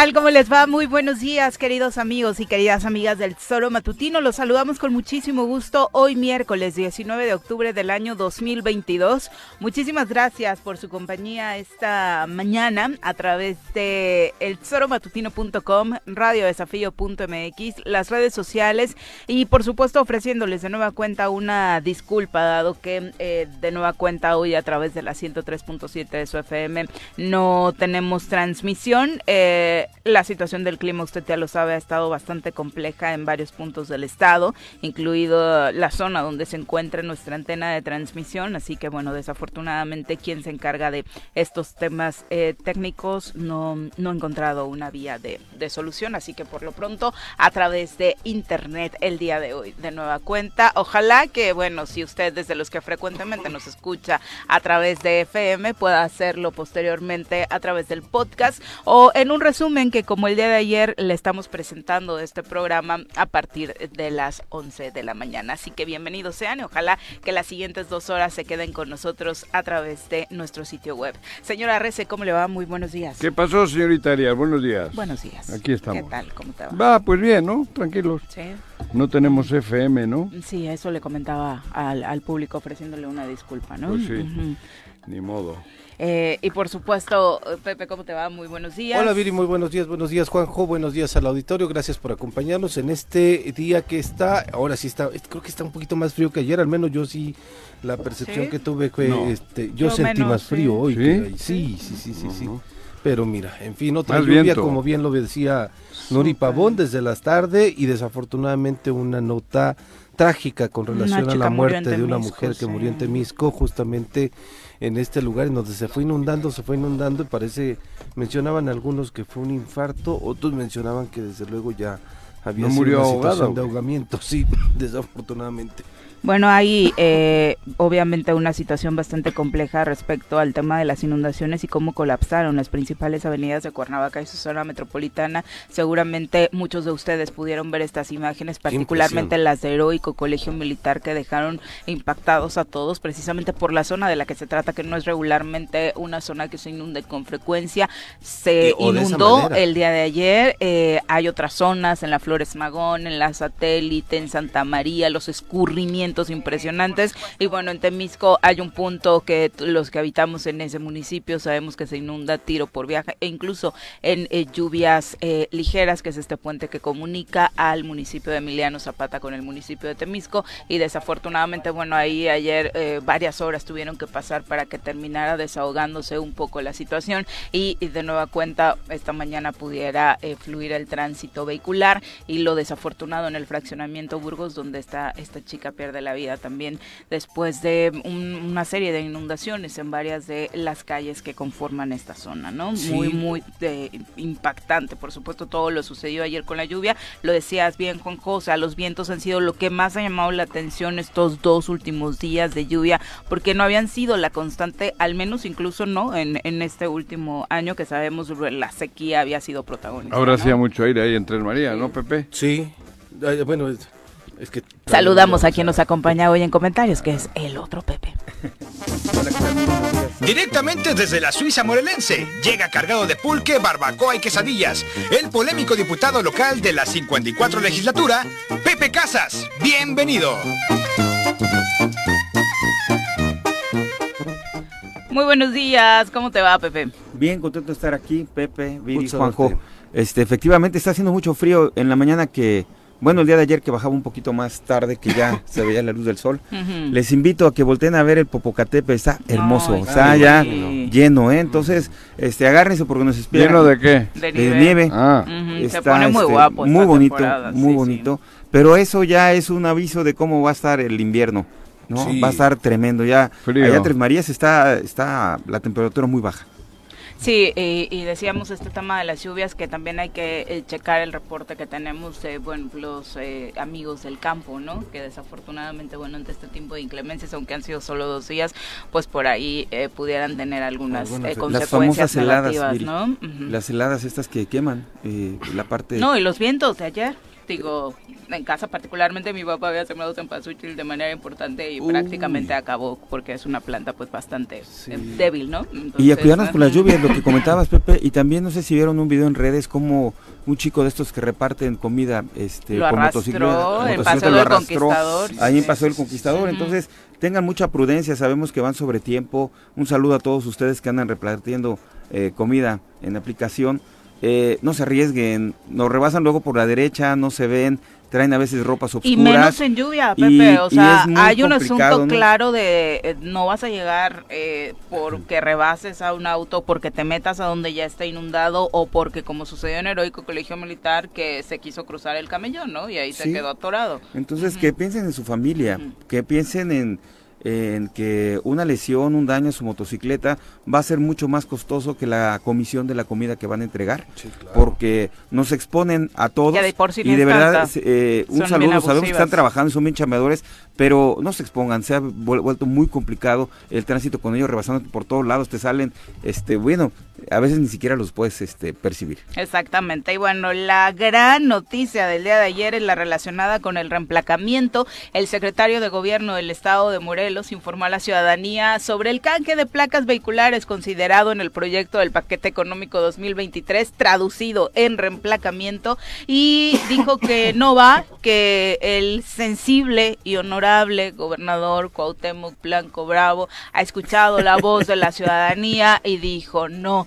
¿Qué tal? ¿Cómo les va? Muy buenos días, queridos amigos y queridas amigas del Solo Matutino. Los saludamos con muchísimo gusto hoy miércoles 19 de octubre del año 2022. Muchísimas gracias por su compañía esta mañana a través de el solomatutino.com, radiodesafío.mx, las redes sociales y por supuesto ofreciéndoles de nueva cuenta una disculpa dado que eh, de nueva cuenta hoy a través de la 103.7 de su FM no tenemos transmisión. Eh, la situación del clima, usted ya lo sabe, ha estado bastante compleja en varios puntos del estado, incluido la zona donde se encuentra nuestra antena de transmisión, así que bueno, desafortunadamente quien se encarga de estos temas eh, técnicos no, no ha encontrado una vía de, de solución, así que por lo pronto a través de internet el día de hoy, de nueva cuenta, ojalá que bueno, si usted desde los que frecuentemente nos escucha a través de FM pueda hacerlo posteriormente a través del podcast o en un resumen que como el día de ayer le estamos presentando este programa a partir de las 11 de la mañana. Así que bienvenidos sean y ojalá que las siguientes dos horas se queden con nosotros a través de nuestro sitio web. Señora Rece, ¿cómo le va? Muy buenos días. ¿Qué pasó, señorita Arias? Buenos días. Buenos días. Aquí estamos. ¿Qué tal? ¿Cómo te va? Va, pues bien, ¿no? Tranquilos. Sí. No tenemos FM, ¿no? Sí, eso le comentaba al, al público ofreciéndole una disculpa, ¿no? Pues sí. Ni modo. Eh, y por supuesto, Pepe, ¿cómo te va? Muy buenos días. Hola Viri, muy buenos días, buenos días Juanjo, buenos días al auditorio, gracias por acompañarnos en este día que está, ahora sí está, creo que está un poquito más frío que ayer, al menos yo sí, la percepción ¿Sí? que tuve fue, No. este, yo, Yo sentí menos, más frío sí. hoy, ¿Sí? que ahí. sí, sí, sí, sí, pero mira, en fin, otra Más lluvia, viento. como bien lo decía Nori Pavón desde las tardes y desafortunadamente una nota trágica con relación a la muerte de una mujer que murió en. Temisco, justamente en este lugar en donde se fue inundando, se fue inundando y parece, mencionaban algunos que fue un infarto, otros mencionaban que desde luego ya había ¿No sido murió una situación de ahogamiento, sí, desafortunadamente. Bueno, hay eh, obviamente una situación bastante compleja respecto al tema de las inundaciones y cómo colapsaron las principales avenidas de Cuernavaca y su zona metropolitana. Seguramente muchos de ustedes pudieron ver estas imágenes, particularmente las de Heroico Colegio Militar que dejaron impactados a todos, precisamente por la zona de la que se trata, que no es regularmente una zona que se inunde con frecuencia. Se Y- inundó el día de ayer. eh, hay otras zonas en la Flores Magón, en la Satélite, en Santa María, los escurrimientos impresionantes. Y bueno, en Temisco hay un punto que los que habitamos en ese municipio sabemos que se inunda tiro por viaje e incluso en eh, lluvias eh, ligeras, que es este puente que comunica al municipio de Emiliano Zapata con el municipio de Temisco. Y desafortunadamente, bueno, ahí ayer eh, varias horas tuvieron que pasar para que terminara desahogándose un poco la situación y, y de nueva cuenta esta mañana pudiera eh, fluir el tránsito vehicular y lo desafortunado en el fraccionamiento Burgos donde está esta chica pierde la vida también después de un- una serie de inundaciones en varias de las calles que conforman esta zona, ¿no? Sí. Muy muy eh, impactante, por supuesto todo lo sucedió ayer con la lluvia, lo decías bien Juanjo, o sea, los vientos han sido lo que más ha llamado la atención estos dos últimos días de lluvia porque no habían sido la constante, al menos incluso no en, en este último año que sabemos la sequía había sido protagonista. Ahora ¿no? hacía mucho aire ahí en Tres María, ¿no, Pepe? Sí, bueno, es, es que... Saludamos a quien nos acompaña hoy en comentarios, que es el otro Pepe. Directamente desde la Suiza morelense, llega cargado de pulque, barbacoa y quesadillas, el polémico diputado local de la 54 legislatura, Pepe Casas. Bienvenido. Muy buenos días, ¿cómo te va Pepe? Bien, contento de estar aquí, Pepe, Viri, Juanjo. Este, efectivamente está haciendo mucho frío en la mañana que, bueno, el día de ayer que bajaba un poquito más tarde, que ya se veía la luz del sol. Les invito a que volteen a ver el Popocatépetl, está hermoso, está ya Sí. lleno, ¿eh? Entonces, este, agárrense porque nos espera ¿Lleno de qué? de de nieve. Ah, Ujú, se Está, pone muy este, guapo. muy bonito, temporada, muy sí, sí. bonito. Pero eso ya es un aviso de cómo va a estar el invierno, ¿no? Sí. Va a estar tremendo ya. Frío. Allá Tres Marías está, está la temperatura muy baja. Sí, y, y decíamos este tema de las lluvias que también hay que eh, checar el reporte que tenemos de bueno, los eh, amigos del campo, ¿no? Que desafortunadamente, bueno, ante este tipo de inclemencias, aunque han sido solo dos días, pues por ahí eh, pudieran tener algunas, Algunas- eh, Las consecuencias famosas heladas. ¿no? Las heladas estas que queman, eh, la parte... No, y los vientos de ayer. Digo, en casa particularmente mi papá había sembrado cempasúchil de manera importante y prácticamente acabó porque es una planta pues bastante Sí. eh, débil, ¿no? Y a cuidarnos por las lluvias, lo que comentabas, Pepe, y también no sé si vieron un video en redes como un chico de estos que reparten comida este, Lo con arrastró motocicleta, en Paseo lo del arrastró Conquistador. ahí en. Paseo del Conquistador. Entonces, tengan mucha prudencia, sabemos que van sobre tiempo. Un saludo a todos ustedes que andan repartiendo eh, comida en aplicación. Eh, no se arriesguen, nos rebasan luego por la derecha, no se ven, traen a veces ropas obscuras. Y menos en lluvia, y- Pepe. o y sea, es muy hay un asunto ¿no? claro de eh, no vas a llegar eh, porque rebases a un auto, porque te metas a donde ya está inundado o porque, como sucedió en Heroico Colegio Militar, que se quiso cruzar el camellón, ¿no? Y ahí se quedó atorado. Entonces, Ujú. que piensen en su familia, Ujú. que piensen en, en que una lesión, un daño a su motocicleta va a ser mucho más costoso que la comisión de la comida que van a entregar, porque nos exponen a todos Ya de por sí y de verdad eh, un saludo, sabemos que están trabajando y son bien chameadores, pero no se expongan, se ha vuel- vuelto muy complicado el tránsito con ellos rebasando por todos lados, te salen, este, bueno, a veces ni siquiera los puedes este, percibir. Exactamente. Y bueno, la gran noticia del día de ayer es la relacionada con el reemplacamiento. El secretario de Gobierno del Estado de Morelos informó a la ciudadanía sobre el canje de placas vehiculares considerado en el proyecto del paquete económico 2023, traducido en reemplacamiento, y dijo que no va, que el sensible y honorable gobernador Cuauhtémoc Blanco Bravo ha escuchado la voz de la ciudadanía y dijo no.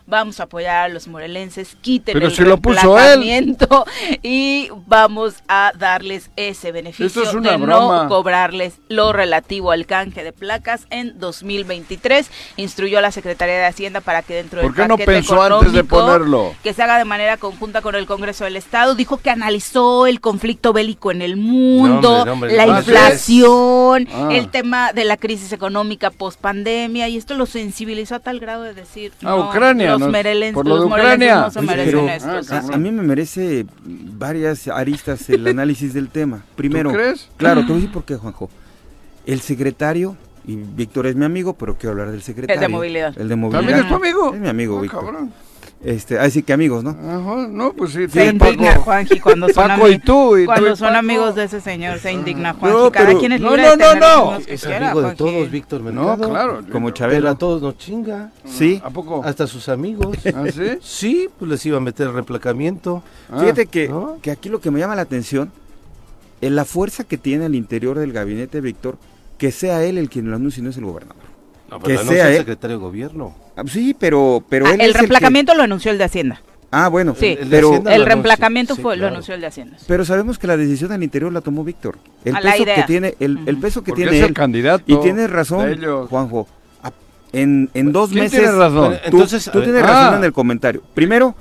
Vamos a apoyar a los morelenses, quiten Pero el si lo puso él. reemplazamiento y vamos a darles ese beneficio Esto es una de broma. no cobrarles lo relativo al canje de placas en 2023. Instruyó a la Secretaría de Hacienda para que dentro ¿Por del qué no pensó antes de ponerlo? que se haga de manera conjunta con el Congreso del Estado. Dijo que analizó el conflicto bélico en el mundo, No, hombre, no, hombre, la no. inflación, Ah. el tema de la crisis económica post pandemia y esto lo sensibilizó a tal grado de decir, Ah, no, Ucrania, los, no, merelenses, por lo los de Ucrania. no se Oye, merecen pero- esto. Ah. A, a mí me merece varias aristas el análisis del tema. Primero, crees? claro, te voy a decir por qué, Juanjo. El secretario, y Víctor es mi amigo, pero quiero hablar del secretario. movilidad. El de movilidad. ¿También es tu amigo? Es mi amigo, Ah, Víctor. cabrón. Este, así que amigos, ¿no? Ajá, no, pues sí. Se indigna Paco. Juanji cuando son, Paco y ami- tú, y tú cuando y son Paco. amigos de ese señor, se indigna Juanji. No, Cada pero- quien es no, libre no, de no, tener no. que Es quiera, amigo de Juanji. todos, Víctor No, Mercado. claro. Como Pero Chabelo. a todos nos chinga. Sí. ¿A poco? Hasta sus amigos. ¿Ah, sí? Sí, pues les iba a meter el reemplacamiento. Ah, Fíjate que, ¿no? que aquí lo que me llama la atención es la fuerza que tiene al interior del gabinete Víctor, que sea él el quien lo anuncie y no es el gobernador. No, Que pero no sea es el él. secretario de gobierno. Ah, Sí, pero, pero Ah, él el que- reemplacamiento lo anunció el de Hacienda. Ah, bueno, Sí. El pero, El reemplacamiento Sí, fue, lo anunció el de Hacienda. pero sabemos que la decisión al interior la tomó Víctor. El A la peso idea. que tiene, el, el peso que Porque tiene es el él. candidato Y tienes razón. Juanjo. En, en dos ¿Quién meses. tiene razón? Tú, Entonces, tú ver, tienes ah. razón en el comentario. Primero,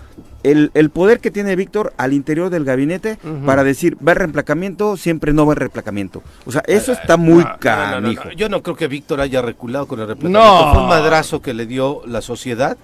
el, el poder que tiene Víctor al interior del gabinete para decir, va el reemplacamiento, siempre no va el reemplacamiento. O sea, eso está muy No, no, no, no, canijo. no. Yo no creo que Víctor haya reculado con el reemplacamiento. No. Fue un madrazo que le dio la sociedad.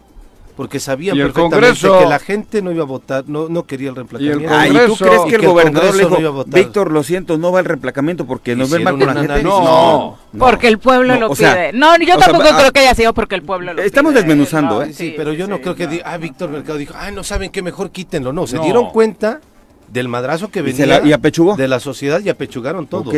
Porque sabían Y el perfectamente Congreso. que la gente no iba a votar, no, no quería el reemplacamiento. Congreso. Ay, ¿tú Congreso. crees Y que el que el gobernador le Congreso dijo, no iba a votar. Víctor, lo siento, no va el reemplacamiento porque nos ven mal con la gente? análisis. No. Porque el pueblo No, lo o sea, pide. No, yo o sea, tampoco ah, creo que haya sido porque el pueblo lo estamos pide. desmenuzando, ¿eh? Sí, pero yo no sí, creo que no. ah, Víctor Mercado dijo, ah, no saben qué mejor quítenlo. No, se No. dieron cuenta del madrazo que ¿Y, venía se la- y apechugó? de la sociedad y apechugaron todos.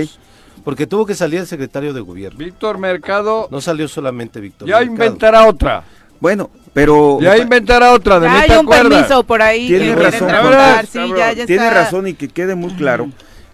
Porque tuvo que salir el secretario de gobierno. Víctor Mercado No salió solamente Víctor ya Mercado. inventará otra. Bueno, pero... Ya inventará otra. ¿De Ya hay un permiso por ahí quieren razón, tramitar, cabrón. sí, ya, ya Tiene está. razón y que quede muy claro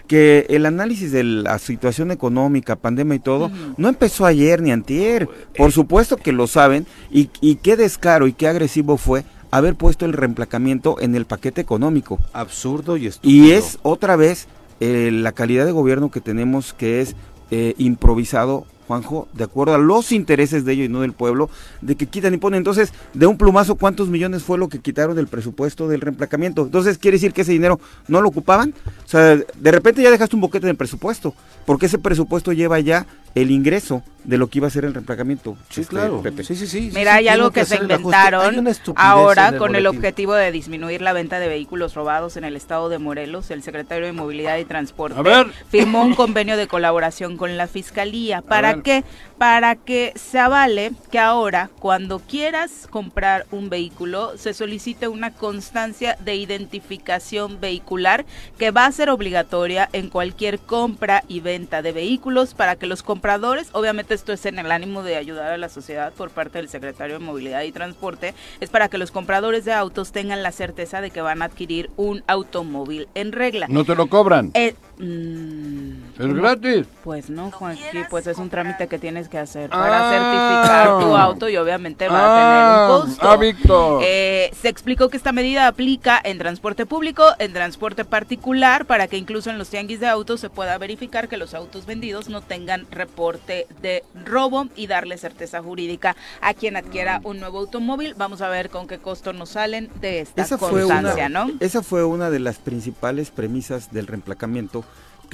que el análisis de la situación económica, pandemia y todo, no empezó ayer ni antier. Por supuesto que lo saben y, y qué descaro y qué agresivo fue haber puesto el reemplacamiento en el paquete económico. Absurdo y estúpido. Y es otra vez eh, la calidad de gobierno que tenemos que es eh, improvisado, Juanjo, de acuerdo a los intereses de ellos y no del pueblo, de que quitan y ponen. Entonces, de un plumazo, ¿cuántos millones fue lo que quitaron del presupuesto del reemplacamiento? Entonces, ¿quiere decir que ese dinero no lo ocupaban? O sea, de repente ya dejaste un boquete en el presupuesto, porque ese presupuesto lleva ya el ingreso de lo que iba a ser el reemplacamiento. Sí, este, claro. Pepe. Sí, sí, sí. Mira, sí, hay algo que se inventaron ahora con el objetivo de disminuir la venta de vehículos robados en el estado de Morelos. El secretario de Movilidad y Transporte A ver. firmó un convenio de colaboración con la Fiscalía. ¿Para qué? Para que se avale que ahora, cuando quieras comprar un vehículo, se solicite una constancia de identificación vehicular que va a ser obligatoria en cualquier compra y venta de vehículos para que los compradores, obviamente esto es en el ánimo de ayudar a la sociedad por parte del secretario de Movilidad y Transporte, es para que los compradores de autos tengan la certeza de que van a adquirir un automóvil en regla. No te lo cobran. Eh, mm, Es gratis. pues no, Juanqui, pues es un trámite que tienes que hacer para Ah. certificar tu auto y obviamente va Ah, a tener un costo. ah, Víctor. Eh, se explicó que esta medida aplica en transporte público, en transporte particular, para que incluso en los tianguis de autos se pueda verificar que los autos vendidos no tengan reporte de robo y darle certeza jurídica a quien adquiera un nuevo automóvil. Vamos a ver con qué costo nos salen de esta Esa fue, una, constancia, ¿no? esa fue una de las principales premisas del reemplacamiento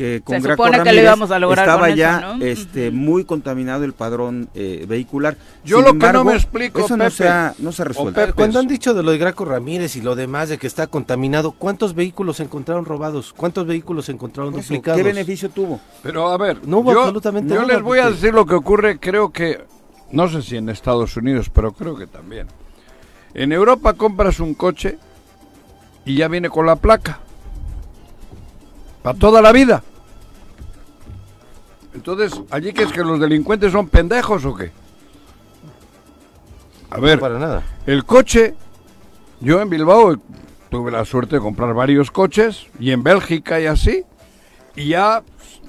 que con Se Graco supone que lo Ramírez íbamos a lograr estaba con eso, ya ¿no? este muy contaminado el padrón eh, vehicular. Yo Sin lo que no me explico, eso no Pepe, se ha, no se ha resuelto. Pepe, Cuando han dicho de lo de Graco Ramírez y lo demás de que está contaminado, ¿cuántos vehículos se encontraron robados? ¿Cuántos vehículos se encontraron eso, duplicados? ¿Qué beneficio tuvo? Pero a ver, No hubo yo, absolutamente yo nada, les voy a decir lo que ocurre, creo que, no sé si en Estados Unidos, pero creo que también. En Europa compras un coche y ya viene con la placa. Para toda la vida. Entonces, ¿allí que es que los delincuentes son pendejos o qué? A ver, No para nada. el coche, yo en Bilbao tuve la suerte de comprar varios coches y en Bélgica y así, y ya,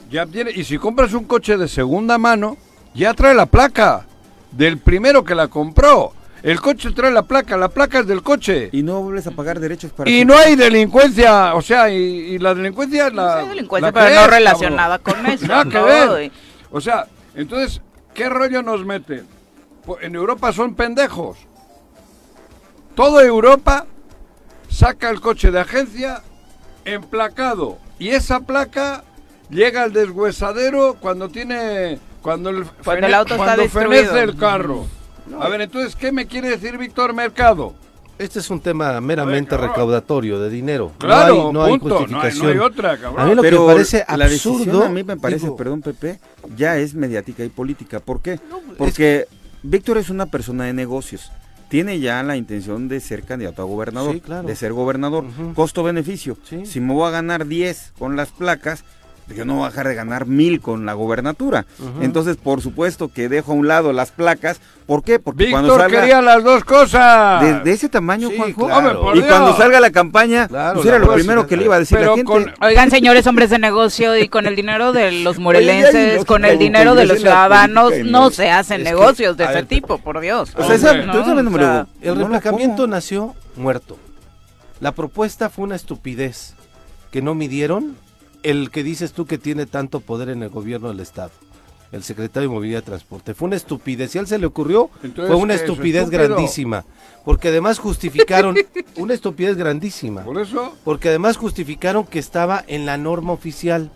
ya tiene, y si compras un coche de segunda mano, ya trae la placa del primero que la compró. El coche trae la placa, la placa es del coche. Y no vuelves a pagar derechos para Y no hay delincuencia, o sea, y, y la delincuencia es la... Sí hay delincuencia, la pero que no es, relacionada cabrón. con eso, Nada que ¿no? ver. O sea, entonces, ¿qué rollo nos meten? Pues en Europa son pendejos. Toda Europa saca el coche de agencia emplacado y esa placa llega al deshuesadero cuando tiene cuando el, Cuando el auto está cuando destruido. fenece el carro. A ver, entonces, ¿qué me quiere decir Víctor Mercado? Este es un tema meramente recaudatorio de dinero. Claro, no hay, no hay punto, no hay- justificación. no hay otra, cabrón. A mí lo Pero que me parece la decisión absurdo. a mí me parece, digo, perdón Pepe, ya es mediática y política. ¿Por qué? es Porque Víctor es una persona de negocios. Tiene ya la intención de ser candidato a gobernador, Sí, claro. de ser gobernador. Costo-beneficio. Sí. Si me voy a ganar 10 con las placas, yo no voy a dejar de ganar mil con la gobernatura. Entonces, por supuesto que dejo a un lado las placas. ¿Por qué? Porque cuando Víctor salga quería las dos cosas. de, de ese tamaño, Sí, Juanjo, claro. Hombre, por y Dios. cuando salga la campaña, Claro, pues era lo primero que le iba a decir Pero la gente. con- Oigan, señores hombres de negocio, y con el dinero de los morelenses, con el dinero de los ciudadanos, no se hacen es que, negocios de ese ver, tipo, por Dios. O sea, esa- no me lo- O sea, El no la reemplacamiento como. nació muerto. La propuesta fue una estupidez que no midieron el que dices tú que tiene tanto poder en el gobierno del Estado. El secretario de Movilidad y Transporte. Fue una estupidez. Si a él se le ocurrió, Entonces, fue una ¿qué es estupidez estúpido? grandísima. Porque además justificaron, una estupidez grandísima. Por eso, Porque además justificaron que estaba en la norma oficial.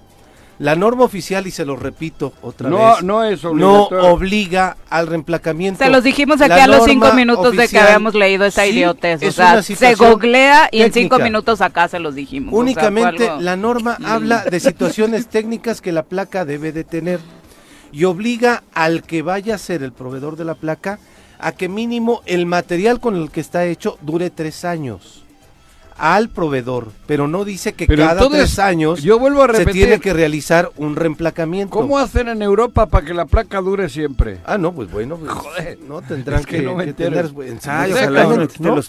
La norma oficial, y se lo repito otra no, vez, no es no obliga al reemplacamiento. Se los dijimos aquí La a los cinco minutos de que habíamos leído esa sí, idiotez. O es sea, se googlea y en cinco minutos acá se los dijimos. O sea, fue Únicamente algo- la norma habla de situaciones técnicas que la placa debe de tener y obliga al que vaya a ser el proveedor de la placa a que mínimo el material con el que está hecho dure tres años al proveedor, pero no dice que Pero cada entonces, tres años yo vuelvo a se repetir. tiene que realizar un reemplacamiento. ¿Cómo hacen en Europa para que la placa dure siempre? Ah, no, pues bueno, pues, Joder, no tendrán es que que, no que tener ojalá cabrón, no ¿no?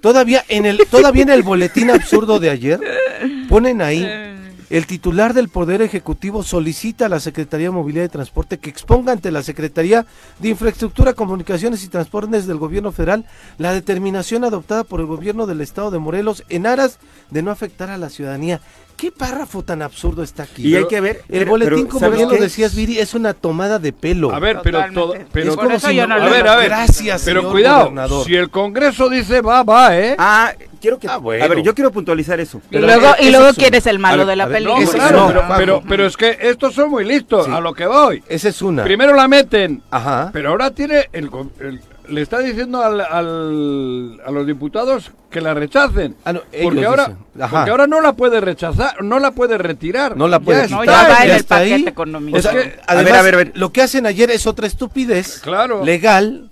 Todavía en el todavía en el boletín absurdo de ayer ponen ahí el titular del Poder Ejecutivo solicita a la Secretaría de Movilidad y Transporte que exponga ante la Secretaría de Infraestructura, Comunicaciones y Transportes del Gobierno Federal la determinación adoptada por el Gobierno del Estado de Morelos en aras de no afectar a la ciudadanía. ¿Qué párrafo tan absurdo está aquí? Y hay que ver. el pero- boletín, pero, como ¿sabes bien lo decías, Viri, es una tomada de pelo. A ver, pero todo, pero Es como eso si no- no a ver, a ver. Gracias, Pero señor cuidado, gobernador. si el Congreso dice va, va, ¿eh? Ah, quiero que Ah, bueno. a ver, yo quiero puntualizar eso. Y luego, eh, y luego es ¿quién es el malo ver, de la ver, No, película? Ese claro, no, pero, pero, pero es que estos son muy listos, Sí. a lo que voy. Esa es una. Primero la meten, Ajá. pero ahora tiene el, el- le está diciendo al, al- a los diputados que la rechacen. Ah, no, porque, ahora, porque ahora no la puede rechazar, no la puede retirar. No la puede Ya No, ya está ahí. paquete económico. O sea, Es que- a ver, a ver, a ver. Lo que hacen ayer es otra estupidez Claro. legal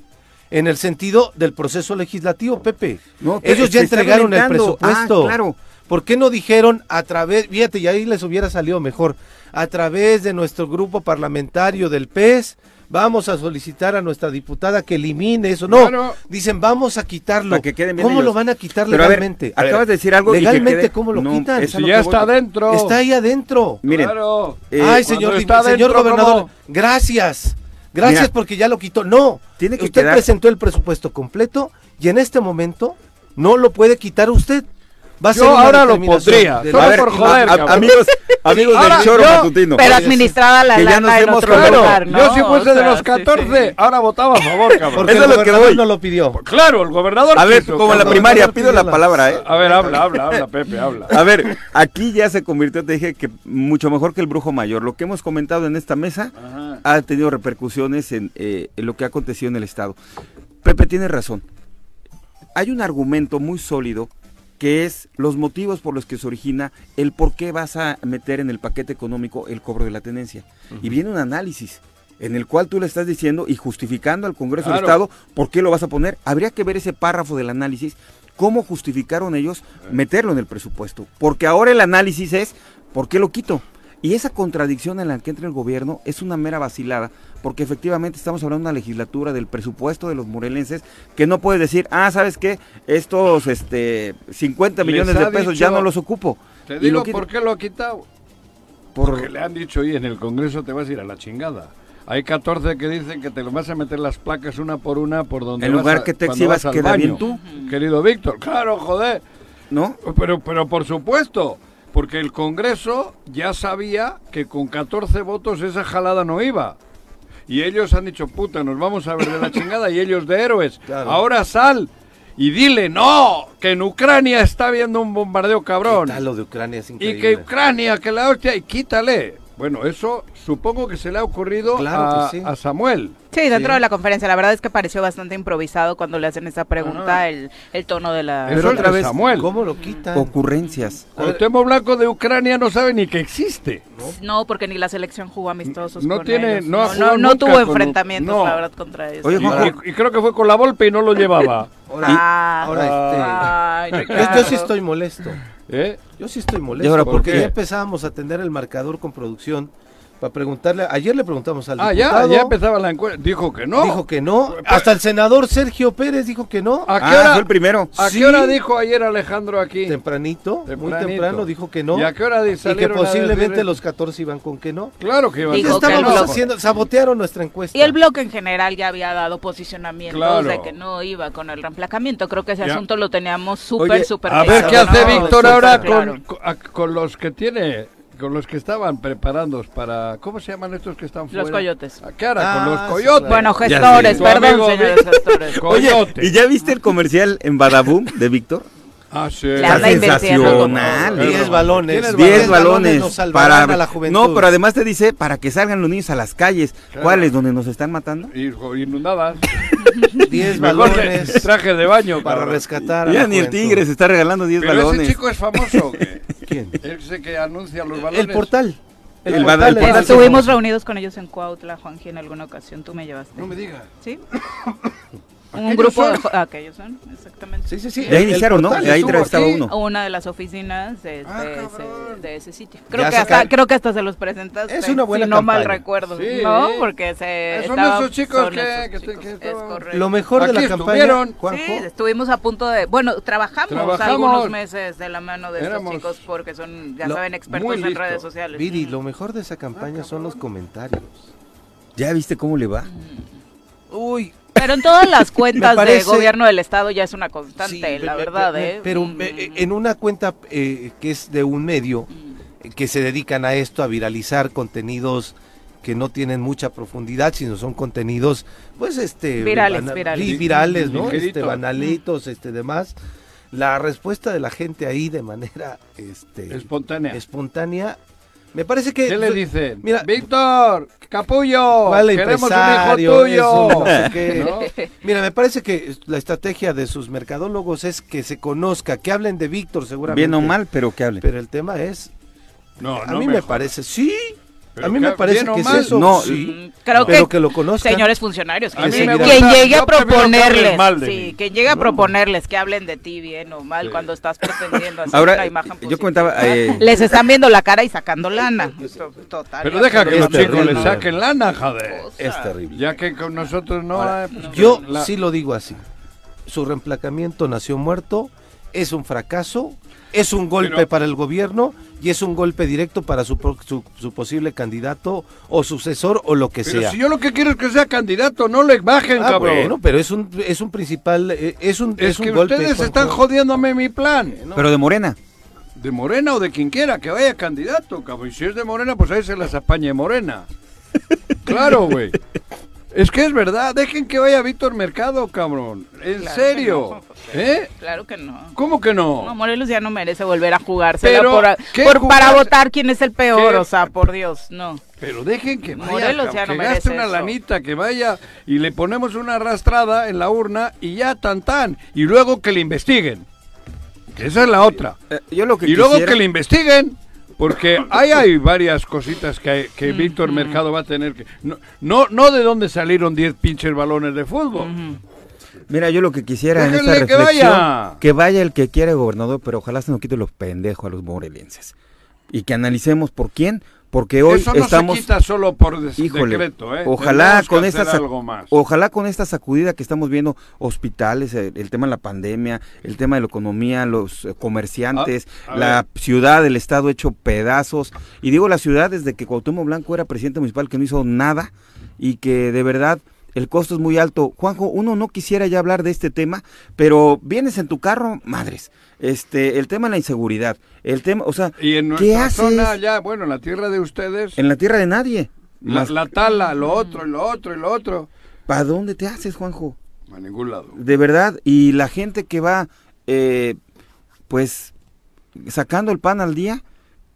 en el sentido del proceso legislativo, Pepe. No, Ellos ya entregaron el violentando. presupuesto. Ah, claro. ¿Por qué no dijeron a través, fíjate, y ahí les hubiera salido mejor, a través de nuestro grupo parlamentario del PES, vamos a solicitar a nuestra diputada que elimine eso? No, Claro. dicen, vamos a quitarlo. Para que ¿Cómo lo van a quitar Pero legalmente? A ver, acabas de decir algo que legalmente, quede- ¿cómo lo No, quitan? ya está voy. dentro. Está ahí adentro. Miren, Claro. eh, Ay, señor, está señor gobernador, ¿cómo? gracias. Gracias Mira, porque ya lo quitó. No, tiene que usted quedar- presentó el presupuesto completo y en este momento no lo puede quitar usted. Va a Yo ser ahora lo pondría, solo la- a ver, por joder, a- a- cabrón. amigos, amigos Ahora, del choro yo- matutino. Pero administrada la que ya nos lana en hemos otro colgado. lugar, ¿no? Yo si fuese O de los sí, 14, sí. ahora votaba a favor, cabrón. Porque Eso el es lo que voy. no lo pidió. Claro, el gobernador A ver, quiso, como en la primaria, pido la palabra, ¿eh? A ver, habla, habla, habla, Pepe, habla. A ver, aquí ya se convirtió, te dije que mucho mejor que el brujo mayor. Lo que hemos comentado en esta mesa Ajá. ha tenido repercusiones en, eh, en lo que ha acontecido en el Estado. Pepe tiene razón. Hay un argumento muy sólido que es los motivos por los que se origina el por qué vas a meter en el paquete económico el cobro de la tenencia. Y viene un análisis en el cual tú le estás diciendo y justificando al Congreso del. Estado por qué lo vas a poner. Habría que ver ese párrafo del análisis, cómo justificaron ellos meterlo en el presupuesto. Porque ahora el análisis es, ¿por qué lo quito? Y esa contradicción en la que entra el gobierno es una mera vacilada, porque efectivamente estamos hablando de una legislatura del presupuesto de los morelenses, que no puede decir, ah, ¿sabes qué? Estos este, 50 Les millones de pesos ya no los ocupo. Te Y digo lo por qué lo ha quitado. Por- Porque le han dicho, y en el Congreso te vas a ir a la chingada. Hay 14 que dicen que te lo vas a meter las placas una por una por donde En vas lugar a- que te exhibas, queda bien baño. tú. Querido Víctor, claro, joder. ¿No? Pero, pero por supuesto, porque el Congreso ya sabía que con 14 votos esa jalada no iba. Y ellos han dicho, puta, nos vamos a ver de la chingada y ellos de héroes. Claro. Ahora sal y dile, no, que en Ucrania está habiendo un bombardeo cabrón. ¿Qué tal lo de Ucrania es Y increíble. que Ucrania, que la hostia, y quítale. Bueno, eso supongo que se le ha ocurrido Claro a, que sí. a Samuel. Sí, dentro Sí. de la conferencia. La verdad es que pareció bastante improvisado cuando le hacen esa pregunta, Ajá. el, el tono de la... Pero otra de vez, Samuel. ¿Cómo lo quitan? Ocurrencias. A ver. Cuauhtémoc Blanco de Ucrania no sabe ni que existe. No, porque ni la selección jugó amistosos No con tiene- ellos. no ha no, no tuvo con- enfrentamientos, no. la verdad, contra ellos. Oye, Y, y- y creo que fue con la Volpe y no lo llevaba. Ahora, Ah, ahora ay, este, yo, Ricardo. yo sí estoy molesto. ¿eh? Yo sí estoy ¿Y molesto ahora por porque qué? ya empezábamos a atender el marcador con producción para preguntarle. Ayer le preguntamos al Ah, ya, diputado. ya empezaba la encuesta. Dijo que no. Dijo que no. Hasta el senador Sergio Pérez dijo que no. ¿A qué, ah, hora, fue el primero. ¿a Sí. qué hora dijo ayer Alejandro aquí? Tempranito, muy Tempranito. temprano dijo que no. ¿Y a qué hora Y que posiblemente los 14 iban con que no. Claro que iba a Dijo Ya decir que estábamos no. haciendo, sabotearon nuestra encuesta. Y el bloque en general ya había dado posicionamientos Claro. de que no iba con el reemplacamiento. Creo que ese Ya. asunto lo teníamos súper, súper A ver claro, qué hace ¿no? Víctor ahora claro. con, con los que tiene, con los que estaban preparados para, ¿cómo se llaman estos que están fuera? Los coyotes. ¿A qué hora? Ah, con los coyotes. Bueno, gestores, perdón, amigo señores gestores. Oye. ¿y ya viste el comercial en Badaboom de Víctor? Ah, sí. Está sensacional. todo. ¿eh? 10 balones. ¿Tienes 10 balones nos salvarán para a la juventud. No, pero además te dice para que salgan los niños a las calles. Claro. ¿Cuáles? ¿Donde nos están matando? Y jo- inundadas. 10 Mejor de- balones traje de baño. para cabrón. rescatar a Ya la ni el. Tigre se está regalando 10 Pero balones. ese chico es famoso. ¿Quién? Ese que anuncia los balones. El portal. El el portal el Estuvimos reunidos con ellos en Cuautla, Juanji, en alguna ocasión. Tú me llevaste. No me digas. ¿Sí? Aquellos Un grupo son. de... jo- ah, Aquellos son, exactamente. Sí, sí, sí. De ahí iniciaron, ¿no? De ahí estaba uno. Una de las oficinas de, Ah, de cabrón. ese, de ese sitio. Creo Ya que, hasta, creo que hasta se los presentaste. Es una buena si no mal campaña. recuerdo. Sí. ¿No? Porque se. Son estaba- esos chicos son que- esos que te- chicos, que es estaban- correcto. Lo mejor de Aquí la campaña, estuvieron. Juanjo, Sí, estuvimos a punto de. Bueno, trabajamos, Trabajamos. algunos meses de la mano de Éramos estos chicos porque son, ya lo- saben, expertos en redes sociales. Viri, lo mejor de esa campaña son los comentarios. ¿Ya viste cómo le va? Uy, Pero en todas las cuentas parece- de gobierno del Estado ya es una constante, sí, la verdad, ¿eh? Pero Mm. eh, en una cuenta eh, que es de un medio eh, que se dedican a esto, a viralizar contenidos que no tienen mucha profundidad, sino son contenidos, pues, este... Virales, bana- virales. sí, virales, ¿no? Este, banalitos, este, demás. la respuesta de la gente ahí de manera este, Espontánea. espontánea, me parece que... ¿Qué le dicen? Mira, Víctor, capullo, ¿Cuál queremos un hijo tuyo. Es un no sé qué. ¿No? Mira, me parece que la estrategia de sus mercadólogos es que se conozca, que hablen de Víctor seguramente. Bien o mal, pero que hable. Pero el tema es, No, a mí me parece, sí, Pero a mí que- me parece que es eso. No, sí, Creo pero que, que lo conozcan. señores funcionarios, A quien, llegue a que proponerles, hablen mal de sí, quien llegue a proponerles que hablen de ti bien o mal Sí. cuando estás pretendiendo hacer Ahora, una imagen yo comentaba, eh, Les están viendo la cara y sacando lana. Total. Pero deja que los chicos le saquen lana, joder. Es terrible. Ya que con nosotros no hay, pues, Yo la- sí lo digo así. Su reemplacamiento nació muerto, es un fracaso, es un golpe Pero- para el gobierno y es un golpe directo para su, pro- su, su posible candidato o sucesor o lo que Pero sea. si yo lo que quiero es que sea candidato, no le bajen, Ah, cabrón. bueno, pero es un, es un principal, eh, es un, es, es un golpe. ustedes Juanjo. están jodiéndome mi plan. pero de Morena. De Morena o de quien quiera que vaya candidato, cabrón. Y si es de Morena, pues ahí se las apañe Morena. Claro, güey. Es que es verdad, dejen que vaya Víctor Mercado, cabrón. En Claro serio. que no. ¿Eh? Claro que no. ¿Cómo que No, no? Morelos ya no merece volver a jugársela Pero, por, ¿qué por- para votar quién es el peor, ¿Qué? o sea, por Dios, no. Pero dejen que vaya, Morelos ya no que merece gaste una eso. lanita, que vaya y le ponemos una arrastrada en la urna y ya tan tan. Y luego que le investiguen. Que esa es la otra. Eh, yo lo que Y luego que le investiguen. Porque ahí hay varias cositas que, hay- que Víctor Mercado va a tener que... No, no, no de dónde salieron 10 pinches balones de fútbol. Mira, yo lo que quisiera en esta Déjenle que reflexión, vaya. que vaya el que quiera gobernador, pero ojalá se nos quite los pendejos a los morelenses. Y que analicemos por quién, porque hoy Eso no estamos... se quita solo por Híjole, decreto, ¿eh? ojalá con esta sac- algo más. ojalá con esta sacudida que estamos viendo hospitales, eh, el, tema de la pandemia, el tema de la economía, los eh, comerciantes, A- a la ver. ciudad, el estado hecho pedazos y digo la ciudad desde que Cuauhtémoc Blanco era presidente municipal que no hizo nada y que de verdad el costo es muy alto. Juanjo, uno no quisiera ya hablar de este tema, pero vienes en tu carro, madres. Este, el tema de la inseguridad, el tema, o sea, Y en ¿qué haces zona, ya, bueno, en la tierra de ustedes, en la tierra de nadie? la, la tala, lo otro, lo otro, y lo otro. ¿Para dónde te haces, Juanjo? A ningún lado. De verdad, y la gente que va, eh, pues, sacando el pan al día,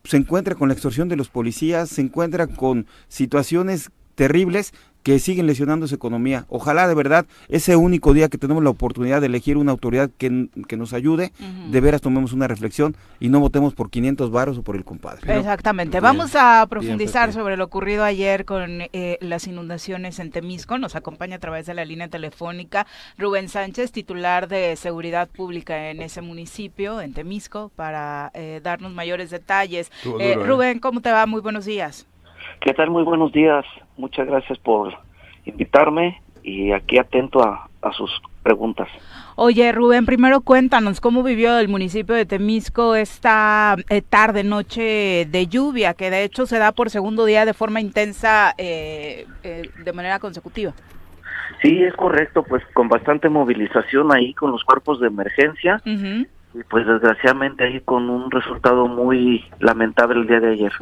se encuentra con la extorsión de los policías, se encuentra con situaciones terribles que siguen lesionando su economía. Ojalá de verdad ese único día que tenemos la oportunidad de elegir una autoridad que, que nos ayude, de veras tomemos una reflexión y no votemos por 500 varos o por el compadre. Exactamente. bien, Vamos a profundizar sobre lo ocurrido ayer con eh, las inundaciones en Temisco. Nos acompaña a través de la línea telefónica Rubén Sánchez, titular de Seguridad Pública en ese municipio, en Temisco, para eh, darnos mayores detalles. Eh, duro, ¿eh? Rubén, ¿cómo te va? Muy buenos días. ¿Qué tal? Muy buenos días. Muchas gracias por invitarme y aquí atento a, a sus preguntas. Oye, Rubén, primero cuéntanos cómo vivió el municipio de Temisco esta eh, tarde, noche de lluvia, que de hecho se da por segundo día de forma intensa, eh, eh, de manera consecutiva. Sí, es correcto, pues con bastante movilización ahí con los cuerpos de emergencia y pues desgraciadamente ahí con un resultado muy lamentable el día de ayer.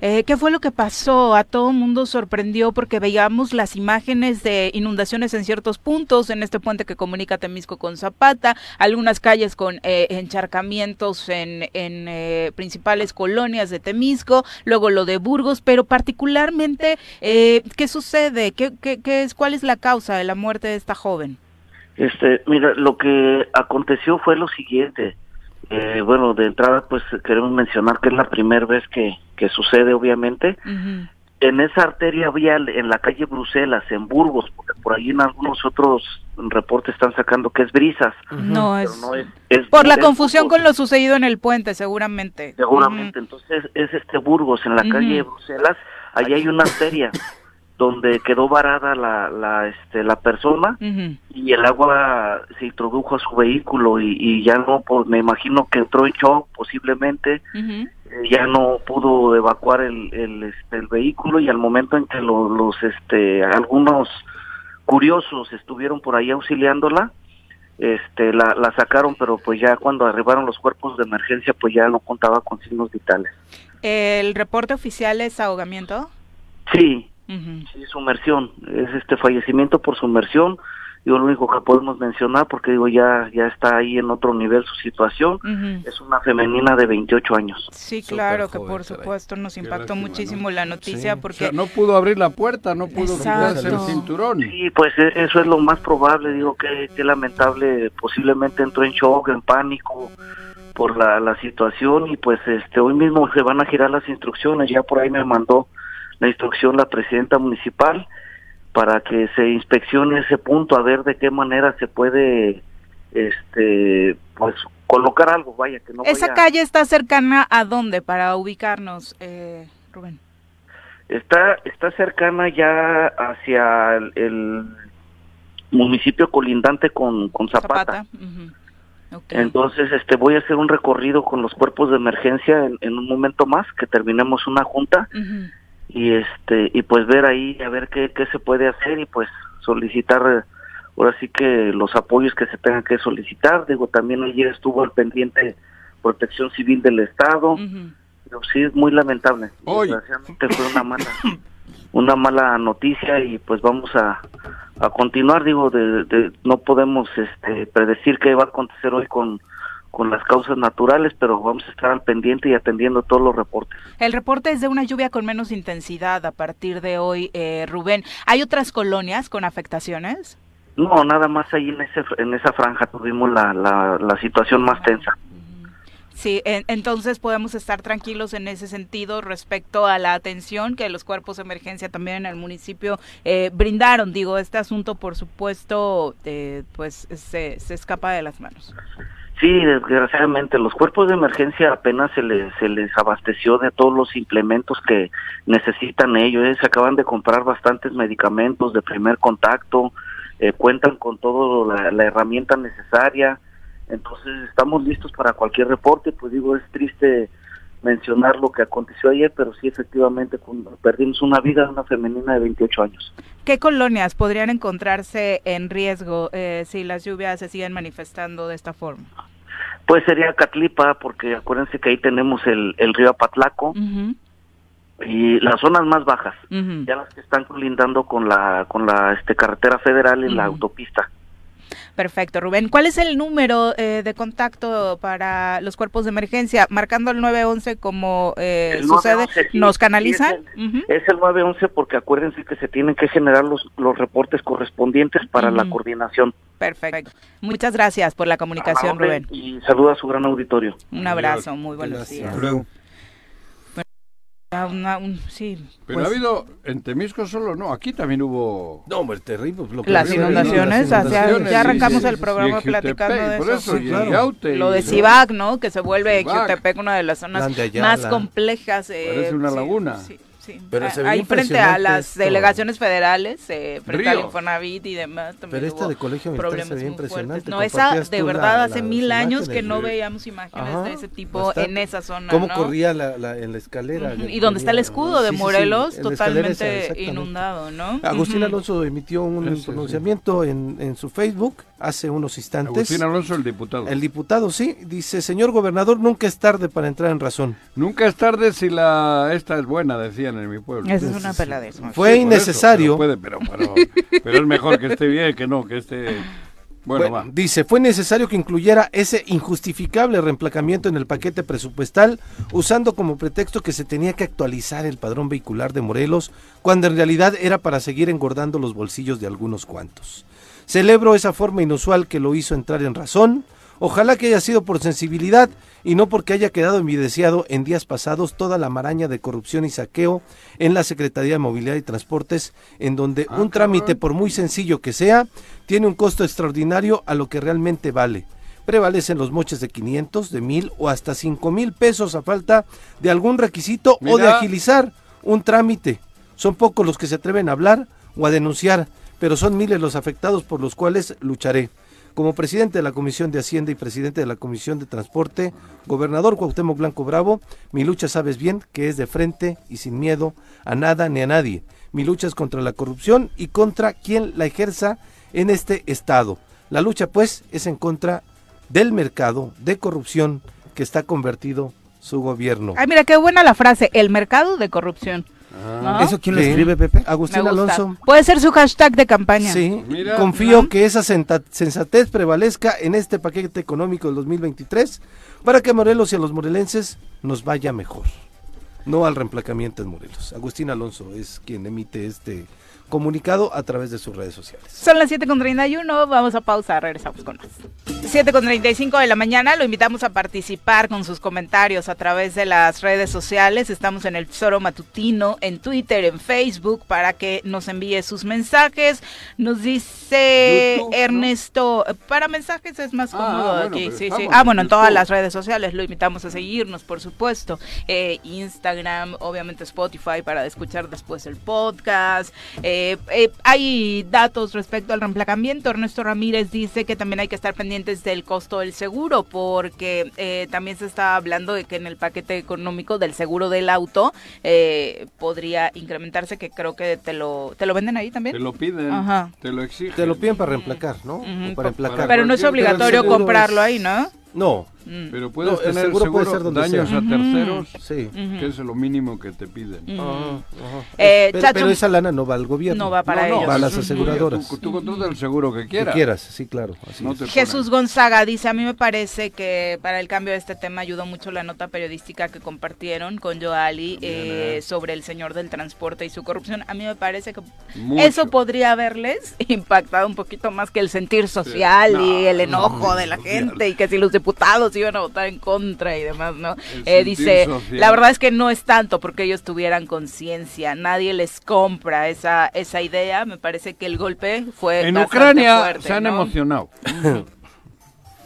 Eh, ¿Qué fue lo que pasó? A todo mundo sorprendió porque veíamos las imágenes de inundaciones en ciertos puntos, en este puente que comunica Temisco con Zapata, algunas calles con eh, encharcamientos en, en eh, principales colonias de Temisco, luego lo de Burgos, pero particularmente, eh, ¿qué sucede? ¿Qué, qué, qué es, ¿Cuál es la causa de la muerte de esta joven? Este, mira, lo que aconteció fue lo siguiente. Eh, bueno, de entrada pues queremos mencionar que es la primera vez que, que sucede obviamente. En esa arteria vial en la calle Bruselas, en Burgos, porque por ahí en algunos otros reportes están sacando que es Brisas. No es... no es, es- Por la es confusión con lo sucedido en el puente, seguramente. Seguramente, entonces es este Burgos, en la calle Bruselas, ahí hay una arteria donde quedó varada la, la, este, la persona y el agua se introdujo a su vehículo y, y ya no, pues me imagino que entró en shock posiblemente. Eh, ya no pudo evacuar el, el, este, el vehículo y al momento en que lo- los este algunos curiosos estuvieron por ahí auxiliándola este la, la sacaron pero pues ya cuando arribaron los cuerpos de emergencia pues ya no contaba con signos vitales. ¿El reporte oficial es ahogamiento? sí Ujú. sí sumersión es este fallecimiento por sumersión Digo, lo único que podemos mencionar, porque digo, ya, ya está ahí en otro nivel su situación, Ujú. es una femenina de 28 años. Sí, Súper claro que joven, por supuesto nos impactó lástima, muchísimo la noticia Sí. O porque sea, no pudo abrir la puerta, no pudo quitarse el cinturón. Sí, pues e- eso es lo más probable, digo que, que lamentable, posiblemente entró en shock, en pánico por la, la situación y pues este hoy mismo se van a girar las instrucciones, ya por ahí me mandó la instrucción la presidenta municipal para que se inspeccione ese punto a ver de qué manera se puede este pues colocar algo, vaya que no esa vaya- calle está cercana a dónde para ubicarnos, eh, Rubén. Está, está cercana ya hacia el, el municipio colindante con, con Zapata. Ok. Entonces, este, voy a hacer un recorrido con los cuerpos de emergencia en, en un momento más, que terminemos una junta. Y este, y pues ver ahí a ver qué, qué se puede hacer y pues solicitar ahora sí que los apoyos que se tengan que solicitar. Digo, también ayer estuvo al pendiente Protección Civil del Estado. Ujú. Pero sí es muy lamentable. Hoy. Desgraciadamente fue una mala, una mala noticia y pues vamos a, a continuar. Digo, de, de- no podemos este, predecir qué va a acontecer hoy con, con las causas naturales, pero vamos a estar al pendiente y atendiendo todos los reportes. El reporte es de una lluvia con menos intensidad a partir de hoy, eh, Rubén. ¿Hay otras colonias con afectaciones? No, nada más ahí en, ese, en esa franja tuvimos la, la, la situación más tensa. Sí, en- entonces podemos estar tranquilos en ese sentido respecto a la atención que los cuerpos de emergencia también en el municipio eh, brindaron. Digo, este asunto, por supuesto, eh, pues se, se escapa de las manos. Sí, desgraciadamente los cuerpos de emergencia apenas se les, se les abasteció de todos los implementos que necesitan ellos. ¿eh? Se acaban de comprar bastantes medicamentos de primer contacto, eh, cuentan con toda la herramienta necesaria. Entonces estamos listos para cualquier reporte. Pues digo, es triste mencionar lo que aconteció ayer, pero sí efectivamente perdimos una vida de una femenina de 28 años. ¿Qué colonias podrían encontrarse en riesgo eh, si las lluvias se siguen manifestando de esta forma? Pues sería Catlipa, porque acuérdense que ahí tenemos el, el río Apatlaco y las zonas más bajas. ya las que están colindando con la con la este carretera federal en la Ujú. autopista. Perfecto, Rubén. ¿Cuál es el número eh, de contacto para los cuerpos de emergencia? Marcando el 911 como eh, El sucede, 911, sí, ¿nos sí, canalizan? es el- Ujú. Es el 911 porque acuérdense que se tienen que generar los, los reportes correspondientes para la coordinación. Perfecto. Muchas gracias por la comunicación, la orden, Rubén. Y saluda a su gran auditorio. Un abrazo, muy buenos Gracias. días. Hasta luego. Ah, una- un- sí, Pero pues, ha habido, en Temisco solo no, aquí también hubo... No, hombre, terrible. lo que Las inundaciones, las hacia- inundaciones, ya sí, arrancamos sí, el sí, programa platicando de por eso. eso, y en claro. Yaute, Lo de Cibac, ¿no? Que se vuelve. Jutepec una de las zonas de Ayala. más complejas. eh, Parece una sí, laguna. Sí, sí. Pero Ah, se ve Ahí frente a las esto. delegaciones federales, eh, frente al Ríos. Infonavit y demás. También Pero esta de colegio militar se impresionante. No, esa de verdad la- hace mil años que no veíamos imágenes Ajá, de ese tipo bastante. en esa zona. ¿Cómo ¿no? corría la, la- en la escalera? Y donde está el escudo de Sí, sí, sí, Morelos, esa, totalmente inundado, ¿no? Agustín. Alonso emitió un Ese, pronunciamiento en, en su Facebook hace unos instantes. Agustín Alonso, el diputado. El diputado, sí, dice, señor gobernador, nunca es tarde para entrar en razón. Nunca es tarde si la esta es buena, decían en mi pueblo. Esa es una peladez. Max. Fue Sí, innecesario. eso, pero, puede, pero, pero, pero es mejor que esté bien que no, que esté... Bueno, Bueno, va. dice, fue necesario que incluyera ese injustificable reemplacamiento en el paquete presupuestal, usando como pretexto que se tenía que actualizar el padrón vehicular de Morelos, cuando en realidad era para seguir engordando los bolsillos de algunos cuantos. Celebro esa forma inusual que lo hizo entrar en razón. Ojalá que haya sido por sensibilidad y no porque haya quedado evidenciado en días pasados toda la maraña de corrupción y saqueo en la Secretaría de Movilidad y Transportes, en donde Ah, un trámite, por muy sencillo que sea, tiene un costo extraordinario a lo que realmente vale. Prevalecen los moches de 500, de 1000 o hasta 5 mil pesos a falta de algún requisito o de agilizar un trámite. Son pocos los que se atreven a hablar o a denunciar, pero son miles los afectados por los cuales lucharé. Como presidente de la Comisión de Hacienda y presidente de la Comisión de Transporte, gobernador Cuauhtémoc Blanco Bravo, mi lucha sabes bien que es de frente y sin miedo a nada ni a nadie. Mi lucha es contra la corrupción y contra quien la ejerza en este estado. La lucha pues es en contra del mercado de corrupción que está convertido su gobierno. Ay, mira, qué buena la frase, el mercado de corrupción. ¿No? ¿Eso quién lo Sí. escribe, Pepe? Agustín. Alonso. Puede ser su hashtag de campaña. Sí, Mira. confío que esa sensatez prevalezca en este paquete económico del 2023 para que a Morelos y a los morelenses nos vaya mejor. No al reemplacamiento en Morelos. Agustín Alonso es quien emite este comunicado a través de sus redes sociales. Son las 7.31, vamos a pausa, regresamos con más. 7.35 de la mañana, lo invitamos a participar con sus comentarios a través de las redes sociales. Estamos en el Tesoro Matutino, en Twitter, en Facebook, para que nos envíe sus mensajes. Nos dice YouTube, ¿no? Ernesto, para mensajes es más Ah, cómodo bueno, aquí. Sí, sí. Ah, en bueno, en todas las redes sociales lo invitamos a seguirnos, por supuesto. Eh, Instagram, obviamente Spotify para escuchar después el podcast. Eh, eh, hay datos respecto al reemplacamiento. Ernesto Ramírez dice que también hay que estar pendientes del costo del seguro, porque eh, también se está hablando de que en el paquete económico del seguro del auto eh, podría incrementarse, que creo que te lo, te lo venden ahí también. Te lo piden, Ajá. te lo exigen. Te lo piden para reemplacar, ¿no? Para emplacar. Pero no es obligatorio comprarlo es- ahí, ¿no? No, Mm. Pero puedes No, tener seguro puede ser donde daños sea. a terceros, sí. Que es lo mínimo que te piden. Eh, pero, esa lana no va al gobierno. No va para No, no, ellos. Va a las aseguradoras. Tú, tú contratas el seguro que Que quieras. quieras, sí, claro. Así No Jesús. Gonzaga dice, a mí me parece que para el cambio de este tema ayudó mucho la nota periodística que compartieron con Joali eh, sobre el señor del transporte y su corrupción. A mí me parece que Mucho. eso podría haberles impactado un poquito más que el sentir social No, y el no, enojo no, de la gente y que si los diputados iban a votar en contra y demás, ¿no? Eh, dice, social. la verdad es que no es tanto porque ellos tuvieran conciencia, nadie les compra esa, esa idea. Me parece que el golpe fue... En Ucrania fuerte, se han ¿no? emocionado.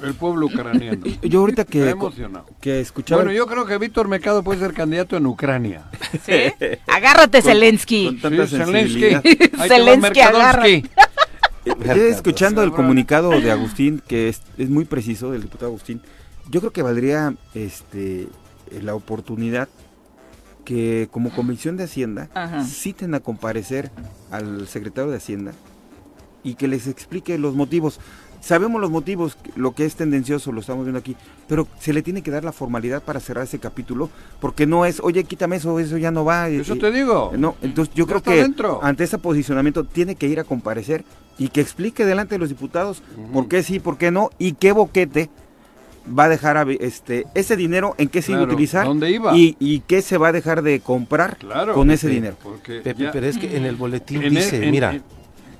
el pueblo ucraniano. Yo ahorita que, emocionado. que escuchaba... Bueno, yo creo que Víctor Mercado puede ser candidato en Ucrania. ¿Sí? Agárrate, Zelensky. con Sí. Zelensky. Ahí te va Zelensky, Mercadonsky. Eh, escuchando el comunicado de Agustín, que es, es muy preciso, del diputado Agustín, yo creo que valdría este la oportunidad que como Comisión de Hacienda Ajá. citen a comparecer al secretario de Hacienda y que les explique los motivos. Sabemos los motivos, lo que es tendencioso, lo estamos viendo aquí, pero se le tiene que dar la formalidad para cerrar ese capítulo, porque no es, oye, quítame eso, eso ya no va. Eso eh, te digo. no, entonces yo Ya creo que dentro. ante ese posicionamiento tiene que ir a comparecer y que explique delante de los diputados por qué sí, por qué no y qué boquete va a dejar a- este ese dinero en qué se iba a utilizar ¿dónde iba? y, y qué se va a dejar de comprar Claro. con ese Sí. dinero. Pepe, ya- pero es que en el boletín en dice, el- en- mira, en-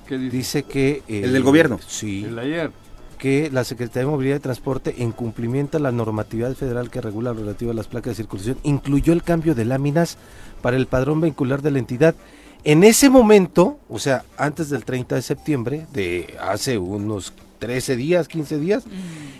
¿qué dice? dice que... eh, El del gobierno. Sí, El ayer. que la Secretaría de Movilidad y Transporte, en cumplimiento a la normatividad federal que regula lo relativo a las placas de circulación, incluyó el cambio de láminas para el padrón vehicular de la entidad. En ese momento, o sea, antes del 30 de septiembre, de hace unos 13 días, 15 días,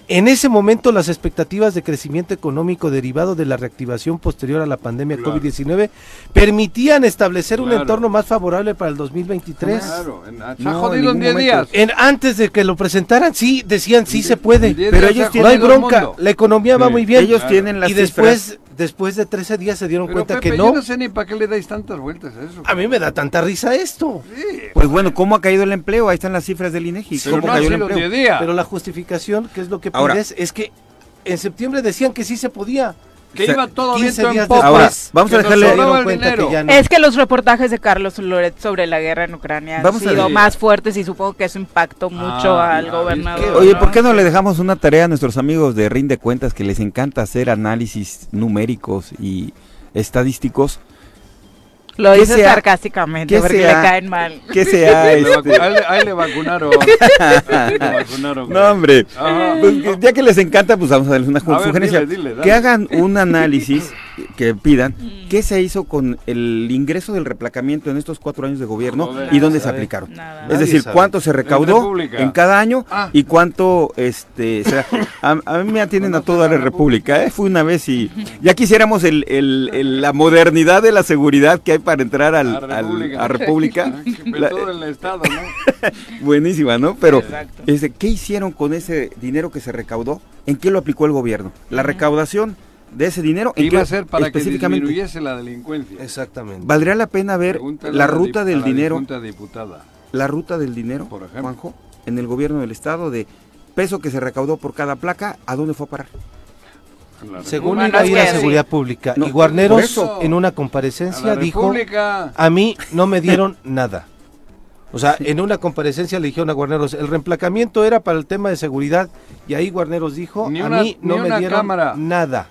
en ese momento las expectativas de crecimiento económico derivado de la reactivación posterior a la pandemia Claro. COVID-19 permitían establecer un entorno más favorable para el 2023. Claro, en- se ha No, en jodido en ningún 10 momento. días. En, antes de que lo presentaran, sí, decían sí se puede. pero ellos ha No hay el bronca, la economía va muy bien. Ellos claro. tienen las y cifras. después, después de 13 días se dieron Pero cuenta Pepe, que yo no. no sé ni para qué le dais tantas vueltas a eso. A mí me da tanta risa esto. Pues bueno, ¿cómo ha caído el empleo? Ahí están las cifras del INEGI. Pero ¿Cómo no ha cayó el empleo? 10 días. Pero la justificación, que es lo que Ahora. pides, es que en septiembre decían que sí se podía. Que iba todo 15 viento en días popa. Ahora, vamos que a dejarle- que ya no. Es que los reportajes de Carlos Loret sobre la guerra en Ucrania Vamos han sido más fuertes y supongo que eso impactó mucho Ah, al ya, gobernador. Oye, ¿por qué no le dejamos una tarea a nuestros amigos de Rinde Cuentas que les encanta hacer análisis numéricos y estadísticos? Lo ¿Qué dice sea- sarcásticamente qué porque sea- le caen mal. Que sea este... ahí, le- ahí le vacunaron. Ahí le vacunaron. No, hombre. Ajá. Pues, ya que les encanta, pues vamos a darles una A ver, sugerencia. dile, dile, dale. que hagan un análisis, que pidan, Mm. qué se hizo con el ingreso del replacamiento en estos cuatro años de gobierno y dónde se aplicaron. Nada. Es Nadie decir, sabe. cuánto se recaudó República. en cada año Ah. y cuánto este a, a mí me atienden a toda la República. ¿eh? Fui una vez y ya quisiéramos el, el- el- la modernidad de la seguridad que hay para entrar al, República. a República. La- todo el estado, ¿no? buenísima, ¿no? Pero Exacto. este, ¿qué hicieron con ese dinero que se recaudó? ¿En qué lo aplicó el gobierno? La recaudación de ese dinero, ¿en Iba qué a ser para que disminuyese la delincuencia. Exactamente. Valdría la pena ver Pregúntale la ruta del a la dinero, diputada. la ruta del dinero, Por ejemplo. Juanjo, en el gobierno del estado de peso que se recaudó por cada placa, ¿a dónde fue a parar? según Bueno, iba a ir sí. seguridad pública. No, y Guarneros eso. en una comparecencia dijo, República. a mí no me dieron nada. O sea, en una comparecencia le dijeron a Guarneros, el reemplacamiento era para el tema de seguridad y ahí Guarneros dijo, Ni a una- mí no me dieron cámara. nada.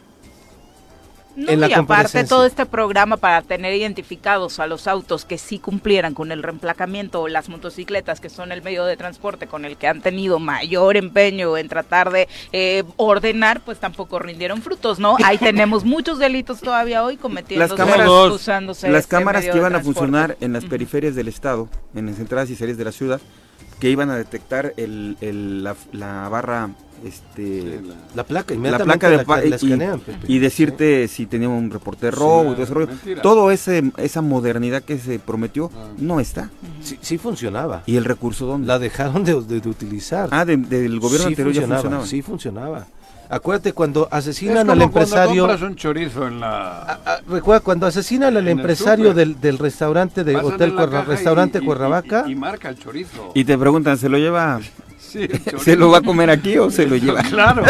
No, en la y aparte todo este programa para tener identificados a los autos que sí cumplieran con el reemplacamiento o las motocicletas que son el medio de transporte con el que han tenido mayor empeño en tratar de eh, ordenar, pues tampoco rindieron frutos, ¿no? Ahí tenemos muchos delitos todavía hoy cometiendo Las cámaras, usándose las este cámaras que iban a funcionar en las periferias del estado, en las entradas y salidas de la ciudad, que iban a detectar el, el- la, la barra, este, La placa, la placa de la, la y- escanean, y decirte si tenía un reporte de robo y todo ese rollo. Todo ese esa modernidad que se prometió Ah. no está. Sí, sí funcionaba. ¿Y el recurso dónde? La dejaron de, de- de utilizar. Ah, de- del gobierno sí anterior ya funcionaba. Sí funcionaba. Acuérdate cuando Es asesinan como al cuando empresario... compras un chorizo en la... Ah, ah, recuerda, cuando asesinan al empresario del, del restaurante de Pasan Hotel la Restaurante y- y- Cuernavaca, Y, y marca el chorizo. Y te preguntan, ¿se lo lleva? Sí. ¿Se lo va a comer aquí o se lo lleva? Claro.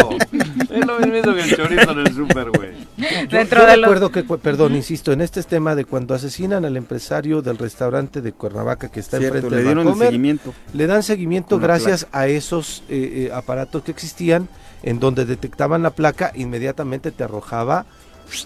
es lo mismo que el chorizo en el súper, güey. yo, Dentro yo de los- recuerdo que, perdón, insisto, en este tema de cuando asesinan al empresario del restaurante de Cuernavaca que está Cierto, enfrente le dieron seguimiento. le dan seguimiento gracias a esos eh, eh, aparatos que existían en donde detectaban la placa, inmediatamente te arrojaba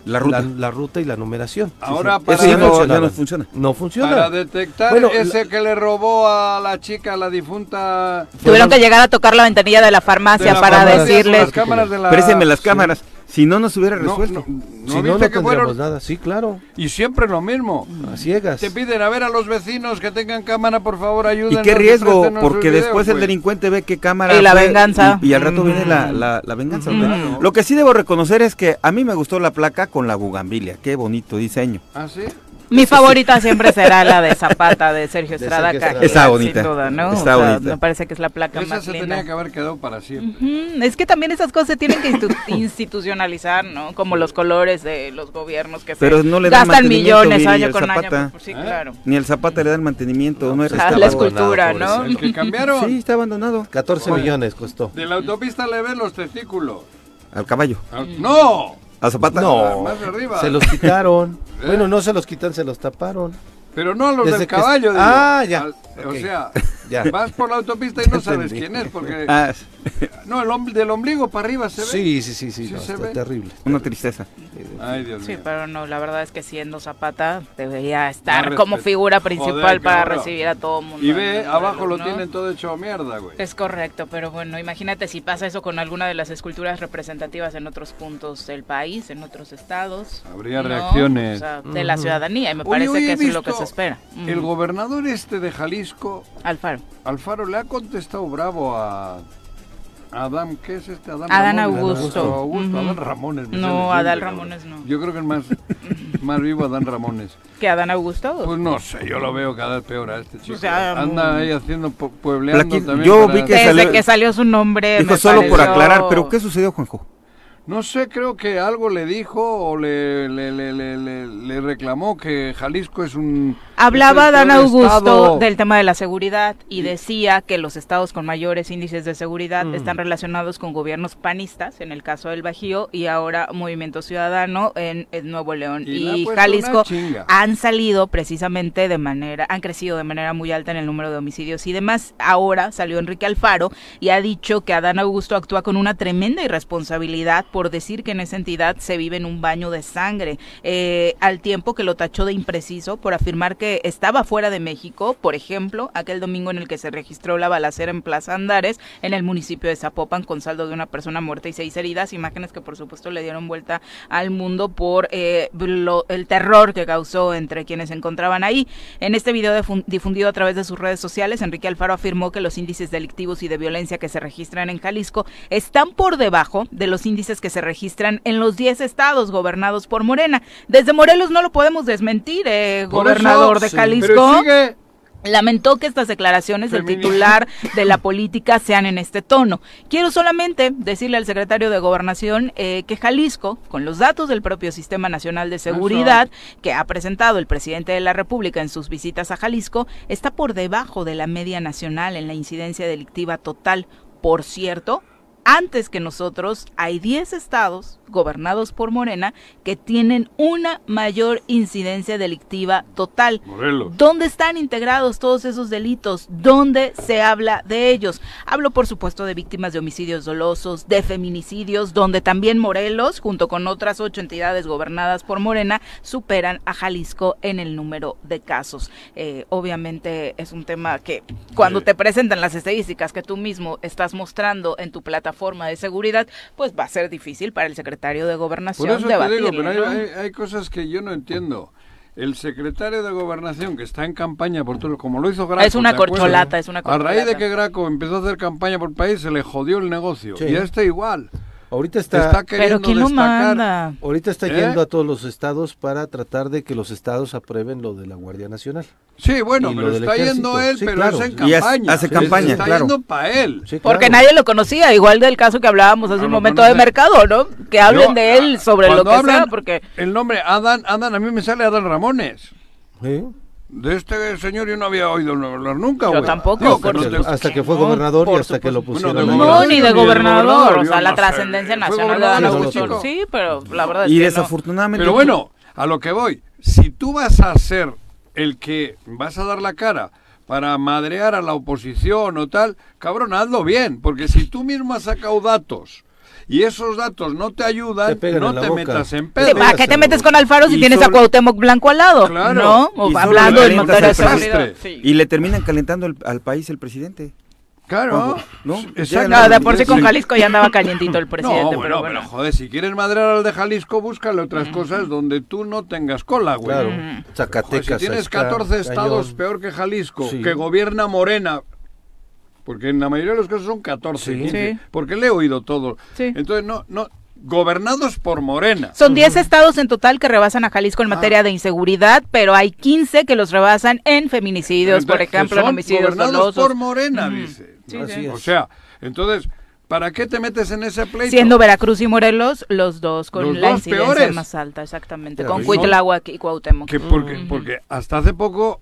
La ruta. la, ruta y la numeración. Ahora para, ya no, ya no funciona. No funciona. para detectar Bueno, ese que le robó a la chica, la difunta... Tuvieron que llegar a tocar la ventanilla de la farmacia de la para farmacia, decirles Las cámaras de la... Présteme las Sí. cámaras. Si no nos hubiera resuelto. no, ¿no si no, no que tendríamos fueron? nada. Sí, claro. Y siempre lo mismo. A ciegas. Te piden a ver a los vecinos que tengan cámara, por favor, ayúdenos. ¿Y qué riesgo? Porque videos, después el delincuente ve qué cámara. Y la fue, venganza. Y, y al rato viene la, la- la venganza. ¿verdad? Lo que sí debo reconocer es que a mí me gustó la placa con la bugambilia. Qué bonito diseño. ¿Ah, sí? Mi favorita siempre será la de Zapata de Sergio De Estrada. Sergio Estrada. Está bonita. Sin duda, ¿no? Está O sea, bonita. Me parece que es la placa Esa más se linda. tenía que haber quedado para siempre. Ujú, Es que también esas cosas se tienen que institu- institucionalizar, ¿no? Como los colores de los gobiernos que se Pero no le dan gastan millones Viri, año al con año. Zapata. pues, sí, ¿Eh? claro. Ni el zapata le dan mantenimiento. No, es Ah, la escultura, ¿no? El que cambiaron. Sí, está abandonado. 14 millones costó. De la autopista le ven los testículos. Al caballo. Ah, ¡No! A Zapata. No, Más arriba. se los quitaron. Bueno, no se los quitan, se los taparon. Pero no a los Desde del que- caballo. digo. Ah, ya. Al- O sea, Ya. vas por la autopista y no sabes quién es. Porque. Ah, No, el om- del ombligo para arriba se ve. Sí, sí, sí, sí, Sí no, se está ve. terrible. una tristeza. Ay, Dios Sí, mío. pero no, la verdad es que siendo Zapata debería estar como figura principal Joder, para recibir a todo mundo. Y ve, abajo lo tienen todo hecho mierda, güey. Es correcto, pero bueno, imagínate si pasa eso con alguna de las esculturas representativas en otros puntos del país, en otros estados. Habría ¿no? reacciones. O sea, de la ciudadanía, y me parece oye, que eso es lo que se espera. El gobernador este de Jalisco, Alfaro. Alfaro, le ha contestado bravo a Adam, ¿qué es este? Adán, Adán Ramones. Augusto. Augusto, Ujú. Adán Ramones. me No, Adán Ramones no. Yo creo que es más, más vivo Adán Ramones. ¿Que Adán Augusto? Pues no sé, yo lo veo cada vez peor a este chico. O sea, Anda muy- ahí haciendo pu- puebleando también. yo vi que Desde salió- que salió su nombre. Dijo me solo por aclarar, pero ¿qué sucedió, Juanjo? No sé, creo que algo le dijo o le, le, le, le, le- le reclamó que Jalisco es un... Hablaba Dan Augusto estado. del tema de la seguridad y decía que los estados con mayores índices de seguridad Mm. están relacionados con gobiernos panistas, en el caso del Bajío, y ahora Movimiento Ciudadano en, en Nuevo León. Y Jalisco han salido precisamente de manera, han crecido de manera muy alta en el número de homicidios y demás. Ahora salió Enrique Alfaro y ha dicho que Adán Augusto actúa con una tremenda irresponsabilidad por decir que en esa entidad se vive en un baño de sangre, eh, al tiempo que lo tachó de impreciso por afirmar que estaba fuera de México, por ejemplo, aquel domingo en el que se registró la balacera en Plaza Andares, en el municipio de Zapopan, con saldo de una persona muerta y seis heridas, imágenes que por supuesto le dieron vuelta al mundo por eh, lo- el terror que causó entre quienes se encontraban ahí. En este video difun- difundido a través de sus redes sociales, Enrique Alfaro afirmó que los índices delictivos y de violencia que se registran en Jalisco están por debajo de los índices que se registran en los 10 estados gobernados por Morena. Desde Morelos no lo podemos desmentir, eh, Por gobernador de sí, Jalisco. Lamentó que estas declaraciones del titular de la política sean en este tono. Quiero solamente decirle al secretario de Gobernación eh, que Jalisco, con los datos del propio Sistema Nacional de Seguridad que ha presentado el presidente de la República en sus visitas a Jalisco, está por debajo de la media nacional en la incidencia delictiva total. Por cierto, antes que nosotros hay 10 estados gobernados por Morena que tienen una mayor incidencia delictiva total. Morelos. ¿Dónde están integrados todos esos delitos? ¿Dónde se habla de ellos? Hablo, por supuesto, de víctimas de homicidios dolosos, de feminicidios, donde también Morelos, junto con otras ocho entidades gobernadas por Morena, superan a Jalisco en el número de casos. Eh, obviamente es un tema que cuando Sí. te presentan las estadísticas que tú mismo estás mostrando en tu plataforma de seguridad, pues va a ser difícil para el secretario de Por Gobernación eso te digo, debatirlo. pero hay, ¿no? hay- hay cosas que yo no entiendo. El secretario de Gobernación que está en campaña por todo, como lo hizo Graco. Es una corcholata, es una A raíz de que Graco empezó a hacer campaña por el país, se le jodió el negocio. Sí. Y a este igual. Ahorita Está, está, queriendo Pero ¿quién lo destacar. manda? ahorita está ¿Eh? yendo a todos los estados para tratar de que los estados aprueben lo de la Guardia Nacional. Sí, bueno, pero está yendo él, Sí, pero claro. es en Y hace- campaña. hace Es- campaña, está claro. yendo para él. Sí, Porque nadie lo conocía, igual del caso que hablábamos hace No un momento de conoce. mercado, ¿no? Que hablen Yo, de él ah, sobre lo que sea, porque El nombre Adán, Adán, a mí me sale Adán Ramones. ¿Sí? De este señor yo no había oído hablar nunca, Yo tampoco, Digo, que no Hasta, te- hasta que fue no, gobernador y hasta que lo Bueno, pusieron de ahí. gobernador no, ni de de gobernador, o sea, la trascendencia nacional de Adán de Augusto. Sí, pero la verdad es Y que no. desafortunadamente... Pero bueno, a lo que voy, si tú vas a ser el que vas a dar la cara para madrear a la oposición o tal, cabrón, hazlo bien, porque si tú mismo has sacado datos y esos datos no te ayudan, Te no te boca. metas en pedo. ¿Para qué te metes con Alfaro si Y tienes a Cuauhtémoc Blanco al lado? Claro. ¿No? O Y solo hablando de. Sí. Y le terminan calentando el- al país el presidente. Claro, ¿No? exacto. No, de por sí con. Jalisco ya andaba calientito el presidente, no, pero bueno, bueno. pero joder, si quieres madrear al de Jalisco, búscale otras cosas donde tú no tengas cola, güey. Claro. Joder, Zacatecas. si tienes está 14 estados cañón. peor que Jalisco, Sí. que gobierna Morena, porque en la mayoría de los casos son 14, Sí. 15, Sí. porque le he oído todo. Sí. Entonces, no, no, gobernados por Morena. Son 10 estados en total que rebasan a Jalisco en materia de inseguridad, pero hay 15 que los rebasan en feminicidios, por Entonces, ejemplo, en homicidios gobernados dolosos. por Morena, dice. Sí, Así sí. es. O sea, entonces, ¿para qué te metes en ese pleito? Siendo Veracruz y Morelos los dos con Los la dos incidencia peores. más alta, exactamente, Pero con Cuitláhuac y Cuauhtémoc. Que porque, porque hasta hace poco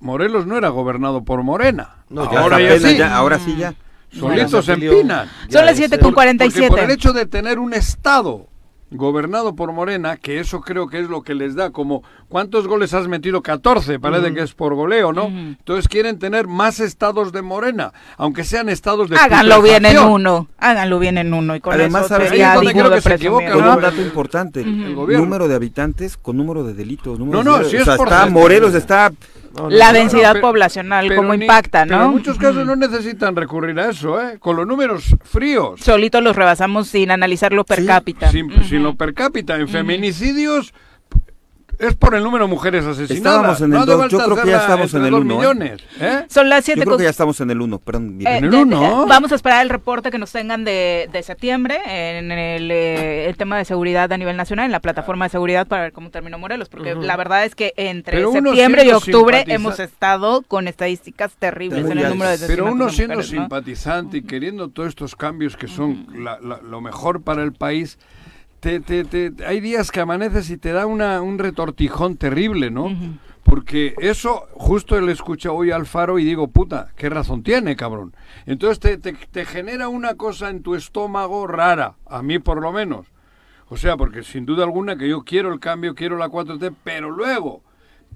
Morelos no era gobernado por Morena. No, ya ahora ya sí. ya- ahora sí ya. Solitos se empinan. Son las es 7 el- con Porque por el 47. hecho de tener un estado gobernado por Morena, que eso creo que es lo que les da, como ¿cuántos goles has metido? 14, parece que es por goleo, ¿no? Entonces quieren tener más estados de Morena, aunque sean estados de Háganlo bien en uno, háganlo bien en uno y con Además, eso ¿sabes? sería creo de que se equivoca, Con ¿no? un dato importante. El gobierno. Número de habitantes con número de delitos. número No, de- no, si o es sea, por está. Morelos, está... No, no, La densidad pero- poblacional, Pero cómo ni- impacta, Pero ¿no? en muchos casos no necesitan recurrir a eso, ¿eh? Con los números fríos. Solitos los rebasamos sin analizarlo per Sí, cápita. Sin, Ujú. sin lo per cápita. En feminicidios es por el número de mujeres asesinadas. Estábamos en no el hace dos, falta yo creo que ya estamos en el dos uno, ¿eh? millones. ¿eh? Son las Yo 7 creo con que ya estamos en el 1, perdón. Eh, En el de- uno. de- vamos a esperar el reporte que nos tengan de, de septiembre en el, eh, el tema de seguridad a nivel nacional, en la plataforma de seguridad para ver cómo terminó Morelos, porque la verdad es que entre Pero septiembre y octubre simpatiza- hemos estado con estadísticas terribles en el número de Pero uno de siendo mujeres, ¿no? simpatizante y queriendo todos estos cambios que son la- la- lo mejor para el país, te, te- te- hay días que amaneces y te da una, un retortijón terrible, ¿no? Porque eso, justo le escucho hoy al Faro y digo, puta, ¿qué razón tiene, cabrón? Entonces te, te, te genera una cosa en tu estómago rara, a mí por lo menos. O sea, porque sin duda alguna que yo quiero el cambio, quiero la 4T, pero luego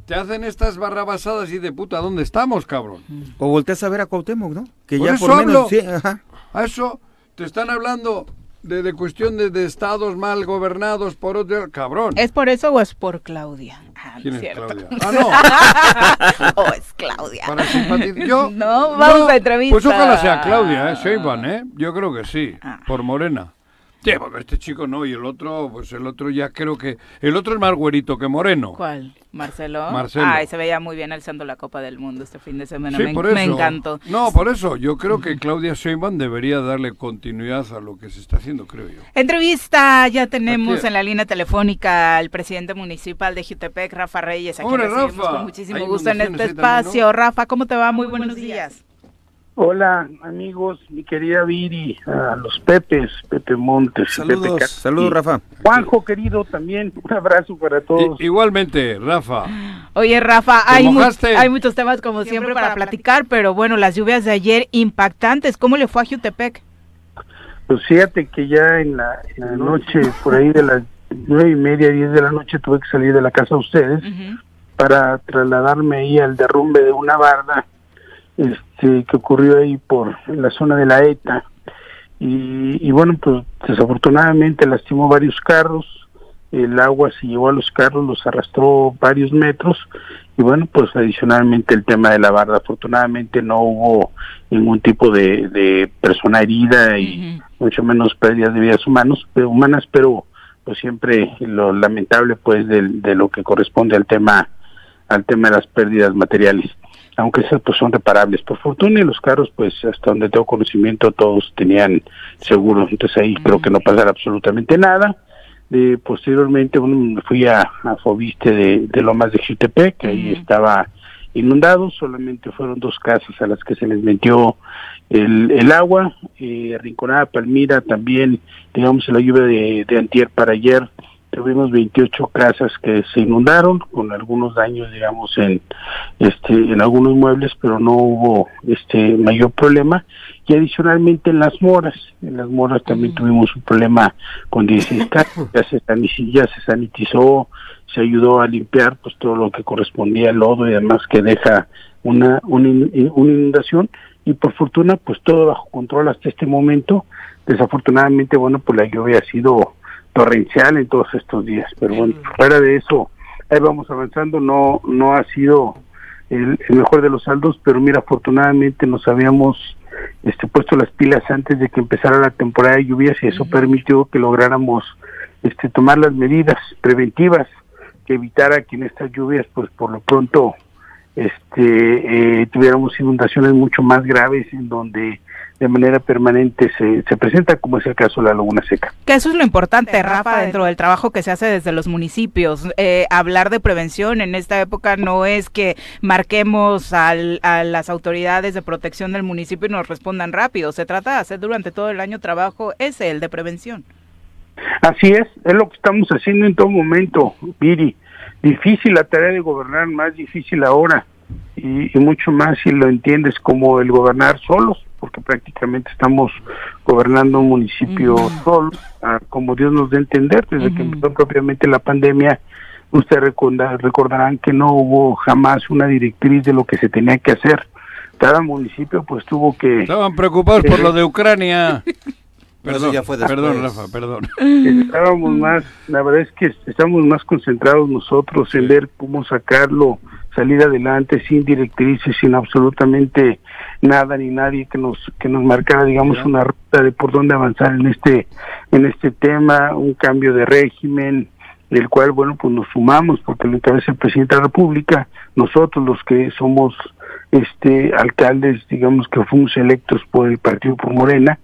te hacen estas barrabasadas y de puta, ¿dónde estamos, cabrón? O volteas a ver a Cuauhtémoc, ¿no? Que Por ya eso por lo menos... hablo. Sí, ajá. A eso te están hablando de, de cuestión de, de estados mal gobernados por otro... Cabrón. ¿Es por eso o es por Claudia? Ah, ¿Quién es cierto. Claudia? Ah, no. o es Claudia. Para simpatizar. Yo, No, vamos a entrevista. Pues ojalá sea Claudia, ¿eh? Sheinbaum, ¿eh? Yo creo que sí, Ah. por Morena. Sí, porque este chico no, y el otro, pues el otro ya creo que... El otro es más güerito que Moreno. ¿Cuál? ¿Marcelo? Marcelo. Ay, se veía muy bien alzando la Copa del Mundo este fin de semana. Sí, me, por eso. me encantó. No, por eso. Yo creo que Claudia Sheinbaum debería darle continuidad a lo que se está haciendo, creo yo. Entrevista, ya tenemos Aquí. en la línea telefónica al presidente municipal de Jutepec, Rafa Reyes, a quien Hombre, recibimos Rafa. con muchísimo gusto en este ahí también, espacio. Rafa, ¿cómo te va? Muy buenos días. Hola amigos, mi querida Viri, a los Pepes, Pepe Montes, Saludos. Pepe Saludos, Rafa. Juanjo querido también, un abrazo para todos. I- igualmente, Rafa. Oye, Rafa, ¿Te hay, mu- mojaste? hay muchos temas como siempre, para platicar, pero bueno, las lluvias de ayer impactantes. ¿Cómo le fue a Jutepec? Pues fíjate que ya en la, en la noche, por ahí de las nueve y media, diez de la noche, tuve que salir de la casa de ustedes para trasladarme ahí al derrumbe de una barda este, que ocurrió ahí por en la zona de la ETA. Y, y bueno, pues desafortunadamente lastimó varios carros, el agua se llevó a los carros, los arrastró varios metros y bueno, pues adicionalmente el tema de la barda, afortunadamente no hubo ningún tipo de, de persona herida y mucho menos pérdidas de vidas humanos, pero humanas, pero pues siempre lo lamentable pues de, lo que corresponde al tema al tema de las pérdidas materiales, aunque esas pues son reparables. Por fortuna y los carros pues hasta donde tengo conocimiento todos tenían seguro, entonces ahí creo que no pasará absolutamente nada. De, posteriormente bueno, me fui a, a Fobiste de, de Lomas de Jutepec, que ahí estaba inundado, solamente fueron dos casas a las que se les metió el, el agua, eh, Rinconada, Palmira también, digamos la lluvia de, de antier para ayer, tuvimos 28 casas que se inundaron con algunos daños digamos en este en algunos muebles pero no hubo este mayor problema. Y adicionalmente en las moras en las moras también tuvimos un problema con 16 casas ya se sani- ya se sanitizó se ayudó a limpiar pues todo lo que correspondía al lodo y demás que deja una una, una inundación. Y por fortuna pues todo bajo control hasta este momento. Desafortunadamente bueno pues la lluvia ha sido torrencial en todos estos días pero bueno fuera de eso ahí vamos avanzando no no ha sido el, el mejor de los saldos pero mira afortunadamente nos habíamos este puesto las pilas antes de que empezara la temporada de lluvias y eso permitió que lográramos este tomar las medidas preventivas que evitara que en estas lluvias pues por lo pronto este eh, tuviéramos inundaciones mucho más graves en donde de manera permanente se, se presenta como es el caso de la laguna seca Que eso es lo importante, Rafa, dentro del trabajo que se hace desde los municipios. Eh, hablar de prevención en esta época no es que marquemos al- a las autoridades de protección del municipio y nos respondan rápido. Se trata de hacer durante todo el año trabajo ese, el de prevención. Así es, es lo que estamos haciendo en todo momento, Viri. Difícil la tarea de gobernar, más difícil ahora, y, y mucho más si lo entiendes como el gobernar solos, porque prácticamente estamos gobernando un municipio solo, ah, como Dios nos dé a entender, desde que empezó propiamente la pandemia. Ustedes recorda- recordarán que no hubo jamás una directriz de lo que se tenía que hacer. Cada municipio pues tuvo que... Estaban preocupados por lo de Ucrania. Perdón, ya fue perdón, Rafa, perdón. estábamos más, la verdad es que estamos más concentrados nosotros en ver cómo sacarlo, salir adelante sin directrices, sin absolutamente nada ni nadie que nos que nos marcara, digamos, una ruta de por dónde avanzar en este en este tema, un cambio de régimen del cual, bueno, pues nos sumamos porque lo encabeza el presidente de la República, nosotros los que somos este alcaldes, digamos que fuimos electos por el partido por Morena,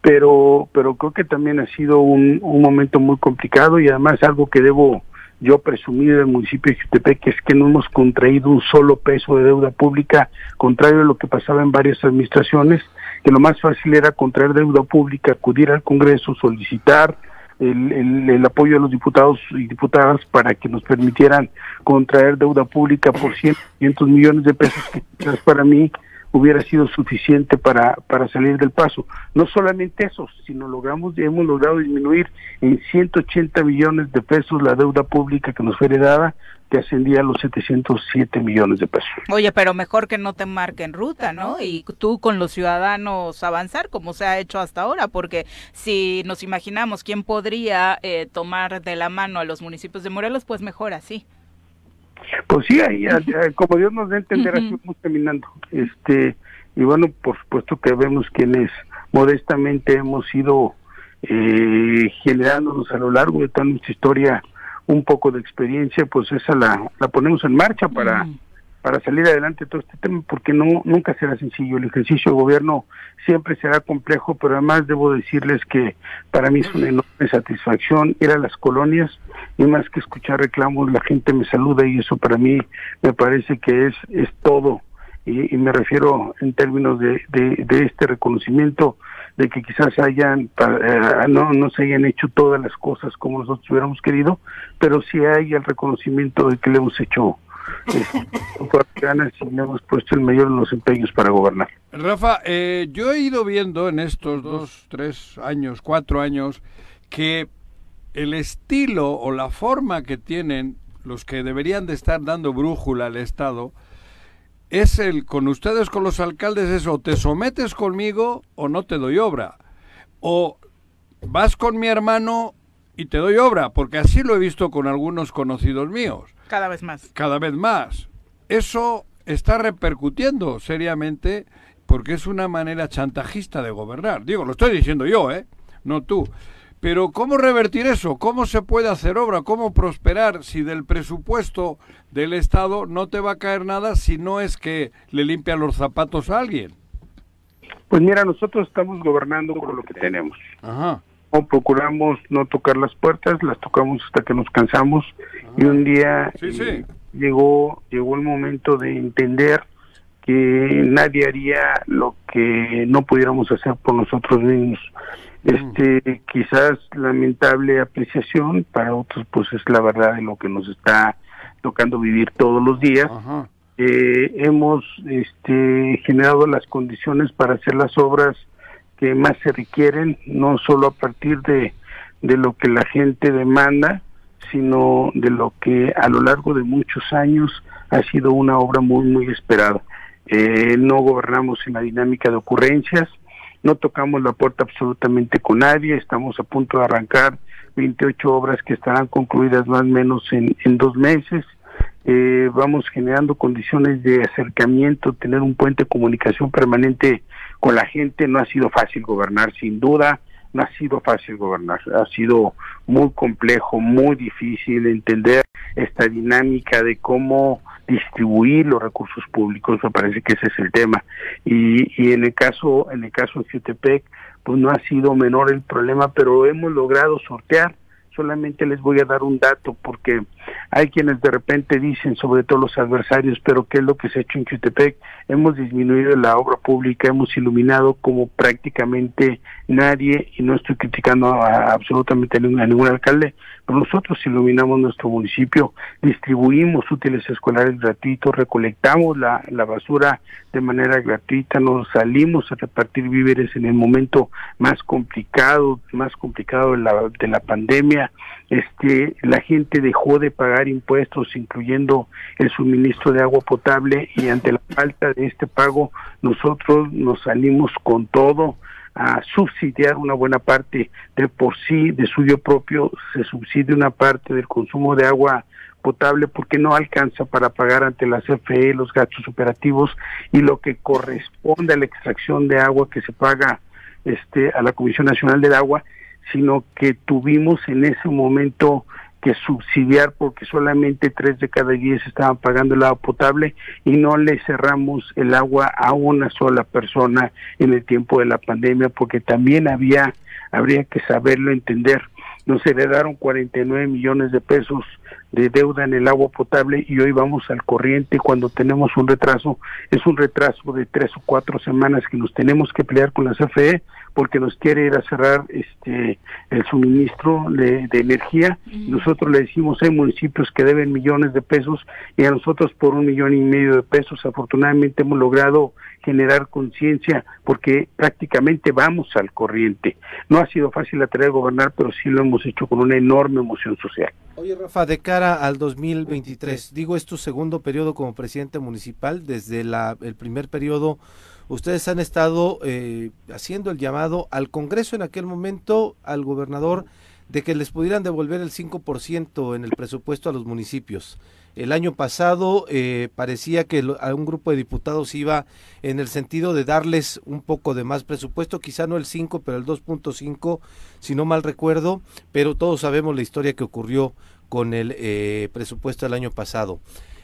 pero pero creo que también ha sido un, un momento muy complicado y además algo que debo yo presumir del municipio de Jutepec es que no hemos contraído un solo peso de deuda pública, contrario a lo que pasaba en varias administraciones, que lo más fácil era contraer deuda pública, acudir al Congreso, solicitar el, el, el apoyo de los diputados y diputadas para que nos permitieran contraer deuda pública por 100, 500 millones de pesos, que para mí hubiera sido suficiente para, para salir del paso. No solamente eso, sino logramos, hemos logrado disminuir en 180 millones de pesos la deuda pública que nos fue heredada, que ascendía a los 707 millones de pesos. Oye, pero mejor que no te marquen ruta, ¿no? Y tú con los ciudadanos avanzar como se ha hecho hasta ahora, porque si nos imaginamos quién podría eh, tomar de la mano a los municipios de Morelos, pues mejor así. Pues sí, ahí, como Dios nos dé a entender, así vamos caminando. Este, y bueno, por supuesto que vemos quienes modestamente hemos ido eh, generándonos a lo largo de toda nuestra historia un poco de experiencia, pues esa la, la ponemos en marcha para, Mm. Para salir adelante todo este tema, porque no nunca será sencillo. El ejercicio de gobierno siempre será complejo, pero además debo decirles que para mí es una enorme satisfacción ir a las colonias y más que escuchar reclamos, la gente me saluda y eso para mí me parece que es, es todo. Y, me refiero en términos de, de, este reconocimiento de que quizás hayan eh, no no se hayan hecho todas las cosas como nosotros hubiéramos querido, pero sí hay el reconocimiento de que le hemos hecho ganas y hemos puesto el mayor de los empeños para gobernar. Rafa, eh, yo he ido viendo en estos dos, tres años, cuatro años, que el estilo o la forma que tienen los que deberían de estar dando brújula al Estado es el, con ustedes, con los alcaldes, es o te sometes conmigo o no te doy obra. O vas con mi hermano y te doy obra, porque así lo he visto con algunos conocidos míos. Cada vez más. Cada vez más. Eso está repercutiendo seriamente porque es una manera chantajista de gobernar. Digo, lo estoy diciendo yo, ¿eh? No tú. Pero ¿cómo revertir eso? ¿Cómo se puede hacer obra? ¿Cómo prosperar si del presupuesto del Estado no te va a caer nada si no es que le limpian los zapatos a alguien? Pues mira, nosotros estamos gobernando con lo que tenemos. Ajá. No procuramos no tocar las puertas, las tocamos hasta que nos cansamos y un día Sí, sí. eh, llegó llegó el momento de entender que nadie haría lo que no pudiéramos hacer por nosotros mismos. Este, quizás lamentable apreciación, para otros pues es la verdad de lo que nos está tocando vivir todos los días. Ajá. Eh, hemos este, generado las condiciones para hacer las obras que más se requieren, no solo a partir de, de lo que la gente demanda, sino de lo que a lo largo de muchos años ha sido una obra muy, muy esperada. Eh, no gobernamos en la dinámica de ocurrencias, no tocamos la puerta absolutamente con nadie, estamos a punto de arrancar 28 obras que estarán concluidas más o menos en, en dos meses. Eh, vamos generando condiciones de acercamiento, tener un puente de comunicación permanente con la gente. No ha sido fácil gobernar, sin duda, no ha sido fácil gobernar, ha sido muy complejo, muy difícil entender esta dinámica de cómo distribuir los recursos públicos, me parece que ese es el tema. Y, y en el caso, en el caso de Jutepec, pues no ha sido menor el problema, pero hemos logrado sortear solamente les voy a dar un dato porque hay quienes de repente dicen, sobre todo los adversarios, pero ¿qué es lo que se ha hecho en Chutepec? Hemos disminuido la obra pública, hemos iluminado como prácticamente nadie, y no estoy criticando a, absolutamente a ningún, a ningún alcalde, nosotros iluminamos nuestro municipio, distribuimos útiles escolares gratuitos, recolectamos la, la basura de manera gratuita, nos salimos a repartir víveres en el momento más complicado, más complicado de la, de la pandemia, este, la gente dejó de pagar impuestos, incluyendo el suministro de agua potable, y ante la falta de este pago, nosotros nos salimos con todo a subsidiar una buena parte de por sí, de suyo propio, se subsidia una parte del consumo de agua potable porque no alcanza para pagar ante la CFE los gastos operativos y lo que corresponde a la extracción de agua que se paga este a la Comisión Nacional del Agua sino que tuvimos en ese momento que subsidiar porque solamente tres de cada diez estaban pagando el agua potable y no le cerramos el agua a una sola persona en el tiempo de la pandemia porque también había habría que saberlo entender. Nos heredaron 49 millones de pesos de deuda en el agua potable y hoy vamos al corriente. Cuando tenemos un retraso es un retraso de tres o cuatro semanas que nos tenemos que pelear con la CFE porque nos quiere ir a cerrar este el suministro de, de energía. Nosotros le decimos hay municipios que deben millones de pesos y a nosotros por un millón y medio de pesos. Afortunadamente hemos logrado generar conciencia porque prácticamente vamos al corriente. No ha sido fácil la tarea de gobernar pero sí lo hemos hecho con una enorme emoción social. Oye, Rafa, de cara al 2023, digo, es tu segundo periodo como presidente municipal. Desde la, el primer periodo, ustedes han estado eh, haciendo el llamado al Congreso en aquel momento, al gobernador, de que les pudieran devolver el 5% en el presupuesto a los municipios. El año pasado eh, parecía que a un grupo de diputados iba en el sentido de darles un poco de más presupuesto, quizá no el 5, pero el 2.5, si no mal recuerdo, pero todos sabemos la historia que ocurrió con el eh, presupuesto del año pasado.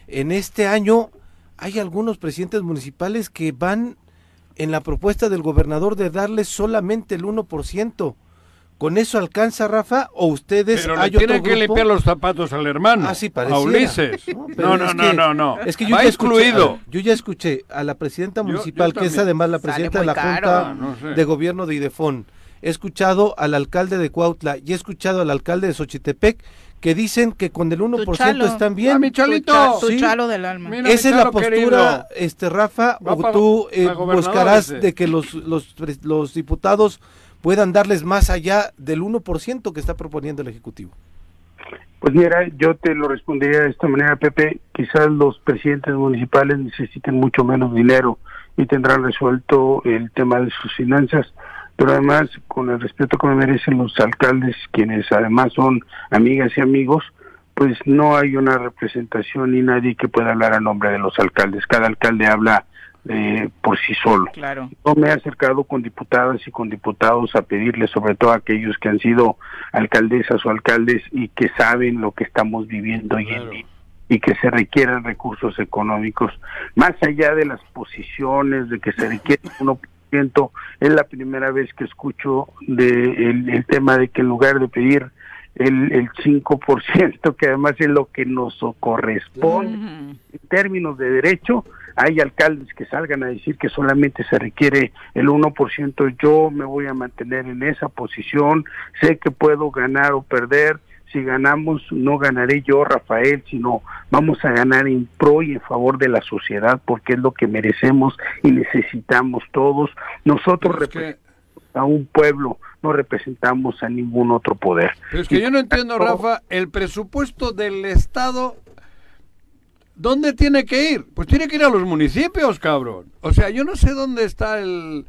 En este año hay algunos presidentes municipales que van en la propuesta del gobernador de darles solamente el 1%. ¿Con eso alcanza, Rafa? ¿O ustedes Pero hay le otro tienen que grupo? limpiar los zapatos al hermano. Ah, sí, a. Ulises. No, No, no, es no, que- no, no. Es que yo Va ya escuché, excluido. a ver, yo ya escuché a la presidenta municipal, yo que es además la presidenta de la caro. Junta Ah, no sé. de Gobierno de Idefón. He escuchado al alcalde de Cuautla y he escuchado al alcalde de Xochitepec que dicen que con el 1% chalo. están bien. Ah, mi Tu, cha- tu Sí. chalo del alma. Mira, Esa es la postura, querido. este Rafa, Va o para- tú eh, buscarás ese. de que los, los, los diputados puedan darles más allá del 1% que está proponiendo el Ejecutivo. Pues mira, yo te lo respondería de esta manera, Pepe. Quizás los presidentes municipales necesiten mucho menos dinero y tendrán resuelto el tema de sus finanzas, pero además, con el respeto que me merecen los alcaldes, quienes además son amigas y amigos, pues no hay una representación ni nadie que pueda hablar a nombre de los alcaldes. Cada alcalde habla eh, por sí solo. Claro. Yo me he acercado con diputadas y con diputados a pedirles, sobre todo a aquellos que han sido alcaldesas o alcaldes y que saben lo que estamos viviendo hoy en día y que se requieran recursos económicos, más allá de las posiciones, de que se requiere un 1%, es la primera vez que escucho de el, el tema de que en lugar de pedir el, el 5%, que además es lo que nos corresponde, en términos de derecho, hay alcaldes que salgan a decir que solamente se requiere el 1%, yo me voy a mantener en esa posición, sé que puedo ganar o perder, si ganamos no ganaré yo, Rafael, sino vamos a ganar en pro y en favor de la sociedad, porque es lo que merecemos y necesitamos todos. Nosotros que- representamos a un pueblo, no representamos a ningún otro poder. Pero es que yo no entiendo, Rafa, el presupuesto del Estado, ¿dónde tiene que ir? Pues tiene que ir a los municipios, cabrón. O sea, yo no sé dónde está el,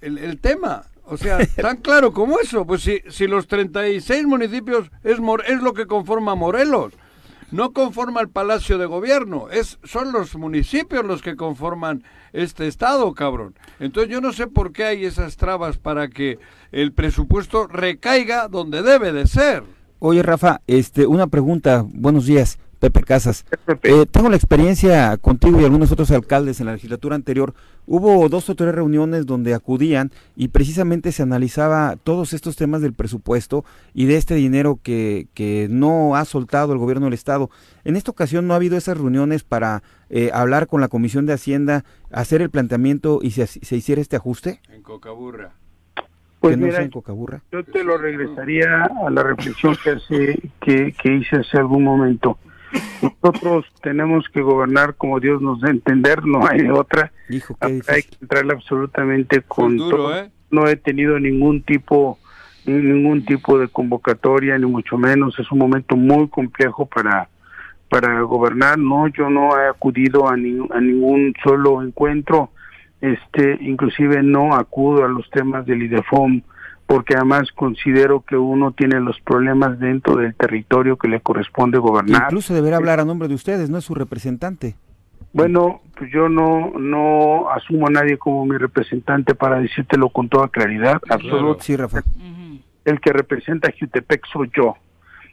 el, el tema. O sea, tan claro como eso. Pues si, si los 36 municipios es, es lo que conforma Morelos, no conforma el Palacio de Gobierno, es, son los municipios los que conforman este Estado, cabrón. Entonces yo no sé por qué hay esas trabas para que el presupuesto recaiga donde debe de ser. Oye, Rafa, este, una pregunta. Buenos días, Pepe Casas. Pepe. Eh, tengo la experiencia contigo y algunos otros alcaldes en la legislatura anterior. Hubo dos o tres reuniones donde acudían y precisamente se analizaba todos estos temas del presupuesto y de este dinero que, que no ha soltado el gobierno del Estado. En esta ocasión no ha habido esas reuniones para eh, hablar con la Comisión de Hacienda, hacer el planteamiento y se, se hiciera este ajuste. En Cocaburra. Pues no mira. Yo te lo regresaría a la reflexión que, hace, que, que hice hace algún momento. Nosotros tenemos que gobernar como Dios nos da a entender, no hay otra. Hijo, qué Hay que entrarle absolutamente con duro, todo. ¿eh? No he tenido ningún tipo ningún tipo de convocatoria ni mucho menos. Es un momento muy complejo para para gobernar. No, yo no he acudido a, ni- a ningún solo encuentro. Este, inclusive no acudo a los temas del IDEFOM porque además considero que uno tiene los problemas dentro del territorio que le corresponde gobernar. Incluso deberá hablar a nombre de ustedes, no es su representante. Bueno, pues yo no no asumo a nadie como mi representante para decírtelo con toda claridad. Absoluta. Sí, Rafa. El que representa a Jutepec soy yo.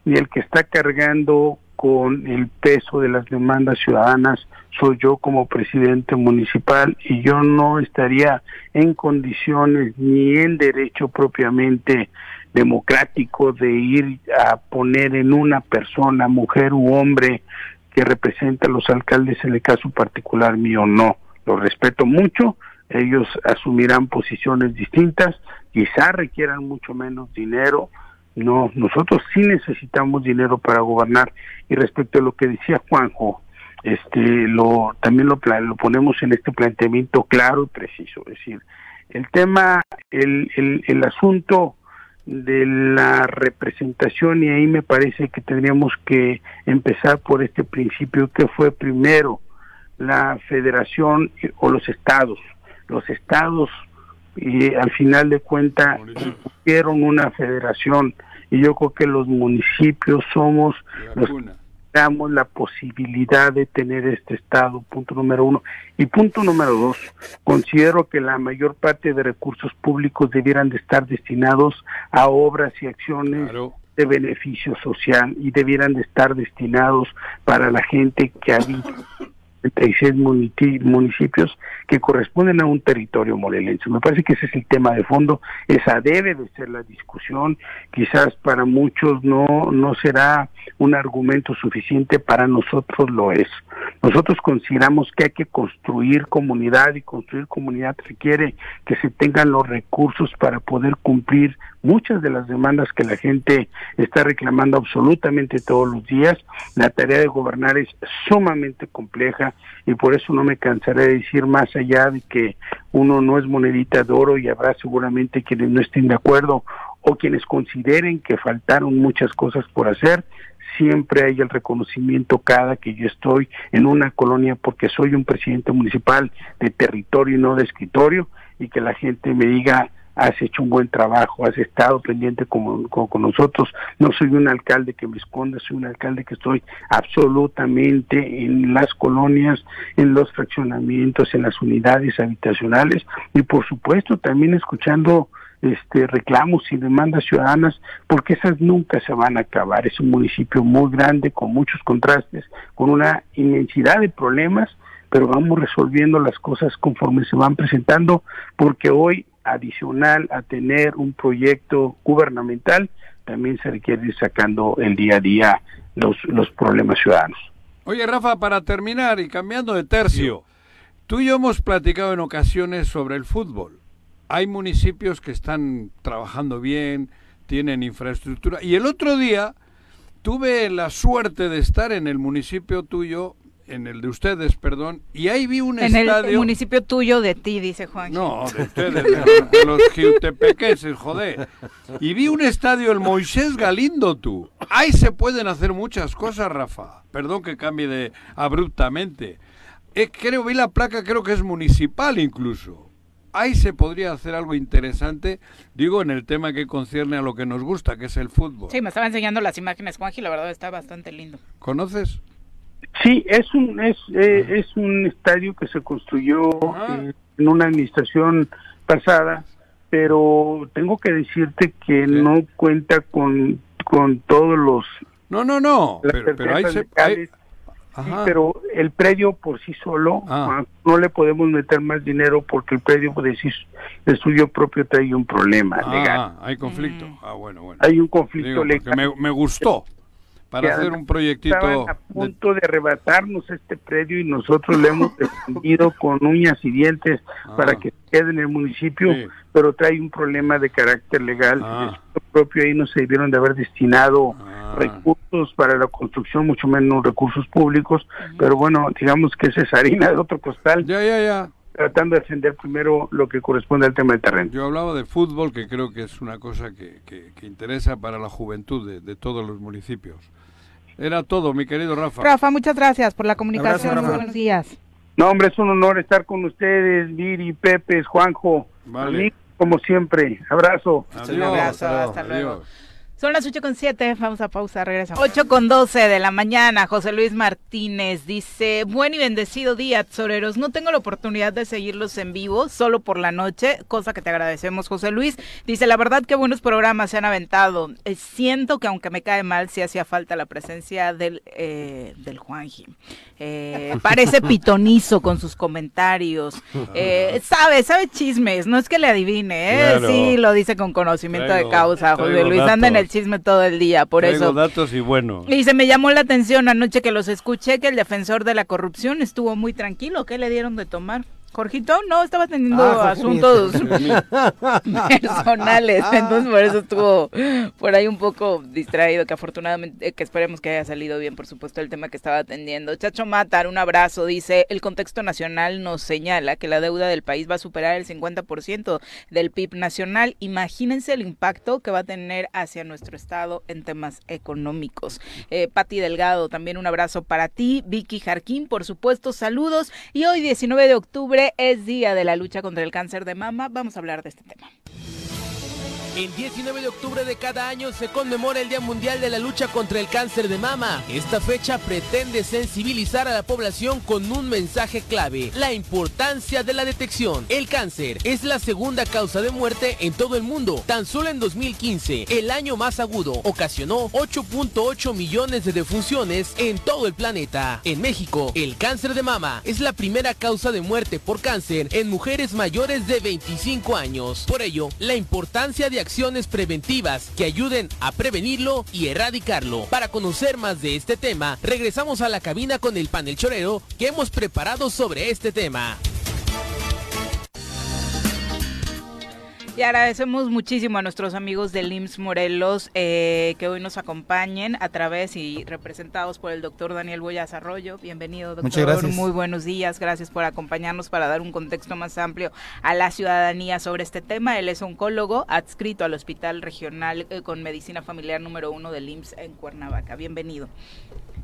Y el que está cargando con el peso de las demandas ciudadanas soy yo como presidente municipal y yo no estaría en condiciones ni en derecho propiamente democrático de ir a poner en una persona, mujer u hombre, que representa a los alcaldes en el caso particular mío, no. Lo respeto mucho, ellos asumirán posiciones distintas, quizá requieran mucho menos dinero, no, nosotros sí necesitamos dinero para gobernar y respecto a lo que decía Juanjo, este lo también lo, lo ponemos en este planteamiento claro y preciso, es decir, el tema, el, el, el asunto de la representación y ahí me parece que tendríamos que empezar por este principio que fue primero la federación eh, o los estados. Los estados y al final de cuentas hicieron una federación y yo creo que los municipios somos los cuna. damos la posibilidad de tener este estado, punto número uno. Y punto número dos, considero que la mayor parte de recursos públicos debieran de estar destinados a obras y acciones Claro. de beneficio social y debieran de estar destinados para la gente que habita 36 muniti- municipios que corresponden a un territorio morelense. Me parece que ese es el tema de fondo, esa debe de ser la discusión, quizás para muchos no, no será un argumento suficiente, para nosotros lo es. Nosotros consideramos que hay que construir comunidad y construir comunidad requiere que se tengan los recursos para poder cumplir muchas de las demandas que la gente está reclamando absolutamente todos los días. La tarea de gobernar es sumamente compleja y por eso no me cansaré de decir más allá de que uno no es monedita de oro y habrá seguramente quienes no estén de acuerdo o quienes consideren que faltaron muchas cosas por hacer. Siempre hay el reconocimiento cada que yo estoy en una colonia porque soy un presidente municipal de territorio y no de escritorio y que la gente me diga has hecho un buen trabajo, has estado pendiente como, con nosotros. No soy un alcalde que me esconda, soy un alcalde que estoy absolutamente en las colonias, en los fraccionamientos, en las unidades habitacionales y por supuesto también escuchando este reclamos y demandas ciudadanas porque esas nunca se van a acabar. Es un municipio muy grande con muchos contrastes, con una inmensidad de problemas, pero vamos resolviendo las cosas conforme se van presentando porque hoy adicional a tener un proyecto gubernamental, también se requiere ir sacando el día a día los, los problemas ciudadanos. Oye, Rafa, para terminar y cambiando de tercio, tú y yo hemos platicado en ocasiones sobre el fútbol. Hay municipios que están trabajando bien, tienen infraestructura. Y el otro día tuve la suerte de estar en el municipio tuyo en el de ustedes, perdón, y ahí vi un en estadio... el municipio tuyo de ti, dice Juan. No, de ustedes, de, los jiutepequenses, joder. Y vi un estadio, el Moisés Galindo, tú. Ahí se pueden hacer muchas cosas, Rafa. Perdón que cambie de abruptamente. Eh, creo, vi la placa, creo que es municipal incluso. Ahí se podría hacer algo interesante, digo, en el tema que concierne a lo que nos gusta, que es el fútbol. Sí, me estaba enseñando las imágenes, Juanji, la verdad está bastante lindo. ¿Conoces? Sí, es un es eh, es un estadio que se construyó eh, en una administración pasada, pero tengo que decirte que no cuenta con con todos los no no no, las pero, pero ahí se, legales. ahí- Sí, Ajá. pero el predio por sí solo Ah. ah, no le podemos meter más dinero porque el predio de, sí- de suyo propio trae un problema legal. Ah, hay conflicto. Ah, bueno, bueno. Hay un conflicto Digo, legal. me, me gustó para hacer un proyectito. Estaban a punto de arrebatarnos este predio y nosotros le hemos defendido con uñas y dientes Ah. para que quede en el municipio, Sí. pero trae un problema de carácter legal. Ah. Propio ahí no se debieron de haber destinado Ah. recursos para la construcción, mucho menos recursos públicos, pero bueno, digamos que esa es harina de otro costal, Ya, ya, ya. Tratando de defender primero lo que corresponde al tema del terreno. Yo hablaba de fútbol, que creo que es una cosa que, que- que interesa para la juventud de, de todos los municipios. Era todo, mi querido Rafa. Rafa, muchas gracias por la comunicación. Abrazo, Rafa. Buenos días. No, hombre, es un honor estar con ustedes, Viri, Pepe, Juanjo, Vale. Como siempre. Abrazo. Adiós. Un abrazo, hasta Adiós. luego. Son las 8 con 7, vamos a pausa, regresamos. 8 con 12 de la mañana, José Luis Martínez dice, buen y bendecido día, tesoreros. No tengo la oportunidad de seguirlos en vivo, solo por la noche, cosa que te agradecemos, José Luis. Dice, la verdad que buenos programas se han aventado. Eh, siento que aunque me cae mal, sí hacía falta la presencia del, eh, del Juanji. Eh, parece pitonizo con sus comentarios. Eh, sabe, sabe chismes, no es que le adivine, ¿eh? Claro. Sí, lo dice con conocimiento de causa, José Luis. Anda en el datos. chisme todo el día, por Traigo eso. datos y bueno. Y se me llamó la atención anoche que los escuché que el defensor de la corrupción estuvo muy tranquilo. ¿Qué le dieron de tomar? Jorgito, no, estaba teniendo Ah, asuntos personales, entonces por eso estuvo por ahí un poco distraído, que afortunadamente, eh, que esperemos que haya salido bien, por supuesto, el tema que estaba atendiendo. Chacho Matar, un abrazo, dice, el contexto nacional nos señala que la deuda del país va a superar el 50% del PIB nacional. Imagínense el impacto que va a tener hacia nuestro estado en temas económicos. Eh, Pati Delgado, también un abrazo para ti. Vicky Jarquín, por supuesto, saludos. Y hoy, 19 de octubre, es día de la lucha contra el cáncer de mama. Vamos a hablar de este tema. El 19 de octubre de cada año se conmemora el Día Mundial de la Lucha contra el Cáncer de Mama. Esta fecha pretende sensibilizar a la población con un mensaje clave, la importancia de la detección. El cáncer es la segunda causa de muerte en todo el mundo. Tan solo en 2015, el año más agudo, ocasionó 8.8 millones de defunciones en todo el planeta. En México, el cáncer de mama es la primera causa de muerte por cáncer en mujeres mayores de 25 años. Por ello, la importancia de acciones preventivas que ayuden a prevenirlo y erradicarlo. Para conocer más de este tema, regresamos a la cabina con el panel chorero que hemos preparado sobre este tema. Y agradecemos muchísimo a nuestros amigos del IMSS Morelos eh, que hoy nos acompañen a través y representados por el doctor Daniel Boyas Arroyo. Bienvenido, doctor. Muchas gracias. Muy buenos días. Gracias por acompañarnos para dar un contexto más amplio a la ciudadanía sobre este tema. Él es oncólogo adscrito al Hospital Regional eh, con Medicina Familiar número uno del IMSS en Cuernavaca. Bienvenido.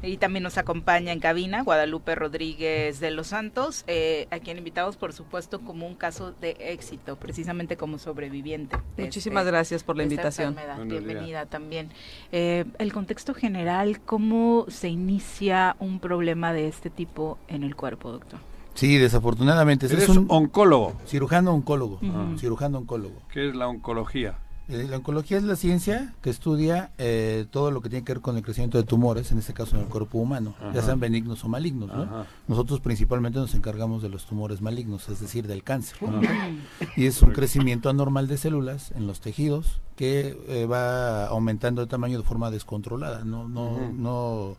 Y también nos acompaña en cabina Guadalupe Rodríguez de los Santos, eh, a quien invitamos, por supuesto, como un caso de éxito, precisamente como sobreviviente. de Muchísimas este- gracias por la invitación. Bienvenida también. Eh, el contexto general, ¿cómo se inicia un problema de este tipo en el cuerpo, doctor? Sí, desafortunadamente. Eres es un oncólogo. cirujano oncólogo. Cirujano oncólogo. ¿Qué es la oncología? Eh, la oncología es la ciencia que estudia eh, todo lo que tiene que ver con el crecimiento de tumores, en este caso en el cuerpo humano, ya sean benignos o malignos. Nosotros principalmente nos encargamos de los tumores malignos, es decir, del cáncer. Y es un crecimiento anormal de células en los tejidos que eh, va aumentando de tamaño de forma descontrolada. No, no, no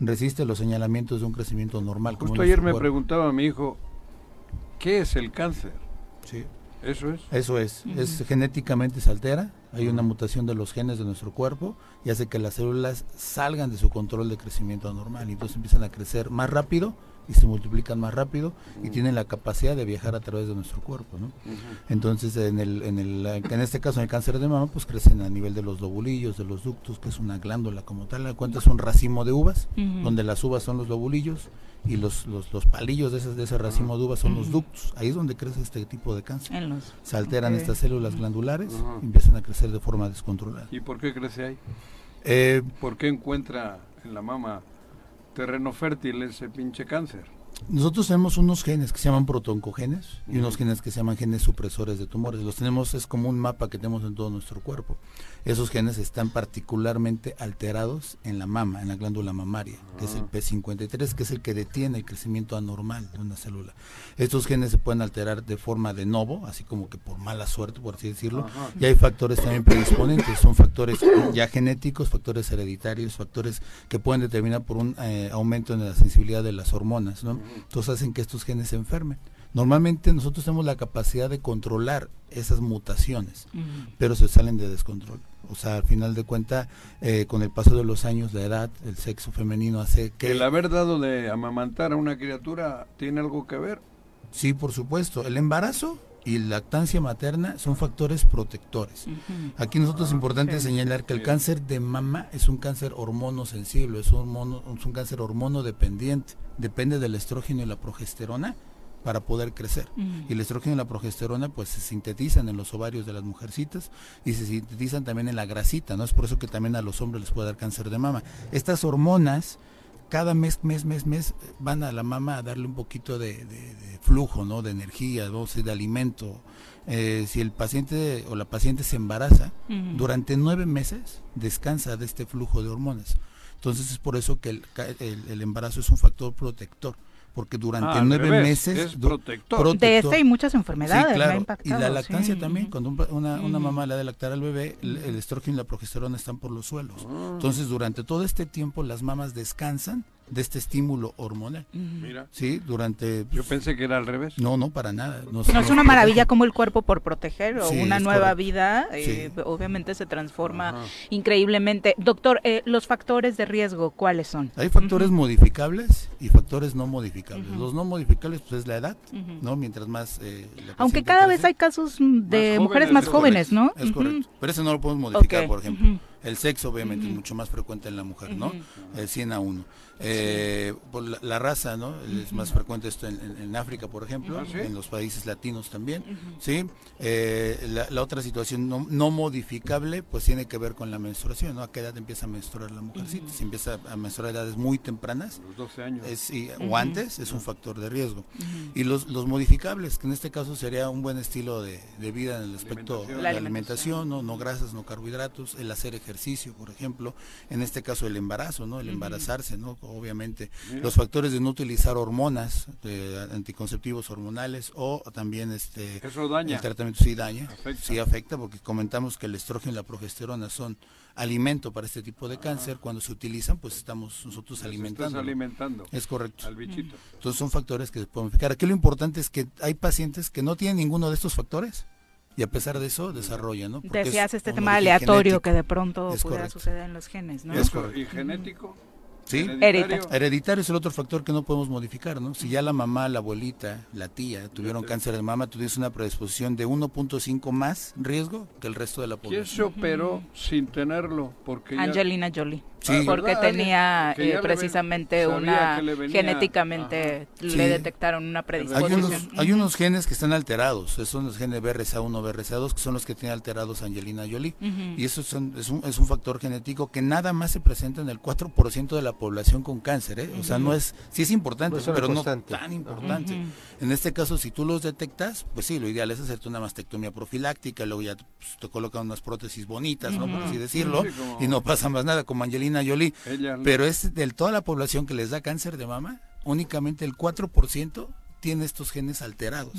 resiste los señalamientos de un crecimiento normal. Justo ayer me preguntaba mi hijo, ¿qué es el cáncer? Sí. Eso es. Eso es, es genéticamente se altera, hay una mutación de los genes de nuestro cuerpo y hace que las células salgan de su control de crecimiento anormal y entonces empiezan a crecer más rápido y se multiplican más rápido y tienen la capacidad de viajar a través de nuestro cuerpo, ¿no? Entonces, en el, en el, en este caso, en el cáncer de mama, pues crecen a nivel de los lobulillos, de los ductos, que es una glándula como tal. La cuenta es un racimo de uvas, donde las uvas son los lobulillos y los, los, los palillos de ese, de ese racimo de uvas son los ductos. Ahí es donde crece este tipo de cáncer. En los... Se alteran estas células glandulares y empiezan a crecer de forma descontrolada. ¿Y por qué crece ahí? Eh, ¿Por qué encuentra en la mama terreno fértil ese pinche cáncer? Nosotros tenemos unos genes que se llaman protoncogenes y unos genes que se llaman genes supresores de tumores. Los tenemos, es como un mapa que tenemos en todo nuestro cuerpo. Esos genes están particularmente alterados en la mama, en la glándula mamaria, que es el P53, que es el que detiene el crecimiento anormal de una célula. Estos genes se pueden alterar de forma de novo, así como que por mala suerte, por así decirlo. Y hay factores también predisponentes, son factores ya genéticos, factores hereditarios, factores que pueden determinar por un eh, aumento en la sensibilidad de las hormonas, ¿no? Entonces hacen que estos genes se enfermen. Normalmente nosotros tenemos la capacidad de controlar esas mutaciones, pero se salen de descontrol. O sea, al final de cuenta, eh, con el paso de los años, la edad, el sexo femenino hace que... ¿El haber dado de amamantar a una criatura tiene algo que ver? Sí, por supuesto. El embarazo y la lactancia materna son factores protectores. Aquí nosotros es importante señalar que el cáncer de mama es un cáncer hormonosensible, es un, hormono- es un cáncer hormonodependiente, depende del estrógeno y la progesterona para poder crecer. Y el estrógeno y la progesterona pues se sintetizan en los ovarios de las mujercitas y se sintetizan también en la grasita, ¿no? Es por eso que también a los hombres les puede dar cáncer de mama. Estas hormonas cada mes, mes, mes, mes van a la mama a darle un poquito de, de- de flujo, ¿no? De energía, ¿no? Sí, de alimento. Eh, si el paciente o la paciente se embaraza, durante nueve meses descansa de este flujo de hormonas. Entonces es por eso que el- el embarazo es un factor protector, porque durante Ah, nueve revés, meses... es du- protector. De esta y muchas enfermedades Sí. Y la lactancia sí. también, cuando un pa- una, una mamá le ha de lactar al bebé, el, el estrógeno y la progesterona están por los suelos. Ah. Entonces, durante todo este tiempo, las mamás descansan de este estímulo hormonal. Mira, Sí, durante... yo pensé que era al revés. No, no, para nada. No, es una maravilla como el cuerpo por proteger o Sí, una nueva correcto. vida, eh, Sí. obviamente se transforma Ajá. increíblemente. Doctor, eh, los factores de riesgo, ¿cuáles son? Hay factores modificables y factores no modificables. Los no modificables, pues es la edad. ¿no? Mientras más... eh, la Aunque cada vez hay casos de jóvenes, mujeres más es jóvenes, ¿no? Es correcto. Pero eso no lo podemos modificar, por ejemplo. El sexo, obviamente, es mucho más frecuente en la mujer, ¿no? Ujú. El 100 a 1. Eh, por la, la raza, ¿no? Es más frecuente esto en, en- en África, por ejemplo, Ah, ¿sí? en los países latinos también, ¿sí? Eh, la, la otra situación no, no modificable, pues tiene que ver con la menstruación, ¿no? ¿A qué edad empieza a menstruar la mujercita? Si empieza a menstruar a edades muy tempranas, Los 12 años. es, y- Ujú. o antes, es un factor de riesgo. Y los, los modificables, que en este caso sería un buen estilo de, de vida en el aspecto Alimentación. de La la alimentación, ¿no? no grasas, no carbohidratos, el hacer ejercicio ejercicio, por ejemplo, en este caso el embarazo, ¿no? El embarazarse, ¿no? Obviamente, los factores de no utilizar hormonas, de anticonceptivos hormonales o también este Eso daña. el tratamiento sí daña, Afecta. sí afecta porque comentamos que el estrógeno y la progesterona son alimento para este tipo de cáncer, cuando se utilizan, pues estamos nosotros alimentando. alimentando Es correcto. al bichito. Entonces son factores que se pueden fijar. Aquí lo importante es que hay pacientes que no tienen ninguno de estos factores y a pesar de eso desarrollan, ¿no? Porque es Decías este tema aleatorio genético. que de pronto Es pudiera correcto. suceder en los genes, ¿no? Es correcto. ¿Y genético? Sí. ¿Hereditario? Hereditario es el otro factor que no podemos modificar, ¿no? Si ya la mamá, la abuelita, la tía tuvieron cáncer de mama, tú tienes una predisposición de 1.5 más riesgo que el resto de la ¿Quién población. se operó sin tenerlo? Porque ya- Angelina Jolie. Sí. Porque ¿verdad? tenía que eh, ven- precisamente una que le venía- genéticamente le Sí. detectaron una Hay predisposición. unos, hay unos genes que están alterados, esos son los genes BRCA1, BRCA2, que son los que tienen alterados Angelina Jolie. Y eso son- es, un, es un factor genético que nada más se presenta en el 4% de la población con cáncer. ¿eh? O sea, no es, sí es importante, No es una pero no constante. tan importante. En este caso, si tú los detectas, pues sí, lo ideal es hacerte una mastectomía profiláctica, luego ya pues, te colocan unas prótesis bonitas, ¿no? Por así decirlo, Sí, como- y no pasa más nada, como Angelina Jolie. Ella- Pero es de toda la población que les da cáncer de mama, únicamente el 4% tiene estos genes alterados.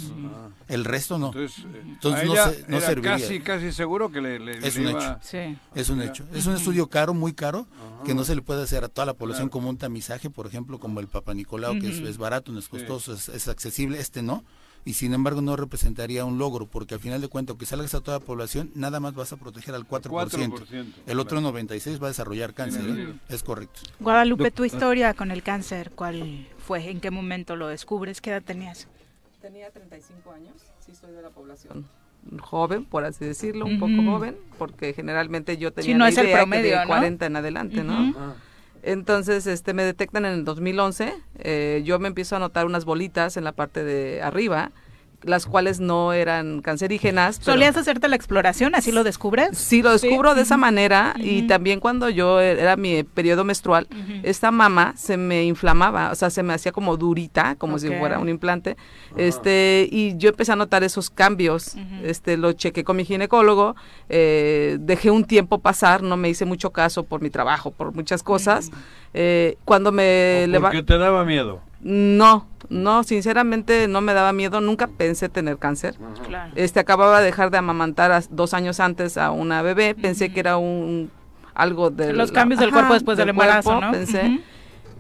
El resto no. Entonces, eh, Entonces a no ella se- no serviría. casi, casi seguro que le, le- Es le un iba- hecho. Sí. Es un hecho. Es un estudio caro, muy caro, que no se le puede hacer a toda la población como un tamizaje, por ejemplo, como el Papa Nicolau, que es, es barato, no es costoso, es, es accesible, este no. Y sin embargo no representaría un logro, porque al final de cuentas, que salgas a toda la población, nada más vas a proteger al 4%. 4%, el otro claro. 96 va a desarrollar cáncer. ¿eh? Es correcto. Guadalupe, tu historia con el cáncer, ¿cuál fue? ¿En qué momento lo descubres? ¿Qué edad tenías? Tenía 35 años, sí soy de la población joven, por así decirlo, un poco joven, porque generalmente yo tenía Sí, no la es el idea que promedio, de ¿no? 40 en adelante, ¿no? Entonces, este, me detectan en el 2011, eh, yo me empiezo a notar unas bolitas en la parte de arriba, las cuales no eran cancerígenas. pero- ¿Solías hacerte la exploración? ¿Así lo descubres? Sí, lo descubro de esa manera y también cuando yo era mi periodo menstrual, esta mama se me inflamaba, o sea, se me hacía como durita, como si fuera un implante, este, y yo empecé a notar esos cambios, este, lo chequé con mi ginecólogo, eh, dejé un tiempo pasar, no me hice mucho caso por mi trabajo, por muchas cosas, eh, cuando me ¿Por leva- qué te daba miedo? no, no, sinceramente no me daba miedo, nunca pensé tener cáncer. Claro. Este acababa de dejar de amamantar a- dos años antes a una bebé, pensé que era un algo de Los cambios del cuerpo después del embarazo, cuerpo, ¿no? Pensé.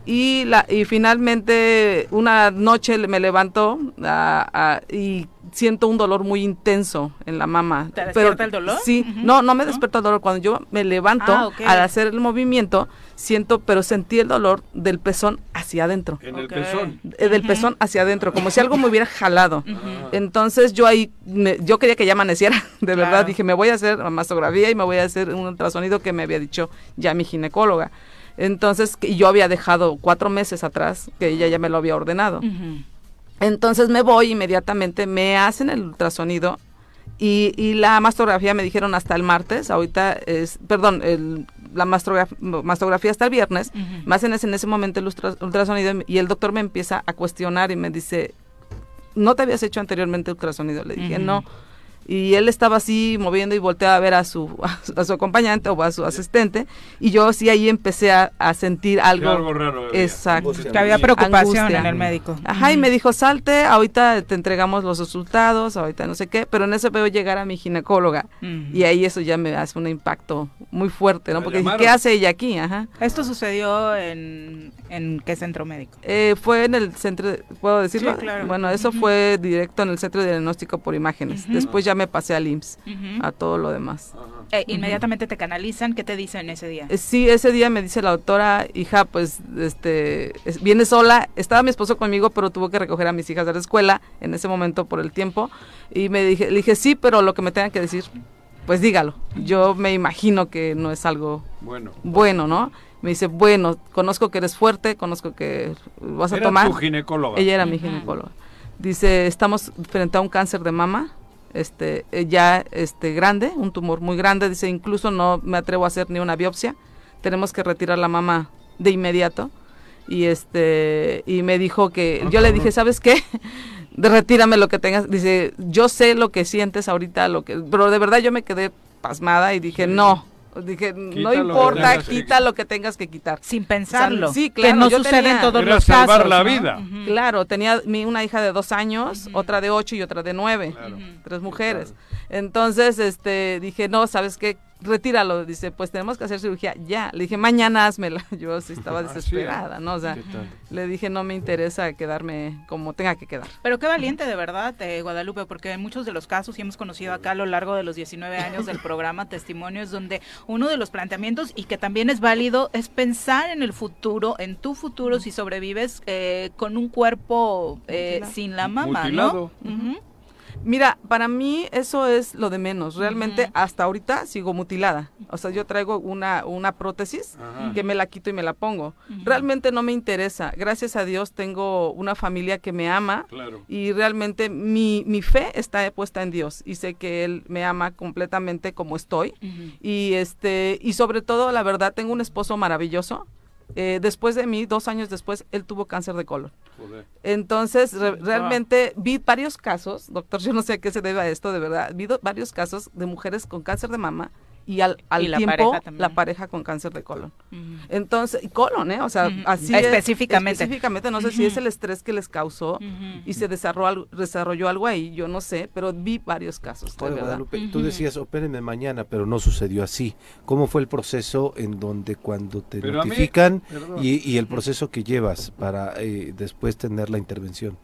Y la y finalmente una noche me levanto ah, ah, y siento un dolor muy intenso en la mama. ¿Te despierta el dolor? Sí, no, no me despierta el dolor. Cuando yo me levanto Ah, al hacer el movimiento, siento, pero sentí el dolor del pezón hacia adentro En el pezón. eh, del pezón hacia adentro, como si algo me hubiera jalado. Entonces yo ahí, me- yo quería que ya amaneciera, de verdad, Claro. dije, me voy a hacer mastografía y me voy a hacer un ultrasonido que me había dicho ya mi ginecóloga. Entonces, que yo había dejado cuatro meses atrás, que ella ya me lo había ordenado. Entonces me voy inmediatamente, me hacen el ultrasonido y, y la mastografía me dijeron hasta el martes, ahorita es, perdón, el- la mastografía hasta el viernes, me hacen ese- en ese momento el ultra- ultrasonido y el doctor me empieza a cuestionar y me dice, ¿no te habías hecho anteriormente ultrasonido? Le dije, no. Y él estaba así moviendo y volteaba a ver a su, a su acompañante o a su asistente y yo sí ahí empecé a, a sentir algo. algo raro había. Exacto. Que había preocupación Angustia. en el médico. Ajá, y me dijo, salte, ahorita te entregamos los resultados, ahorita no sé qué, pero en eso veo llegar a mi ginecóloga Ujú. y ahí eso ya me hace un impacto muy fuerte, ¿no? ¿La Porque dije? ¿qué hace ella aquí? Ajá. ¿Esto sucedió en, en qué centro médico? Eh, fue en el centro, ¿puedo decirlo? Sí, claro. Bueno, eso fue directo en el centro de diagnóstico por imágenes. Ujú. Después ya me pasé al IMSS, Ujú. a todo lo demás. Eh, inmediatamente te canalizan, ¿qué te dicen ese día? Eh, Sí, ese día me dice la doctora, hija, pues, este, es- viene sola. Estaba mi esposo conmigo, pero tuvo que recoger a mis hijas de la escuela en ese momento por el tiempo. Y me dije, le dije, sí, pero lo que me tengan que decir, pues dígalo. Yo me imagino que no es algo Bueno. bueno, ¿no? Me dice, bueno, conozco que eres fuerte, conozco que vas a Era tomar. tu ginecóloga. Ella era mi ginecóloga. Dice, estamos frente a un cáncer de mama, este, eh, ya este grande, un tumor muy grande. Dice, incluso no me atrevo a hacer ni una biopsia. Tenemos que retirar la mama de inmediato. Y este, y me dijo que, yo le dije, ¿sabes qué? Retírame lo que tengas. Dice, yo sé lo que sientes ahorita, lo que, pero de verdad yo me quedé pasmada y dije, no, Dije, no lo que importa, que quita lo que tengas que quitar. Sin pensarlo. sí, Que claro. no yo sucede en tenía- todos Era los salvar casos. la ¿no? vida. Ujú. Claro, tenía mi, una hija de dos años, otra de ocho y otra de nueve, Claro. tres mujeres. Entonces, este, dije, no, ¿sabes qué? Retíralo. Dice, pues tenemos que hacer cirugía ya. Le dije, mañana házmela. Yo sí estaba es. desesperada, ¿no? O sea, le dije, no me interesa quedarme como tenga que quedar. Pero qué valiente de verdad, eh, Guadalupe, porque en muchos de los casos, y hemos conocido acá a lo largo de los 19 años del programa testimonios, donde uno de los planteamientos, y que también es válido, es pensar en el futuro, en tu futuro, si sobrevives eh, con un cuerpo eh, sin la mama, Mutilado. ¿no? Ujú. Mira, para mí eso es lo de menos. Realmente hasta ahorita sigo mutilada. O sea, yo traigo una, una prótesis que me la quito y me la pongo. Realmente no me interesa. Gracias a Dios tengo una familia que me ama Claro. y realmente mi, mi fe está puesta en Dios y sé que Él me ama completamente como estoy. Y este y sobre todo, la verdad, tengo un esposo maravilloso. Eh, después de mí, dos años después, él tuvo cáncer de colon. Joder. Entonces, re- realmente vi varios casos, doctor, yo no sé a qué se debe a esto, de verdad, vi varios casos de mujeres con cáncer de mama y al, al Y la tiempo pareja también. la pareja con cáncer de colon. Ujú. Entonces, y colon, ¿eh? O sea, Ujú. así es- Específicamente. específicamente, no sé si es el estrés que les causó y se desarrolló, algo- desarrolló algo ahí, yo no sé, pero vi varios casos, de Oye, verdad. Guadalupe, tú decías, opérenme mañana, pero no sucedió así. ¿Cómo fue el proceso en donde cuando te Pero mí- notifican perdón. y, y el proceso que llevas para eh, después tener la intervención?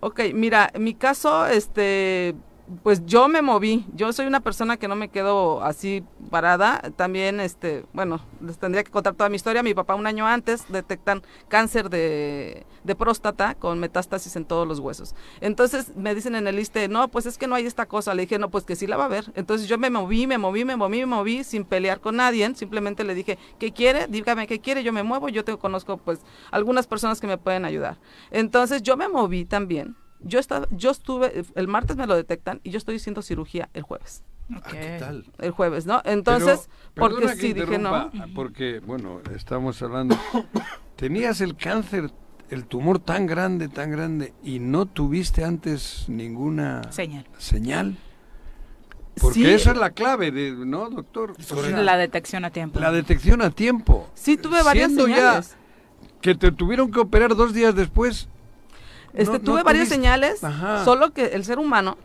Ok, mira, en mi caso, este, pues yo me moví. Yo soy una persona que no me quedo así parada. También, este, bueno, les tendría que contar toda mi historia. Mi papá un año antes detectan cáncer de, de próstata con metástasis en todos los huesos. Entonces me dicen en el liste, no, pues es que no hay esta cosa. Le dije, no, pues que sí la va a ver. Entonces yo me moví, me moví, me moví, me moví sin pelear con nadie. Simplemente le dije, ¿qué quiere? Dígame qué quiere. Yo me muevo. Yo te conozco, pues, algunas personas que me pueden ayudar. Entonces yo me moví también. Yo estaba, yo estuve, el martes me lo detectan y yo estoy haciendo cirugía el jueves. Ok. ¿Qué tal? El jueves, ¿no? Entonces, Pero, porque sí dije no. Porque, bueno, estamos hablando. Tenías el cáncer, el tumor tan grande, tan grande, y no tuviste antes ninguna Señal. señal. Porque Sí. esa es la clave, de, ¿no, doctor? La detección a tiempo. la detección a tiempo. Sí tuve varias Siendo ya señales. que te tuvieron que operar dos días después. Este, no- no tuve varias tuviste- señales, Ajá. suro que el ser humano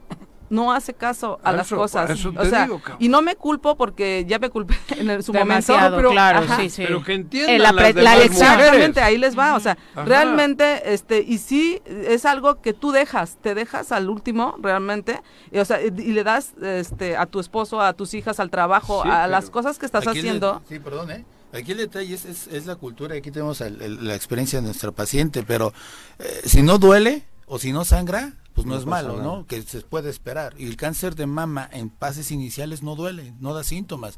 no hace caso a, A las eso- cosas. a eso o sea, digo, y no me culpo porque ya me culpé en el- su Demasiado, momento. pero- claro, ajá. sí, sí. Pero que entiendan la las la lección. Exactamente, ahí les va, o sea, Ajá. realmente, este, y sí, es algo que tú dejas, te dejas al último, realmente, y, o sea, y, y le das, este, a tu esposo, a tus hijas, al trabajo, Sí, a las cosas que estás haciendo. sí, perdón, ¿eh? Aquí el detalle es, es, es la cultura, aquí tenemos la experiencia de nuestra paciente, pero eh, si no duele o si no sangra, pues no, No es malo, nada. ¿no? Que se puede esperar. Y el cáncer de mama en fases iniciales no duele, no da síntomas.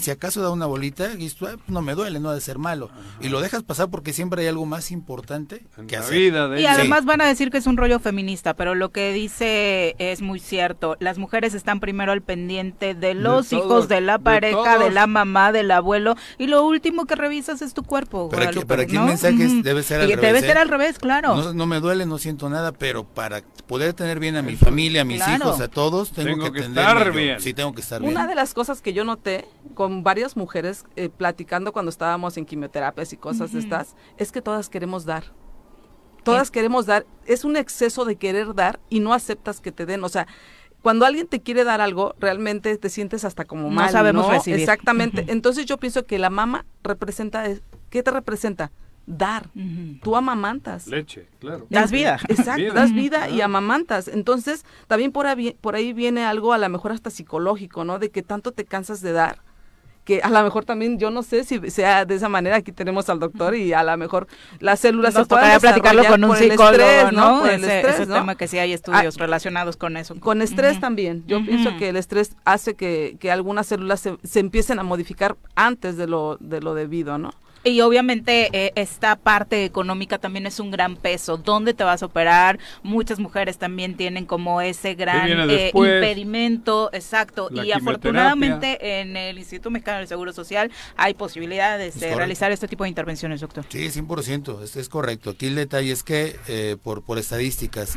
Si acaso da una bolita, y "Ah, pues no me duele, no ha de ser malo. Y lo dejas pasar porque siempre hay algo más importante En que la hacer. vida de Y además van a decir que es un rollo feminista, pero lo que dice es muy cierto. Las mujeres están primero al pendiente de los todos, hijos, de la pareja, de, la mamá, del abuelo, y lo último que revisas es tu cuerpo. Pero aquí- Guadalupe, pero aquí el ¿no? mensaje es- Ujú. debe ser al Y revés, Debe ¿eh? ser al revés, claro. No, no me duele, no siento nada, pero para poder tener bien a mi familia, a mis Claro. hijos, a todos, tengo, Tengo que, estar yo. bien. Sí, tengo que estar bien. Una de las cosas que yo noté con varias mujeres eh, platicando cuando estábamos en quimioterapias y cosas de estas, es que todas queremos dar. Todas queremos dar. Es un exceso de querer dar y no aceptas que te den. O sea, cuando alguien te quiere dar algo, realmente te sientes hasta como No mal. sabemos ¿no? recibir. Exactamente. Entonces yo pienso que la mama representa, ¿qué te representa? Dar. Ujú. Tú amamantas. Leche, claro. Das vida. Exacto, Vida. das vida y Ah. amamantas. Entonces, también por ahí, por ahí viene algo a lo mejor hasta psicológico, ¿no? De que tanto te cansas de dar. Que a lo mejor también, yo no sé si sea de esa manera, aquí tenemos al doctor y a lo mejor las células Nos se pueden tocaría platicarlo con un psicólogo, estrés, ¿no? Por el ese, estrés, ese ¿no? tema que sí hay estudios relacionados con eso. Con estrés también. Yo pienso que el estrés hace que, que algunas células se, se empiecen a modificar antes de lo, de lo debido, ¿no? Y obviamente eh, esta parte económica también es un gran peso. ¿Dónde te vas a operar? Muchas mujeres también tienen como ese gran eh, impedimento, exacto. La Y afortunadamente en el Instituto Mexicano del Seguro Social hay posibilidades de realizar este tipo de intervenciones, doctor. Sí, 100%, es, es correcto. Aquí el detalle es que, eh, por, por estadísticas,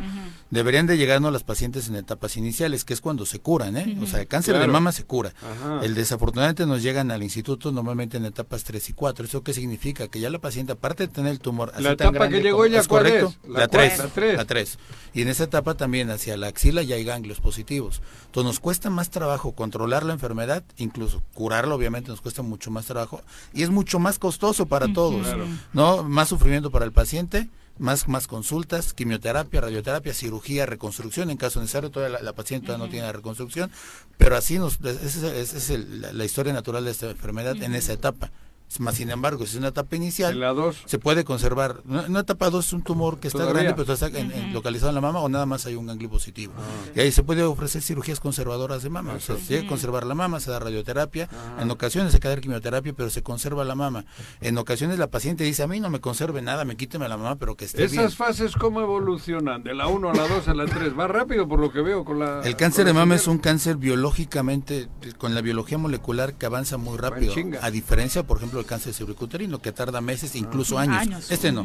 deberían de llegarnos las pacientes en etapas iniciales, que es cuando se curan, ¿eh? O sea, el cáncer de mama se cura. Ajá. El desafortunadamente nos llegan al instituto normalmente en etapas 3 y 4. ¿Eso qué significa? Que ya la paciente, aparte de tener el tumor así La tan etapa que llegó como- ella, ¿cuál correcto? es? La La cuál? 3. La tres. La 3. Y en esa etapa también hacia la axila ya hay ganglios positivos. Entonces nos cuesta más trabajo controlar la enfermedad, incluso curarla obviamente nos cuesta mucho más trabajo y es mucho más costoso para todos. Claro. ¿No? Más sufrimiento para el paciente, más, más consultas, quimioterapia, radioterapia, cirugía, reconstrucción, en caso necesario, todavía la, la paciente todavía no tiene la reconstrucción, pero así nos, esa es, esa es el- la, la historia natural de esta enfermedad en esa etapa. Más sin embargo, si es una etapa inicial, la 2. se puede conservar. Una etapa 2 es un tumor que está Todavía. grande, pero está en- en- localizado en la mama o nada más hay un ganglio positivo. Y ahí se puede ofrecer cirugías conservadoras de mama. O sea, se llega a conservar la mama, se da radioterapia. En ocasiones se queda quimioterapia, pero se conserva la mama. En ocasiones la paciente dice, a mí no me conserve nada, me quíteme la mama, pero que esté bien. Esas fases, ¿cómo evolucionan? De la 1 a la 2 a la 3. Va rápido por lo que veo con la... El cáncer de mama es un cáncer biológicamente, con la biología molecular que avanza muy rápido. A diferencia, por ejemplo, del cáncer cervicuterino, que tarda meses, incluso años. Años. Este no.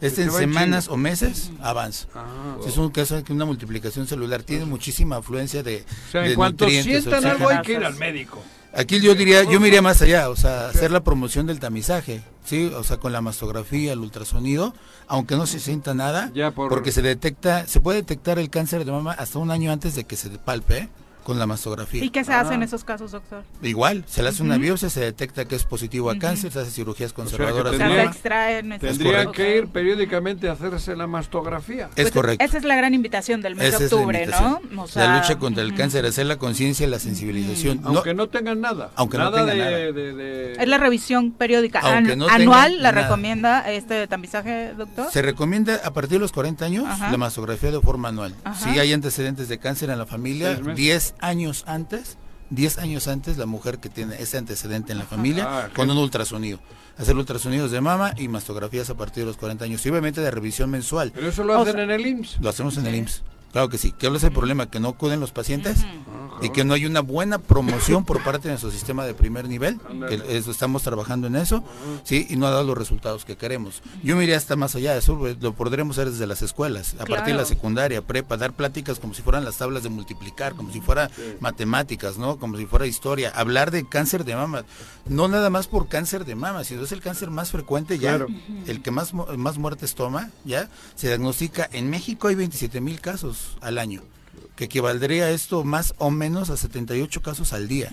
Este Este en semanas o meses avanza. Ah, Es un caso que una multiplicación celular tiene muchísima afluencia de, O sea, de en cuanto nutrientes, sientan algo hay que ir al médico. Aquí yo diría, yo me iría más allá, o sea, hacer la promoción del tamizaje, sí, o sea, con la mastografía, el ultrasonido, aunque no se sienta nada, Ya por- porque se detecta, se puede detectar el cáncer de mama hasta un año antes de que se palpe ¿eh? Con la mastografía. ¿Y qué se hace en esos casos, doctor? Igual, se le hace una biopsia, se detecta que es positivo a cáncer, se hace cirugías conservadoras O sea, Tendría- extraen que ir periódicamente a hacerse la mastografía. Es Pues, correcto. Esa es la gran invitación del mes Esa de la octubre. ¿no? O sea, la lucha contra el cáncer, hacer la conciencia y la sensibilización. No- Aunque no tengan nada. Aunque no nada tengan de, nada. de- de- Es la revisión periódica. Aunque An- no anual la nada. recomienda este tamizaje, doctor. Se recomienda a partir de los 40 años Ajá. la mastografía de forma anual. Ajá. Si hay antecedentes de cáncer en la familia, Seis meses. 10 años antes, 10 años antes la mujer que tiene ese antecedente en la familia Ah, con un ultrasonido. Hacer ultrasonidos de mama y mastografías a partir de los 40 años. Y obviamente de revisión mensual. Pero eso lo O hacen sea- en el IMSS. Lo hacemos en el IMSS. Claro que sí. ¿Qué es el problema? Que no acuden los pacientes y que no hay una buena promoción por parte de nuestro sistema de primer nivel. Que eso, estamos trabajando en eso, sí, y no ha dado los resultados que queremos. Yo me iría hasta más allá, eso pues, lo podremos hacer desde las escuelas, a partir de la secundaria, prepa, dar pláticas como si fueran las tablas de multiplicar, como si fuera matemáticas, ¿no? Como si fuera historia, hablar de cáncer de mama, no nada más por cáncer de mama, sino es el cáncer más frecuente ya, Claro. el que más más muertes toma, ya, se diagnostica en México hay 27 mil casos al año que equivaldría esto más o menos a 78 casos al día.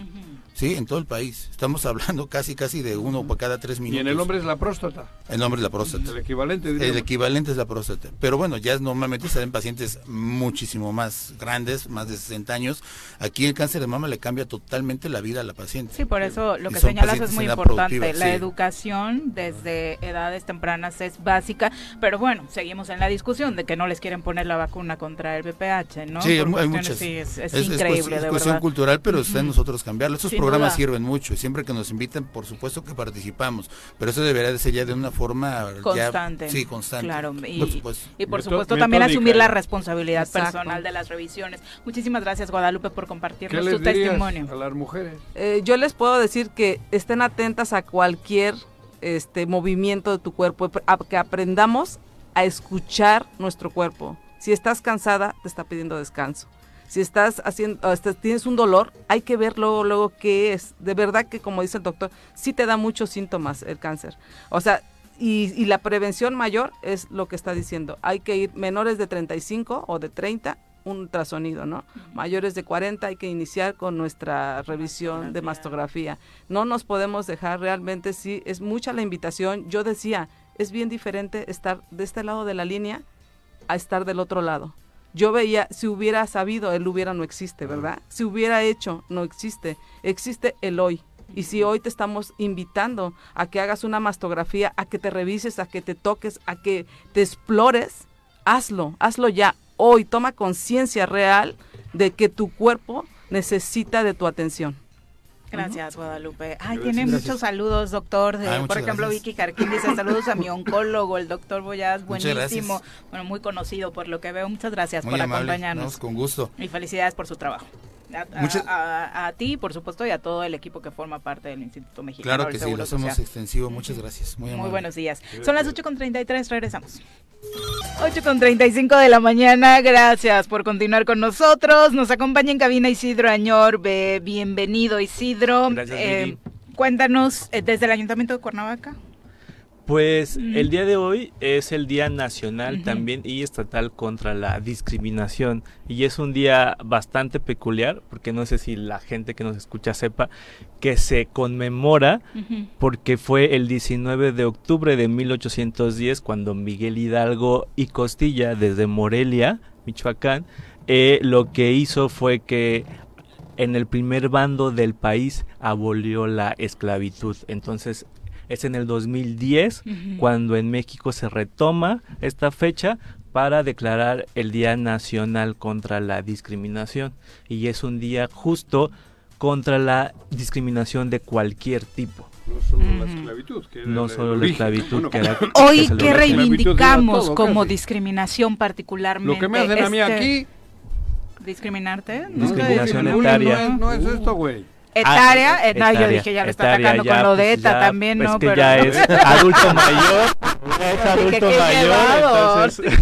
Sí, en todo el país. Estamos hablando casi casi de uno por cada tres Y minutos. en el hombre es la próstata. El hombre es la próstata. El equivalente, El diríamos. equivalente es la próstata. Pero bueno, ya es- normalmente se ven pacientes muchísimo más grandes, más de 60 años. Aquí el cáncer de mama le cambia totalmente la vida a la paciente. Sí, por eso lo Y que señalas es muy importante. La sí. educación desde edades tempranas es básica, pero bueno, seguimos en la discusión de que no les quieren poner la vacuna contra el VPH, ¿no? Sí, Por hay muchas. Sí, es, es Es- es increíble, cuestión- es de cuestión verdad. cultural, pero está en nosotros cambiarlo. Estos Sin programas duda. sirven mucho y siempre que nos invitan, por supuesto que participamos. Pero eso debería de ser ya de una forma ya- Constante. sí, constante. Claro, y Por supuesto. y por Meto- supuesto también metódica, asumir la responsabilidad Exacto. personal de las revisiones. Muchísimas gracias Guadalupe por ¿Qué compartirnos tu testimonio. a las mujeres? Eh, yo les puedo decir que estén atentas a cualquier este movimiento de tu cuerpo, a- que aprendamos a escuchar nuestro cuerpo. Si estás cansada, te está pidiendo descanso. Si estás haciendo, estás- tienes un dolor, hay que ver luego, luego qué es. De verdad que, como dice el doctor, sí te da muchos síntomas el cáncer. O sea, y, y la prevención mayor es lo que está diciendo. Hay que ir menores de 35 o de 30, un ultrasonido, ¿no? Mayores de 40 hay que iniciar con nuestra revisión de mastografía. No nos podemos dejar realmente, sí, es mucha la invitación. Yo decía, es bien diferente estar de este lado de la línea a estar del otro lado. Yo veía, si hubiera sabido, el hubiera no existe, ¿verdad? Si hubiera hecho, no existe. Existe el hoy. Y si hoy te estamos invitando a que hagas una mastografía, a que te revises, a que te toques, a que te explores, hazlo, hazlo ya. Hoy toma conciencia real de que tu cuerpo necesita de tu atención. Gracias, Guadalupe. Ay, tiene muchos saludos, doctor. por ejemplo, Vicky Carquín dice saludos a mi oncólogo, el doctor Boyaz, buenísimo. Bueno, muy conocido por lo que veo. Muchas gracias por acompañarnos. con gusto. Y felicidades por su trabajo. A, ti, por supuesto, y a todo el equipo que forma parte del Instituto Mexicano Claro que sí, lo hacemos extensivo. Muchas gracias. Muy, Muy buenos días. Son las 8.33, regresamos. 8.35 de la mañana, gracias por continuar con nosotros. Nos acompaña en cabina Isidro Añor. Bienvenido, Isidro. Gracias, eh, cuéntanos, eh, desde el Ayuntamiento de Cuernavaca. Pues el día de hoy es el Día Nacional también y Estatal contra la Discriminación. Y es un día bastante peculiar porque no sé si la gente que nos escucha sepa que se conmemora porque fue el 19 de octubre de 1810 cuando Miguel Hidalgo y Costilla desde Morelia, Michoacán, eh, lo que hizo fue que en el primer bando del país abolió la esclavitud. Entonces es en el 2010 cuando en México se retoma esta fecha para declarar el Día Nacional contra la Discriminación y es un día justo contra la discriminación de cualquier tipo. No solo la esclavitud, que no solo la esclavitud, que era, Hoy, ¿qué reivindicamos como discriminación particularmente? Lo que me hacen a mí este, aquí... ¿Discriminarte? Discriminación etaria. No, es esto, güey. Etaria, ah, no, yo dije ya lo está atacando con lo de ETA también, pues ¿no? que ya es adulto mayor, es adulto mayor, entonces...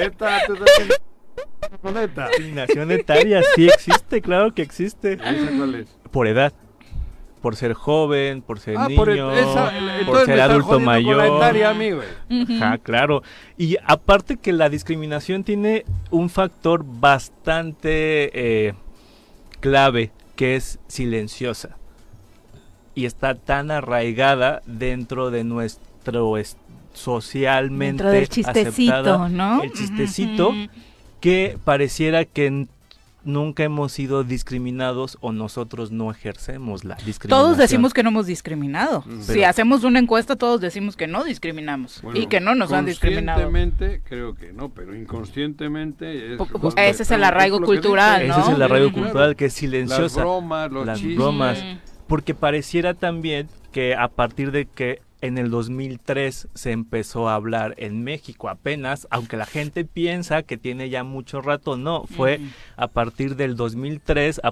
ETA, con ETA. Discriminación etaria, sí existe, claro que existe. cuál es? Por edad. Por ser joven, por ser ah, niño, por, esa, por ser adulto mayor. Con la etaria, a mí, güey. Ajá, claro. Y aparte que la discriminación tiene un factor bastante eh, clave que es silenciosa y está tan arraigada dentro de nuestro socialmente dentro chistecito, ¿no? El chistecito que pareciera que nunca hemos sido discriminados o nosotros no ejercemos la discriminación. Todos decimos que no hemos discriminado. si hacemos una encuesta, todos decimos que no discriminamos y que no nos han discriminado. Conscientemente creo que no, pero inconscientemente ese es el arraigo cultural, ¿no? Ese es el arraigo cultural que es silenciosa. Las bromas, los las chistes. bromas, porque pareciera también que a partir de que en el 2003 se empezó a hablar en México apenas, aunque la gente piensa que tiene ya mucho rato, no, fue a partir del 2003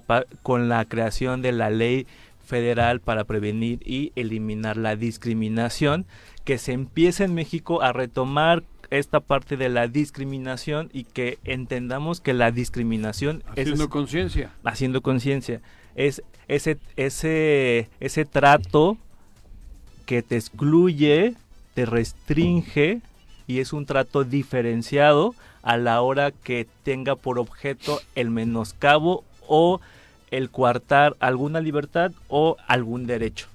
con la creación de la ley federal para prevenir y eliminar la discriminación, que se empieza en México a retomar esta parte de la discriminación y que entendamos que la discriminación haciendo conciencia. Haciendo conciencia. Es ese ese ese trato que te excluye, te restringe y es un trato diferenciado a la hora que tenga por objeto el menoscabo o el coartar alguna libertad o algún derecho.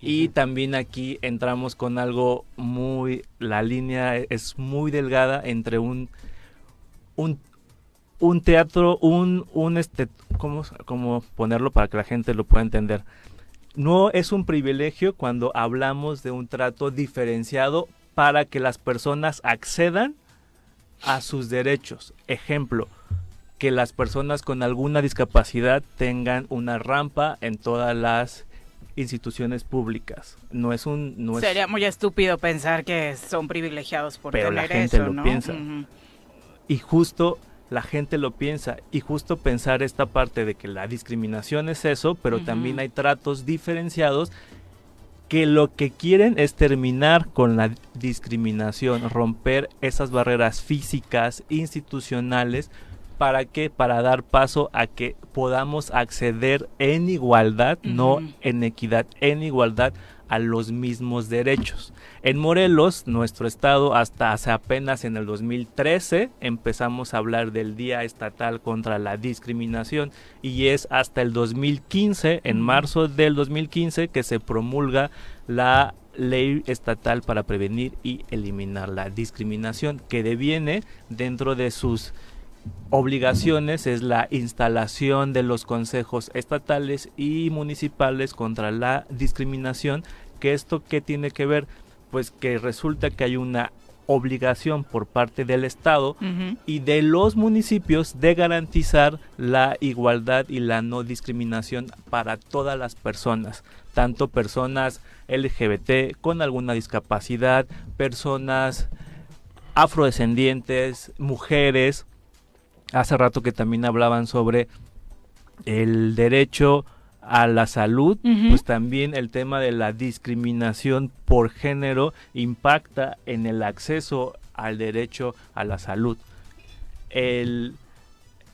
Y también aquí entramos con algo muy, la línea es muy delgada entre un, un, un teatro, un, un este, ¿cómo, ¿cómo ponerlo para que la gente lo pueda entender? No es un privilegio cuando hablamos de un trato diferenciado para que las personas accedan a sus derechos. Ejemplo, que las personas con alguna discapacidad tengan una rampa en todas las instituciones públicas. No es un no Sería muy estúpido pensar que son privilegiados por pero tener la gente eso, lo piensa. Y justo la gente lo piensa. Y justo pensar esta parte de que la discriminación es eso, pero también hay tratos diferenciados que lo que quieren es terminar con la discriminación, romper esas barreras físicas, institucionales, para que para dar paso a que podamos acceder en igualdad, no en equidad, en igualdad a los mismos derechos. En Morelos, nuestro estado, hasta hace apenas en el 2013 empezamos a hablar del Día Estatal contra la Discriminación y es hasta el 2015, en marzo del 2015, que se promulga la ley estatal para prevenir y eliminar la discriminación, que deviene dentro de sus obligaciones es la instalación de los consejos estatales y municipales contra la discriminación, que esto qué tiene que ver, pues que resulta que hay una obligación por parte del Estado y de los municipios de garantizar la igualdad y la no discriminación para todas las personas, tanto personas LGBT con alguna discapacidad, personas afrodescendientes, mujeres. Hace rato que también hablaban sobre el derecho a la salud, pues también el tema de la discriminación por género impacta en el acceso al derecho a la salud. El,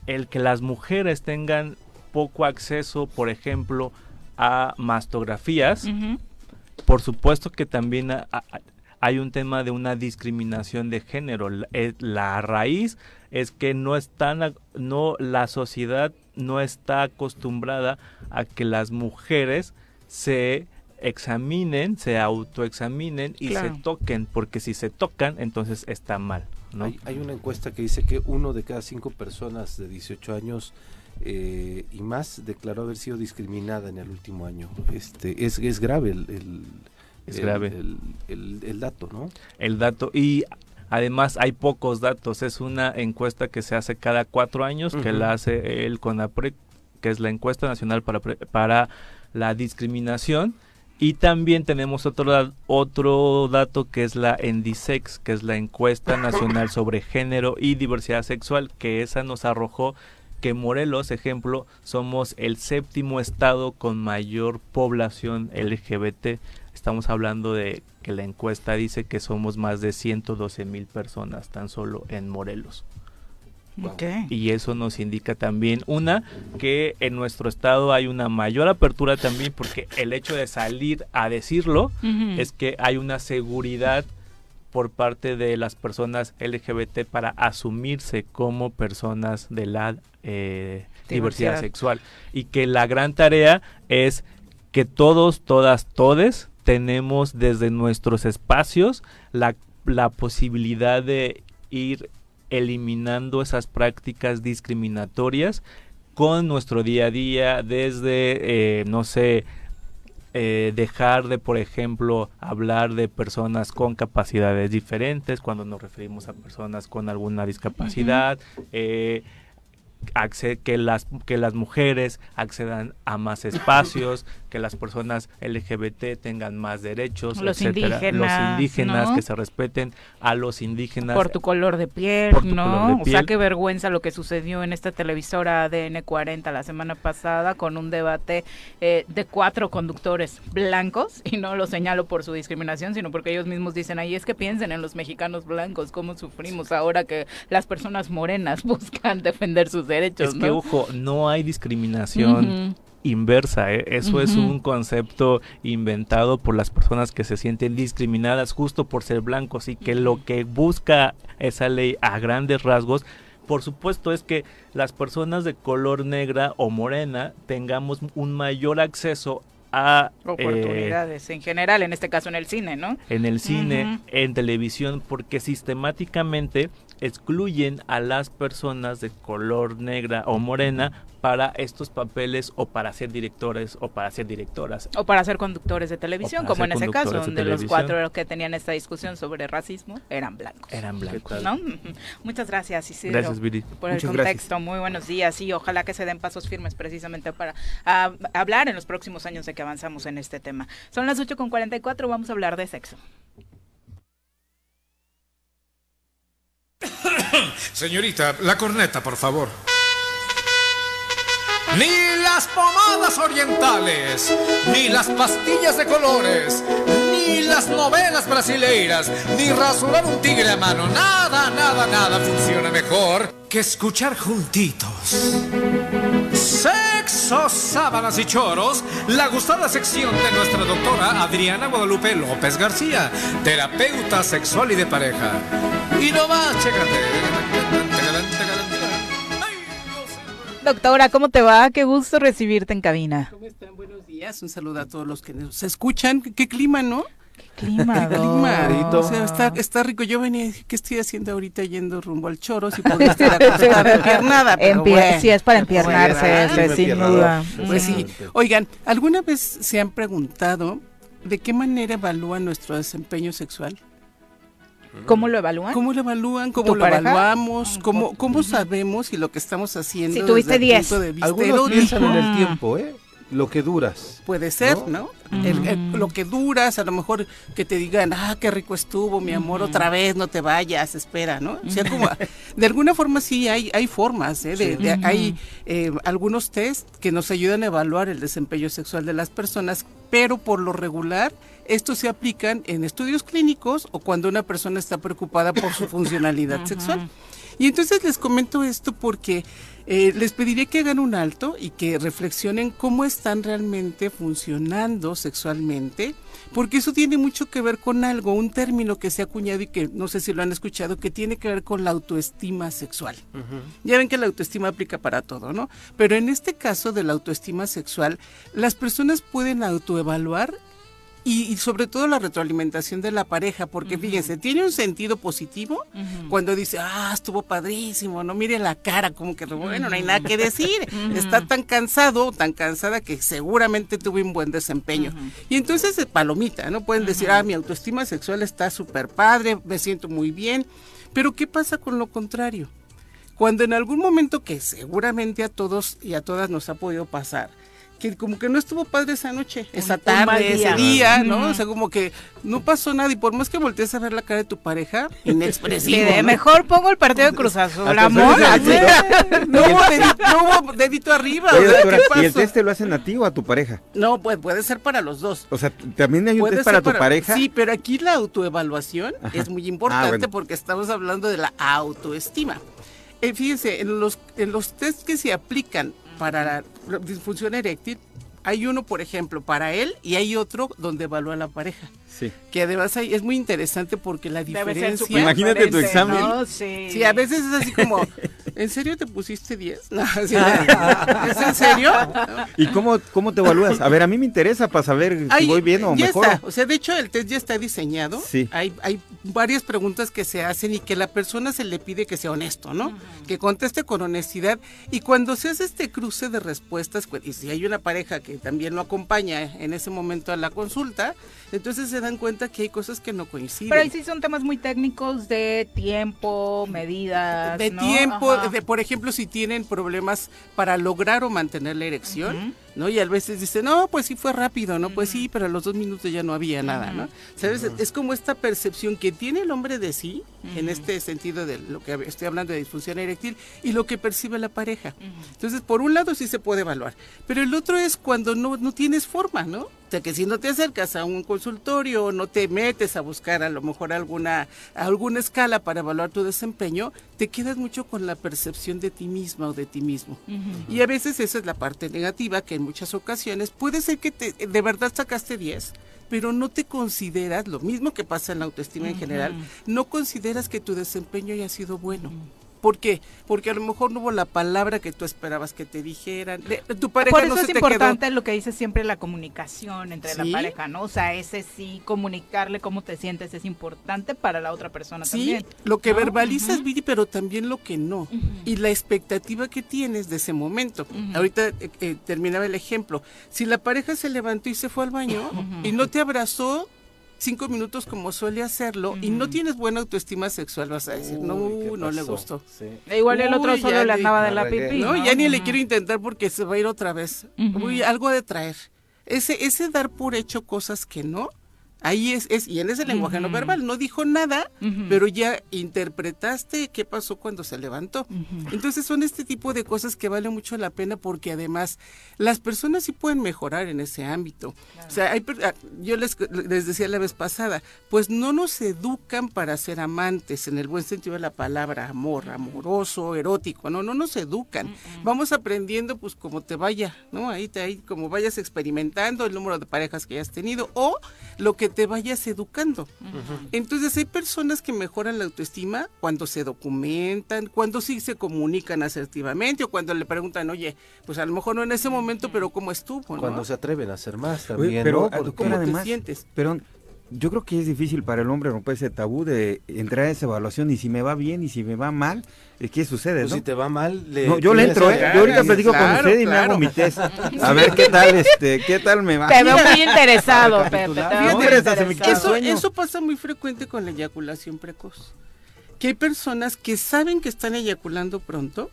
el que las mujeres tengan poco acceso, por ejemplo, a mastografías, por supuesto que también hay un tema de una discriminación de género. La, eh, la raíz es que no están, no, la sociedad no está acostumbrada a que las mujeres se examinen, se autoexaminen y se toquen, porque si se tocan, entonces está mal. ¿no? Hay, una encuesta que dice que uno de cada cinco personas de 18 años eh, y más declaró haber sido discriminada en el último año. Este es, es grave el, es grave el, el, dato, ¿no? El dato y Además, hay pocos datos. Es una encuesta que se hace cada cuatro años, que la hace el CONAPRE, que es la encuesta nacional para, para la discriminación. Y también tenemos otro, otro dato que es la ENDISEX, que es la encuesta nacional sobre género y diversidad sexual, que esa nos arrojó que Morelos, ejemplo, somos el séptimo estado con mayor población LGBT. Estamos hablando de que la encuesta dice que somos más de 112 mil personas tan solo en Morelos. Y eso nos indica también, una, que en nuestro estado hay una mayor apertura también, porque el hecho de salir a decirlo es que hay una seguridad por parte de las personas LGBT para asumirse como personas de la eh, diversidad sexual. Y que la gran tarea es que todos, todas, todes tenemos desde nuestros espacios la, la posibilidad de ir eliminando esas prácticas discriminatorias con nuestro día a día, desde, eh, no sé, eh, dejar de, por ejemplo, hablar de personas con capacidades diferentes cuando nos referimos a personas con alguna discapacidad, eh, que las que las mujeres accedan a más espacios, que las personas LGBT tengan más derechos, los indígenas, los indígenas que se respeten a los indígenas por tu color de piel, ¿no? O sea, qué vergüenza lo que sucedió en esta televisora ADN 40 la semana pasada con un debate eh, de cuatro conductores blancos y no lo señalo por su discriminación, sino porque ellos mismos dicen ahí es que piensen en los mexicanos blancos cómo sufrimos ahora que las personas morenas buscan defender sus derechos. Es que ojo, no hay discriminación inversa. ¿eh? Eso es un concepto inventado por las personas que se sienten discriminadas justo por ser blancos y que lo que busca esa ley a grandes rasgos por supuesto es que las personas de color negra o morena tengamos un mayor acceso a oportunidades en general, en este caso en el cine, ¿no? En el cine, en televisión, porque sistemáticamente excluyen a las personas de color negra o morena para estos papeles o para ser directores o para ser directoras. O para ser conductores de televisión, como en ese caso, donde los cuatro que tenían esta discusión sobre racismo eran blancos. Eran blancos. Muchas gracias, Isidro, por el contexto. Muy buenos días y ojalá que se den pasos firmes precisamente para hablar en los próximos años de que avanzamos en este tema. Son las 8.44, vamos a hablar de sexo. Señorita, la corneta, por favor. Ni las pomadas orientales, ni las pastillas de colores, ni las novelas brasileiras, ni rasurar un tigre a mano. Nada, nada, nada funciona mejor que escuchar juntitos. Sexo, sábanas y choros, la gustada sección de nuestra doctora Adriana Guadalupe López García, terapeuta sexual y de pareja. Y no va, chécate. Doctora, ¿cómo te va? Qué gusto recibirte en cabina. ¿Cómo están? Buenos días. Un saludo a todos los que nos escuchan. ¿Qué clima, no? ¿Qué clima, clima. O sea, está, está rico. Yo venía, ¿qué estoy haciendo ahorita yendo rumbo al choro? Si podía estar acostada empiernada. Pero bueno, sí, es para empiernarse, sin duda. Pues sí. Oigan, ¿alguna vez se han preguntado de qué manera evalúan nuestro desempeño sexual? ¿Cómo lo evalúan? ¿Cómo lo evalúan? ¿Cómo ¿Tu lo pareja? evaluamos? ¿Cómo, cómo sabemos si lo que estamos haciendo Si tuviste desde el 10. punto de vista Algunos erótico? piensan en el tiempo, ¿eh? Lo que duras. Puede ser, ¿no? ¿no? El- el- lo que duras, a lo mejor que te digan, ah, qué rico estuvo, mi amor, otra vez, no te vayas, espera, ¿no? O sea, como, de alguna forma sí hay, hay formas, ¿eh? De- hay eh, algunos test que nos ayudan a evaluar el desempeño sexual de las personas, pero por lo regular, estos se aplican en estudios clínicos o cuando una persona está preocupada por su funcionalidad sexual. Y entonces les comento esto porque eh, les pediría que hagan un alto y que reflexionen cómo están realmente funcionando sexualmente, porque eso tiene mucho que ver con algo, un término que se ha acuñado y que no sé si lo han escuchado, que tiene que ver con la autoestima sexual. Ya ven que la autoestima aplica para todo, ¿no? Pero en este caso de la autoestima sexual, las personas pueden autoevaluar y, y sobre todo la retroalimentación de la pareja, porque fíjense, tiene un sentido positivo cuando dice, ah, estuvo padrísimo, no mire la cara, como que bueno, no hay nada que decir, está tan cansado, tan cansada que seguramente tuvo un buen desempeño. Y entonces es palomita, ¿no? Pueden decir, ah, mi autoestima sexual está súper padre, me siento muy bien, pero ¿qué pasa con lo contrario? Cuando en algún momento que seguramente a todos y a todas nos ha podido pasar, que como que no estuvo padre esa noche, esa tarde, ese día. ¿no? O sea, como que no pasó nada y por más que voltees a ver la cara de tu pareja, inexpresivo. mejor pongo el partido de Cruz Azul, amor. No hubo, dedito, no hubo dedito arriba. Oye, o sea, doctora, ¿qué ¿y el test te lo hacen a ti o a tu pareja? No, pues puede ser para los dos. O sea, ¿también hay un Puede test para tu pareja? Sí, pero aquí la autoevaluación Ajá. es muy importante Ah, bueno. porque estamos hablando de la autoestima. Eh, fíjense, en los, en los test que se aplican para la disfunción eréctil, hay uno, por ejemplo, para él y hay otro donde evalúa la pareja. Sí. Que además hay- es muy interesante porque la Debe ser diferencia... Imagínate tu examen. ¿no? Sí. Sí, a veces es así como, ¿en serio te pusiste 10? No, así, ¿Es en serio? ¿Y cómo, cómo te evalúas? A ver, a mí me interesa para saber si Ahí voy bien o ya mejor. está. O sea, de hecho, el test ya está diseñado. Sí. Hay, hay varias preguntas que se hacen y que la persona se le pide que sea honesto, ¿no? Que conteste con honestidad. Y cuando se hace este cruce de respuestas, cu- y si hay una pareja que también lo acompaña en ese momento a la consulta, entonces se dan cuenta que hay cosas que no coinciden. Pero ahí sí son temas muy técnicos de tiempo, medidas. de ¿no? tiempo, de, por ejemplo, si tienen problemas para lograr o mantener la erección, ¿no? Y a veces dicen, no, pues sí fue rápido, ¿no? Pues sí, pero a los dos minutos ya no había nada, ¿no? ¿Sabes? Es como esta percepción que tiene el hombre de sí, en este sentido de lo que estoy hablando de disfunción eréctil, y lo que percibe la pareja. Entonces, por un lado sí se puede evaluar, pero el otro es cuando no, no tienes forma, ¿no? O sea, que si no te acercas a un consultorio, no te metes a buscar a lo mejor alguna, alguna escala para evaluar tu desempeño, te quedas mucho con la percepción de ti misma o de ti mismo. Y a veces esa es la parte negativa, que en muchas ocasiones puede ser que te, de verdad sacaste 10, pero no te consideras, lo mismo que pasa en la autoestima en general, no consideras que tu desempeño haya sido bueno. ¿Por qué? Porque a lo mejor no hubo la palabra que tú esperabas que te dijeran. De- tu pareja Por eso no es se te quedó. importante lo que dice siempre la comunicación entre Sí. la pareja, ¿no? O sea, ese sí, comunicarle cómo te sientes es importante para la otra persona Sí, también. lo que ¿no? verbalizas, Viri, pero también lo que no. Y la expectativa que tienes de ese momento. Ahorita eh, eh, terminaba el ejemplo. Si la pareja se levantó y se fue al baño y no te abrazó cinco minutos como suele hacerlo y no tienes buena autoestima sexual, vas a decir, no, no le gustó. E igual el otro Uy, solo le andaba de la pipí. No, ya ni le quiero intentar porque se va a ir otra vez. Uy, algo de traer. Ese, ese dar por hecho cosas que no, ahí es, es y en ese lenguaje no verbal, no dijo nada, pero ya interpretaste qué pasó cuando se levantó. Entonces son este tipo de cosas que vale mucho la pena porque además las personas sí pueden mejorar en ese ámbito. O sea, hay ah, yo les, les decía la vez pasada, pues no nos educan para ser amantes en el buen sentido de la palabra, amor, amoroso, erótico, no, no nos educan. Vamos aprendiendo pues como te vaya, ¿no? Ahí te ahí como vayas experimentando el número de parejas que hayas tenido o lo que te vayas educando. Entonces hay personas que mejoran la autoestima cuando se documentan, cuando sí se comunican asertivamente o cuando le preguntan, oye, pues a lo mejor no en ese momento, pero ¿cómo estuvo? ¿no? Cuando se atreven a hacer más Oye, también, pero, ¿no? Porque- doctora, ¿Cómo te además, sientes? Perdón, yo creo que es difícil para el hombre romper ese tabú de entrar a esa evaluación y si me va bien y si me va mal, ¿qué sucede? Pues no? si te va mal, le No, yo le entro, ¿eh? Yo ahorita platico con usted y me hago mi test. A ver qué tal, este, qué tal me va. Te veo muy interesado, Pepe. muy interesado. Eso, eso pasa muy frecuente con la eyaculación precoz. Que hay personas que saben que están eyaculando pronto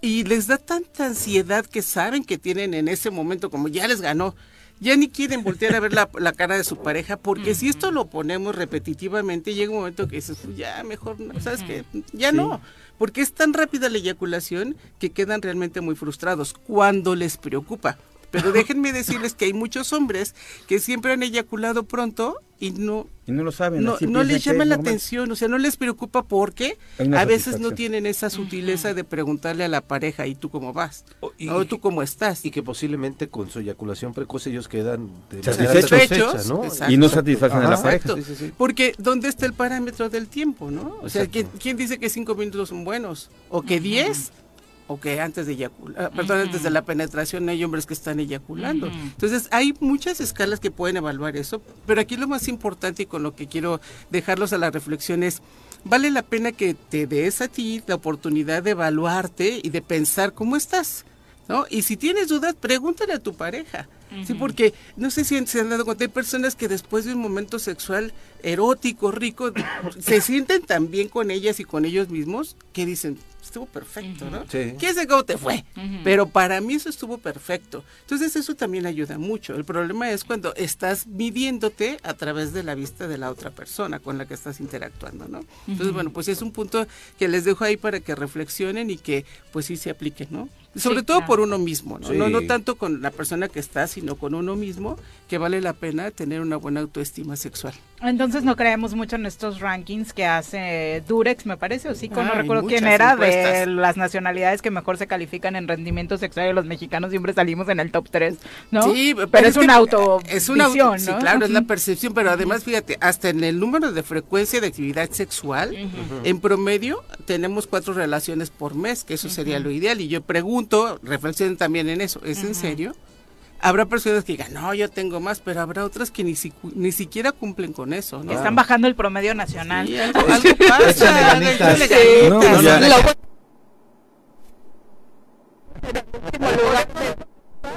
y les da tanta ansiedad que saben que tienen en ese momento, como ya les ganó, ya ni quieren voltear a ver la, la cara de su pareja, porque si esto lo ponemos repetitivamente, llega un momento que dices, "Pues ya mejor, ¿sabes qué? Ya no, porque es tan rápida la eyaculación que quedan realmente muy frustrados cuando les preocupa. Pero déjenme decirles que hay muchos hombres que siempre han eyaculado pronto y no Y no lo saben. no, no les llama la normal. atención, o sea, no les preocupa porque a veces no tienen esa sutileza de preguntarle a la pareja, ¿y tú cómo vas? O- y- ¿O tú cómo estás? Y que posiblemente con su eyaculación precoz ellos quedan de Satisfechos. ¿no? Exacto. Y no satisfacen a la pareja. Exacto. Sí, sí, sí. Porque ¿dónde está el parámetro del tiempo, no? O sea. ¿quién, quién dice que cinco minutos son buenos? ¿O que diez? O que antes de eyacular, perdón, antes de la penetración hay hombres que están eyaculando. Entonces, hay muchas escalas que pueden evaluar eso, pero aquí lo más importante y con lo que quiero dejarlos a la reflexión es, vale la pena que te des a ti la oportunidad de evaluarte y de pensar cómo estás. ¿No? Y si tienes dudas, pregúntale a tu pareja. Sí, porque no sé si se han dado cuenta, hay personas que después de un momento sexual erótico, rico, se sienten tan bien con ellas y con ellos mismos que dicen, estuvo perfecto, ¿no? Sí. ¿Quién sabe cómo te fue? Pero para mí eso estuvo perfecto. Entonces eso también ayuda mucho. El problema es cuando estás midiéndote a través de la vista de la otra persona con la que estás interactuando, ¿no? Entonces, bueno, pues es un punto que les dejo ahí para que reflexionen y que pues sí se apliquen, ¿no? Sobre Sí, todo claro. por uno mismo, ¿no? Sí. ¿no? No tanto con la persona que está, sino con uno mismo, que vale la pena tener una buena autoestima sexual. Entonces no creemos mucho en estos rankings que hace Durex, me parece, o sí, no Ah, hay recuerdo quién era, de encuestas. las nacionalidades que mejor se califican en rendimiento sexual y los mexicanos siempre salimos en el top 3, ¿no? Sí, pero, es, que una auto es una auto- visión, sí, ¿no? claro, es la percepción, pero además fíjate, hasta en el número de frecuencia de actividad sexual, en promedio tenemos cuatro relaciones por mes, que eso sería lo ideal. Y yo pregunto, reflexionen también en eso, ¿es en serio? Habrá personas que digan, no, yo tengo más, pero habrá otras que ni, si- ni siquiera cumplen con eso, ¿no? Están bajando el promedio nacional. Sí, algo, algo pasa, Échale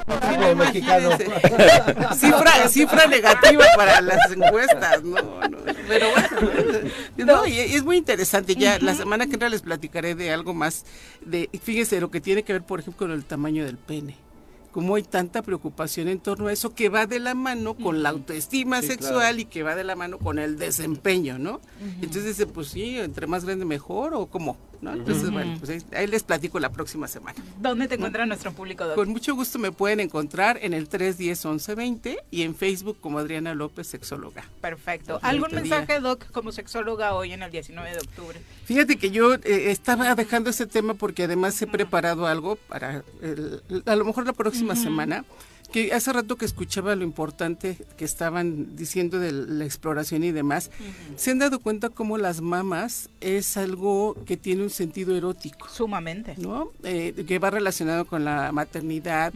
Como mexicano. cifra, cifra negativa para las encuestas, no, no, pero bueno, no, y es muy interesante, ya la semana que entra les platicaré de algo más, de, fíjese, lo que tiene que ver, por ejemplo, con el tamaño del pene. Cómo hay tanta preocupación en torno a eso que va de la mano con la autoestima Sí, sexual claro. y que va de la mano con el desempeño, ¿no? Entonces dice, pues sí, entre más grande mejor o cómo, ¿no? Entonces, bueno, pues ahí, ahí les platico la próxima semana. ¿Dónde te encuentra nuestro público? Doc? Con mucho gusto me pueden encontrar en el 310-1120 y en Facebook como Adriana López, sexóloga. Perfecto. ¿Algún día. mensaje, Doc, como sexóloga hoy en el 19 de octubre? Fíjate que yo eh, estaba dejando ese tema porque además he preparado algo para el- a lo mejor la próxima semana. Que hace rato que escuchaba lo importante que estaban diciendo de la exploración y demás, se han dado cuenta cómo las mamas es algo que tiene un sentido erótico. Sumamente. ¿no? Eh, que va relacionado con la maternidad,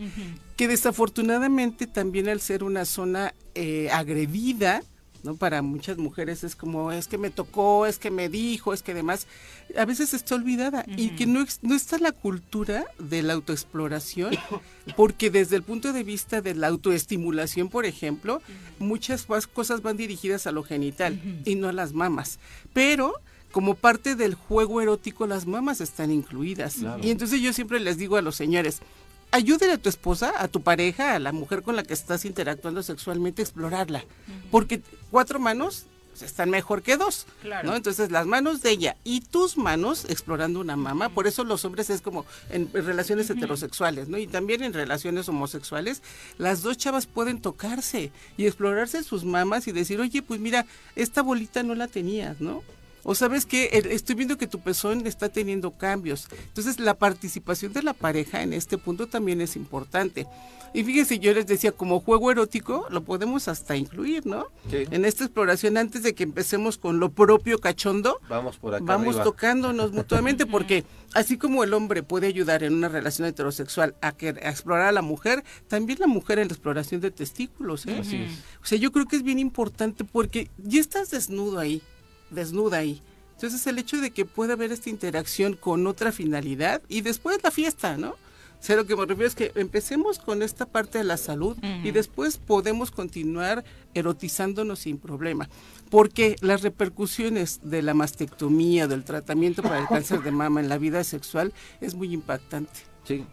que desafortunadamente también al ser una zona eh, agredida, ¿no? Para muchas mujeres es como, es que me tocó, es que me dijo, es que demás, a veces está olvidada y que no, no está la cultura de la autoexploración, porque desde el punto de vista de la autoestimulación, por ejemplo, muchas más cosas van dirigidas a lo genital y no a las mamas, pero como parte del juego erótico las mamas están incluidas. Y entonces yo siempre les digo a los señores, ayúdele a tu esposa, a tu pareja, a la mujer con la que estás interactuando sexualmente, explorarla. Porque cuatro manos están mejor que dos. Claro. ¿no? Entonces las manos de ella y tus manos explorando una mama, por eso los hombres es como en, en relaciones heterosexuales, ¿no? Y también en relaciones homosexuales, las dos chavas pueden tocarse y explorarse sus mamas y decir, oye, pues mira, esta bolita no la tenías, ¿no? O sabes que estoy viendo que tu pezón está teniendo cambios. Entonces la participación de la pareja en este punto también es importante. Y fíjense, yo les decía, como juego erótico, lo podemos hasta incluir, ¿no? En esta exploración, antes de que empecemos con lo propio cachondo, vamos por acá Vamos tocándonos mutuamente, porque así como el hombre puede ayudar en una relación heterosexual a, que, a explorar a la mujer, también la mujer en la exploración de testículos, ¿eh? O sea, yo creo que es bien importante porque ya estás desnudo ahí, desnuda ahí. Entonces el hecho de que pueda haber esta interacción con otra finalidad y después la fiesta, ¿no? O sea, lo que me refiero es que empecemos con esta parte de la salud y después podemos continuar erotizándonos sin problema. Porque las repercusiones de la mastectomía, del tratamiento para el cáncer de mama en la vida sexual es muy impactante. Sí.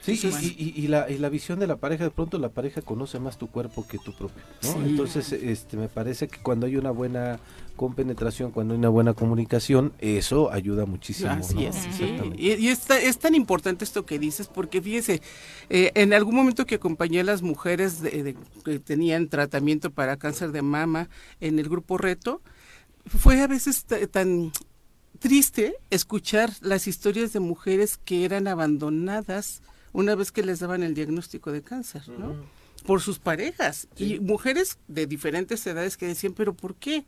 Sí, y, la, y, la, visión de la pareja, de pronto la pareja conoce más tu cuerpo que tu propio, Entonces, este, me parece que cuando hay una buena compenetración, cuando hay una buena comunicación, eso ayuda muchísimo. Así es, Y, es tan importante esto que dices, porque fíjese, eh, en algún momento que acompañé a las mujeres que tenían tratamiento para cáncer de mama en el grupo Reto, fue a veces tan triste escuchar las historias de mujeres que eran abandonadas una vez que les daban el diagnóstico de cáncer, ¿no? Por sus parejas y mujeres de diferentes edades que decían, pero ¿por qué?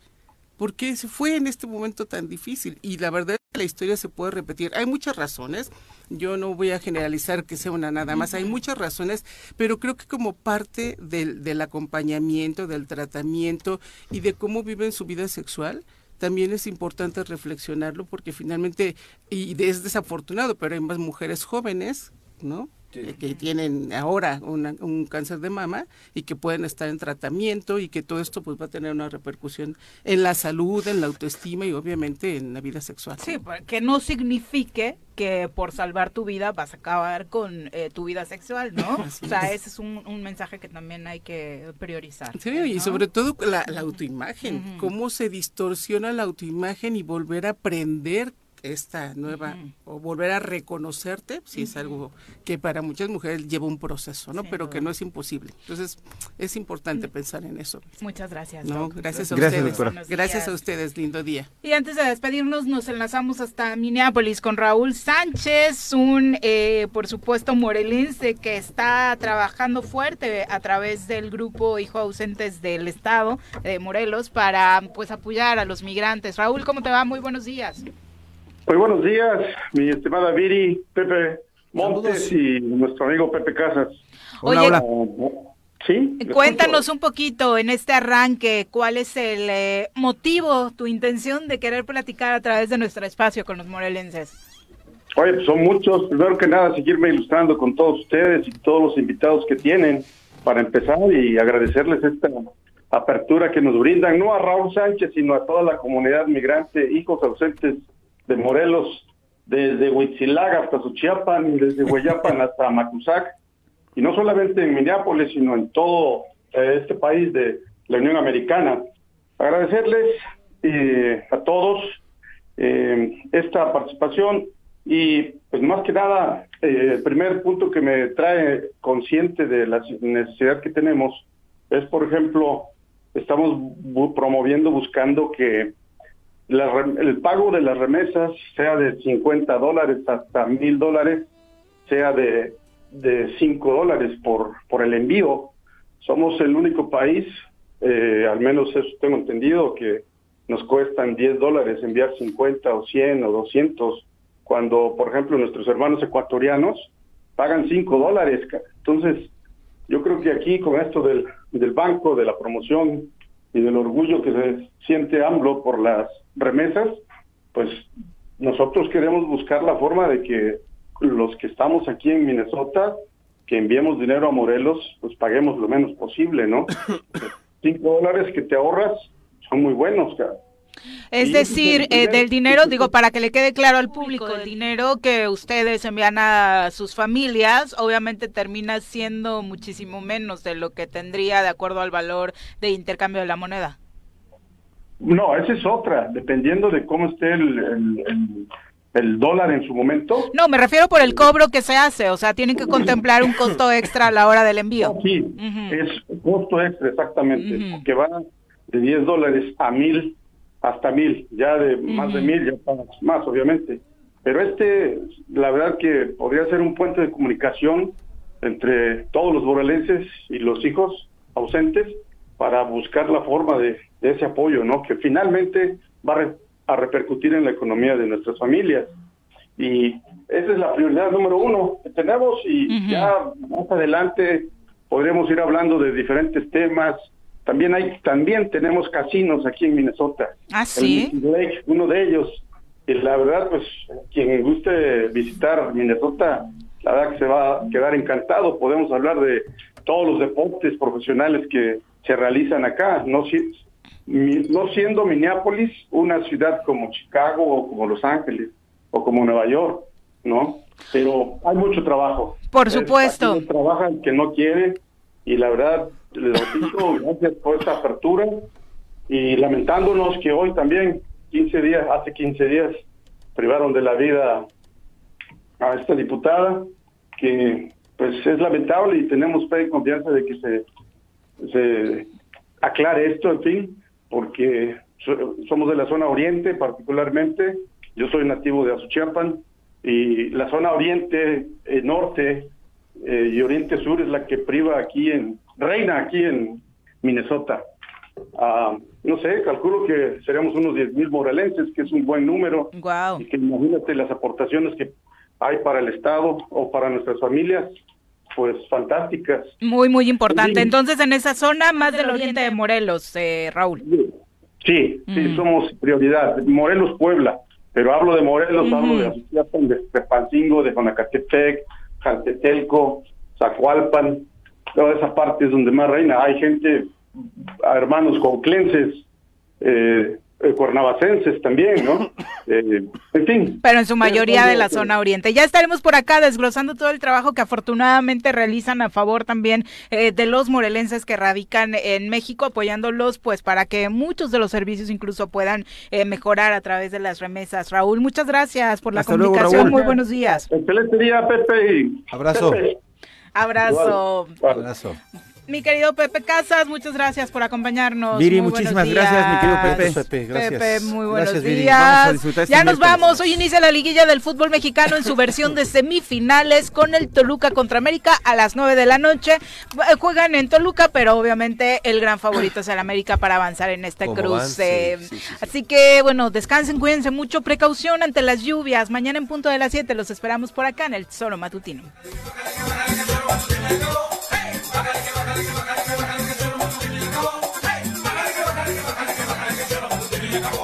¿Por qué se fue en este momento tan difícil? Y la verdad es que la historia se puede repetir. Hay muchas razones. Yo no voy a generalizar que sea una nada más. Hay muchas razones, pero creo que como parte del, del acompañamiento, del tratamiento y de cómo viven su vida sexual, también es importante reflexionarlo porque finalmente, y es desafortunado, pero hay más mujeres jóvenes, ¿no? Eh, que tienen ahora un cáncer de mama y que pueden estar en tratamiento y que todo esto pues va a tener una repercusión en la salud, en la autoestima y obviamente en la vida sexual. Sí, que no signifique que por salvar tu vida vas a acabar con eh, tu vida sexual, ¿no? o sea, ese es un, mensaje que también hay que priorizar. Sí, y sobre todo la, autoimagen, cómo se distorsiona la autoimagen y volver a aprender esta nueva o volver a reconocerte, si es algo que para muchas mujeres lleva un proceso, ¿no? Pero que no es imposible. Entonces, es importante pensar en eso. Muchas gracias. No, gracias a ustedes. Gracias a ustedes, lindo día. Y antes de despedirnos, nos enlazamos hasta Minneapolis con Raúl Sánchez, un, eh, por supuesto, morelense que está trabajando fuerte a través del grupo Hijo Ausentes del Estado de Morelos para, pues, apoyar a los migrantes. Raúl, ¿cómo te va? Muy buenos días. Muy buenos días, mi estimada Viri, Pepe Montes y nuestro amigo Pepe Casas. Hola, Sí. Cuéntanos un poquito en este arranque, cuál es el eh, motivo, tu intención de querer platicar a través de nuestro espacio con los morelenses. Oye, pues son muchos. Primero que nada, seguirme ilustrando con todos ustedes y todos los invitados que tienen para empezar y agradecerles esta apertura que nos brindan, no a Raúl Sánchez, sino a toda la comunidad migrante, hijos ausentes de Morelos, desde Huitzilaga hasta Suchiapan, desde Hueyapan hasta Macusac, y no solamente en Minneapolis, sino en todo eh, este país de la Unión Americana. Agradecerles eh, a todos eh, esta participación y pues más que nada el primer punto que me trae consciente de la necesidad que tenemos es por ejemplo estamos promoviendo buscando que el pago de las remesas, sea de 50 dólares hasta mil dólares, sea de, de 5 dólares por, por el envío. Somos el único país, eh, al menos eso tengo entendido, que nos cuestan 10 dólares enviar 50 o 100 o 200, cuando, por ejemplo, nuestros hermanos ecuatorianos pagan 5 dólares. Entonces, yo creo que aquí con esto del, del banco, de la promoción y del orgullo que se siente AMLO por las remesas, pues nosotros queremos buscar la forma de que los que estamos aquí en Minnesota, que enviemos dinero a Morelos, pues paguemos lo menos posible, ¿no? Cinco dólares que te ahorras son muy buenos, cara. Es decir, eh, del dinero, digo, para que le quede claro al público, el dinero que ustedes envían a sus familias, obviamente termina siendo muchísimo menos de lo que tendría de acuerdo al valor de intercambio de la moneda. No, esa es otra, dependiendo de cómo esté el, el, dólar en su momento. No, me refiero por el cobro que se hace, o sea, tienen que contemplar un costo extra a la hora del envío. Sí, es costo extra, exactamente, que va de 10 dólares a 1000 hasta mil, ya de más de mil, ya estamos más, obviamente. Pero este, la verdad que podría ser un puente de comunicación entre todos los morelenses y los hijos ausentes para buscar la forma de, de ese apoyo, ¿no? Que finalmente va a, re- a repercutir en la economía de nuestras familias. Y esa es la prioridad número uno que tenemos y ya más adelante podremos ir hablando de diferentes temas. También hay, también tenemos casinos aquí en Minnesota. Ah, sí. El Lake, uno de ellos. Y la verdad, pues, quien guste visitar Minnesota, la verdad que se va a quedar encantado. Podemos hablar de todos los deportes profesionales que se realizan acá. No, si- no siendo Minneapolis una ciudad como Chicago o como Los Ángeles o como Nueva York, ¿no? Pero hay mucho trabajo. Por Es- supuesto. no trabaja el que no quiere y la verdad, les repito, gracias por esta apertura y lamentándonos que hoy también, 15 días, hace 15 días, privaron de la vida a esta diputada, que pues es lamentable y tenemos fe y confianza de que se, se aclare esto, en fin, porque so- somos de la zona oriente particularmente, yo soy nativo de Azuchiapan y la zona oriente, eh, norte eh, y oriente sur es la que priva aquí en, reina aquí en Minnesota. Ah, no sé, calculo que seríamos unos 10 mil morelenses, que es un buen número. Wow. Y que imagínate las aportaciones que hay para el Estado o para nuestras familias, pues fantásticas. Muy, muy importante. Sí. Entonces, en esa zona, más del oriente de Morelos, eh, Raúl. Sí, sí, somos prioridad. Morelos, Puebla, pero hablo de Morelos, hablo de Azuchiapan, de Tepancingo, de Jonacatepec, Jaltetelco, Zacualpan, toda esa parte es donde más reina. Hay gente, hermanos conclenses, eh, eh, cuernavacenses también, ¿no? Eh, en fin. Pero en su mayoría de la zona oriente. Ya estaremos por acá desglosando todo el trabajo que afortunadamente realizan a favor también eh, de los morelenses que radican en México, apoyándolos pues para que muchos de los servicios incluso puedan eh, mejorar a través de las remesas. Raúl, muchas gracias por la Hasta luego, comunicación. Raúl. Muy buenos días. Excelente día, Pepe. y- Abrazo. Pepe. Abrazo. Abrazo. Mi querido Pepe Casas, muchas gracias por acompañarnos. Viri, Muy muchísimas gracias, mi querido. Pepe. Gracias, Pepe, gracias. Pepe, muy buenos Gracias, Viri. días. Vamos a disfrutar este ya nos miércoles. vamos. Hoy inicia la liguilla del fútbol mexicano en su versión de semifinales con el Toluca contra América a las 9 de la noche. Eh, Juegan en Toluca, pero obviamente el gran favorito es el América para avanzar en este cruce. Sí, sí, sí, sí. Así que, bueno, descansen, cuídense mucho. Precaución ante las lluvias. Mañana en punto de las 7 los esperamos por acá en el Solo Matutino. acabó.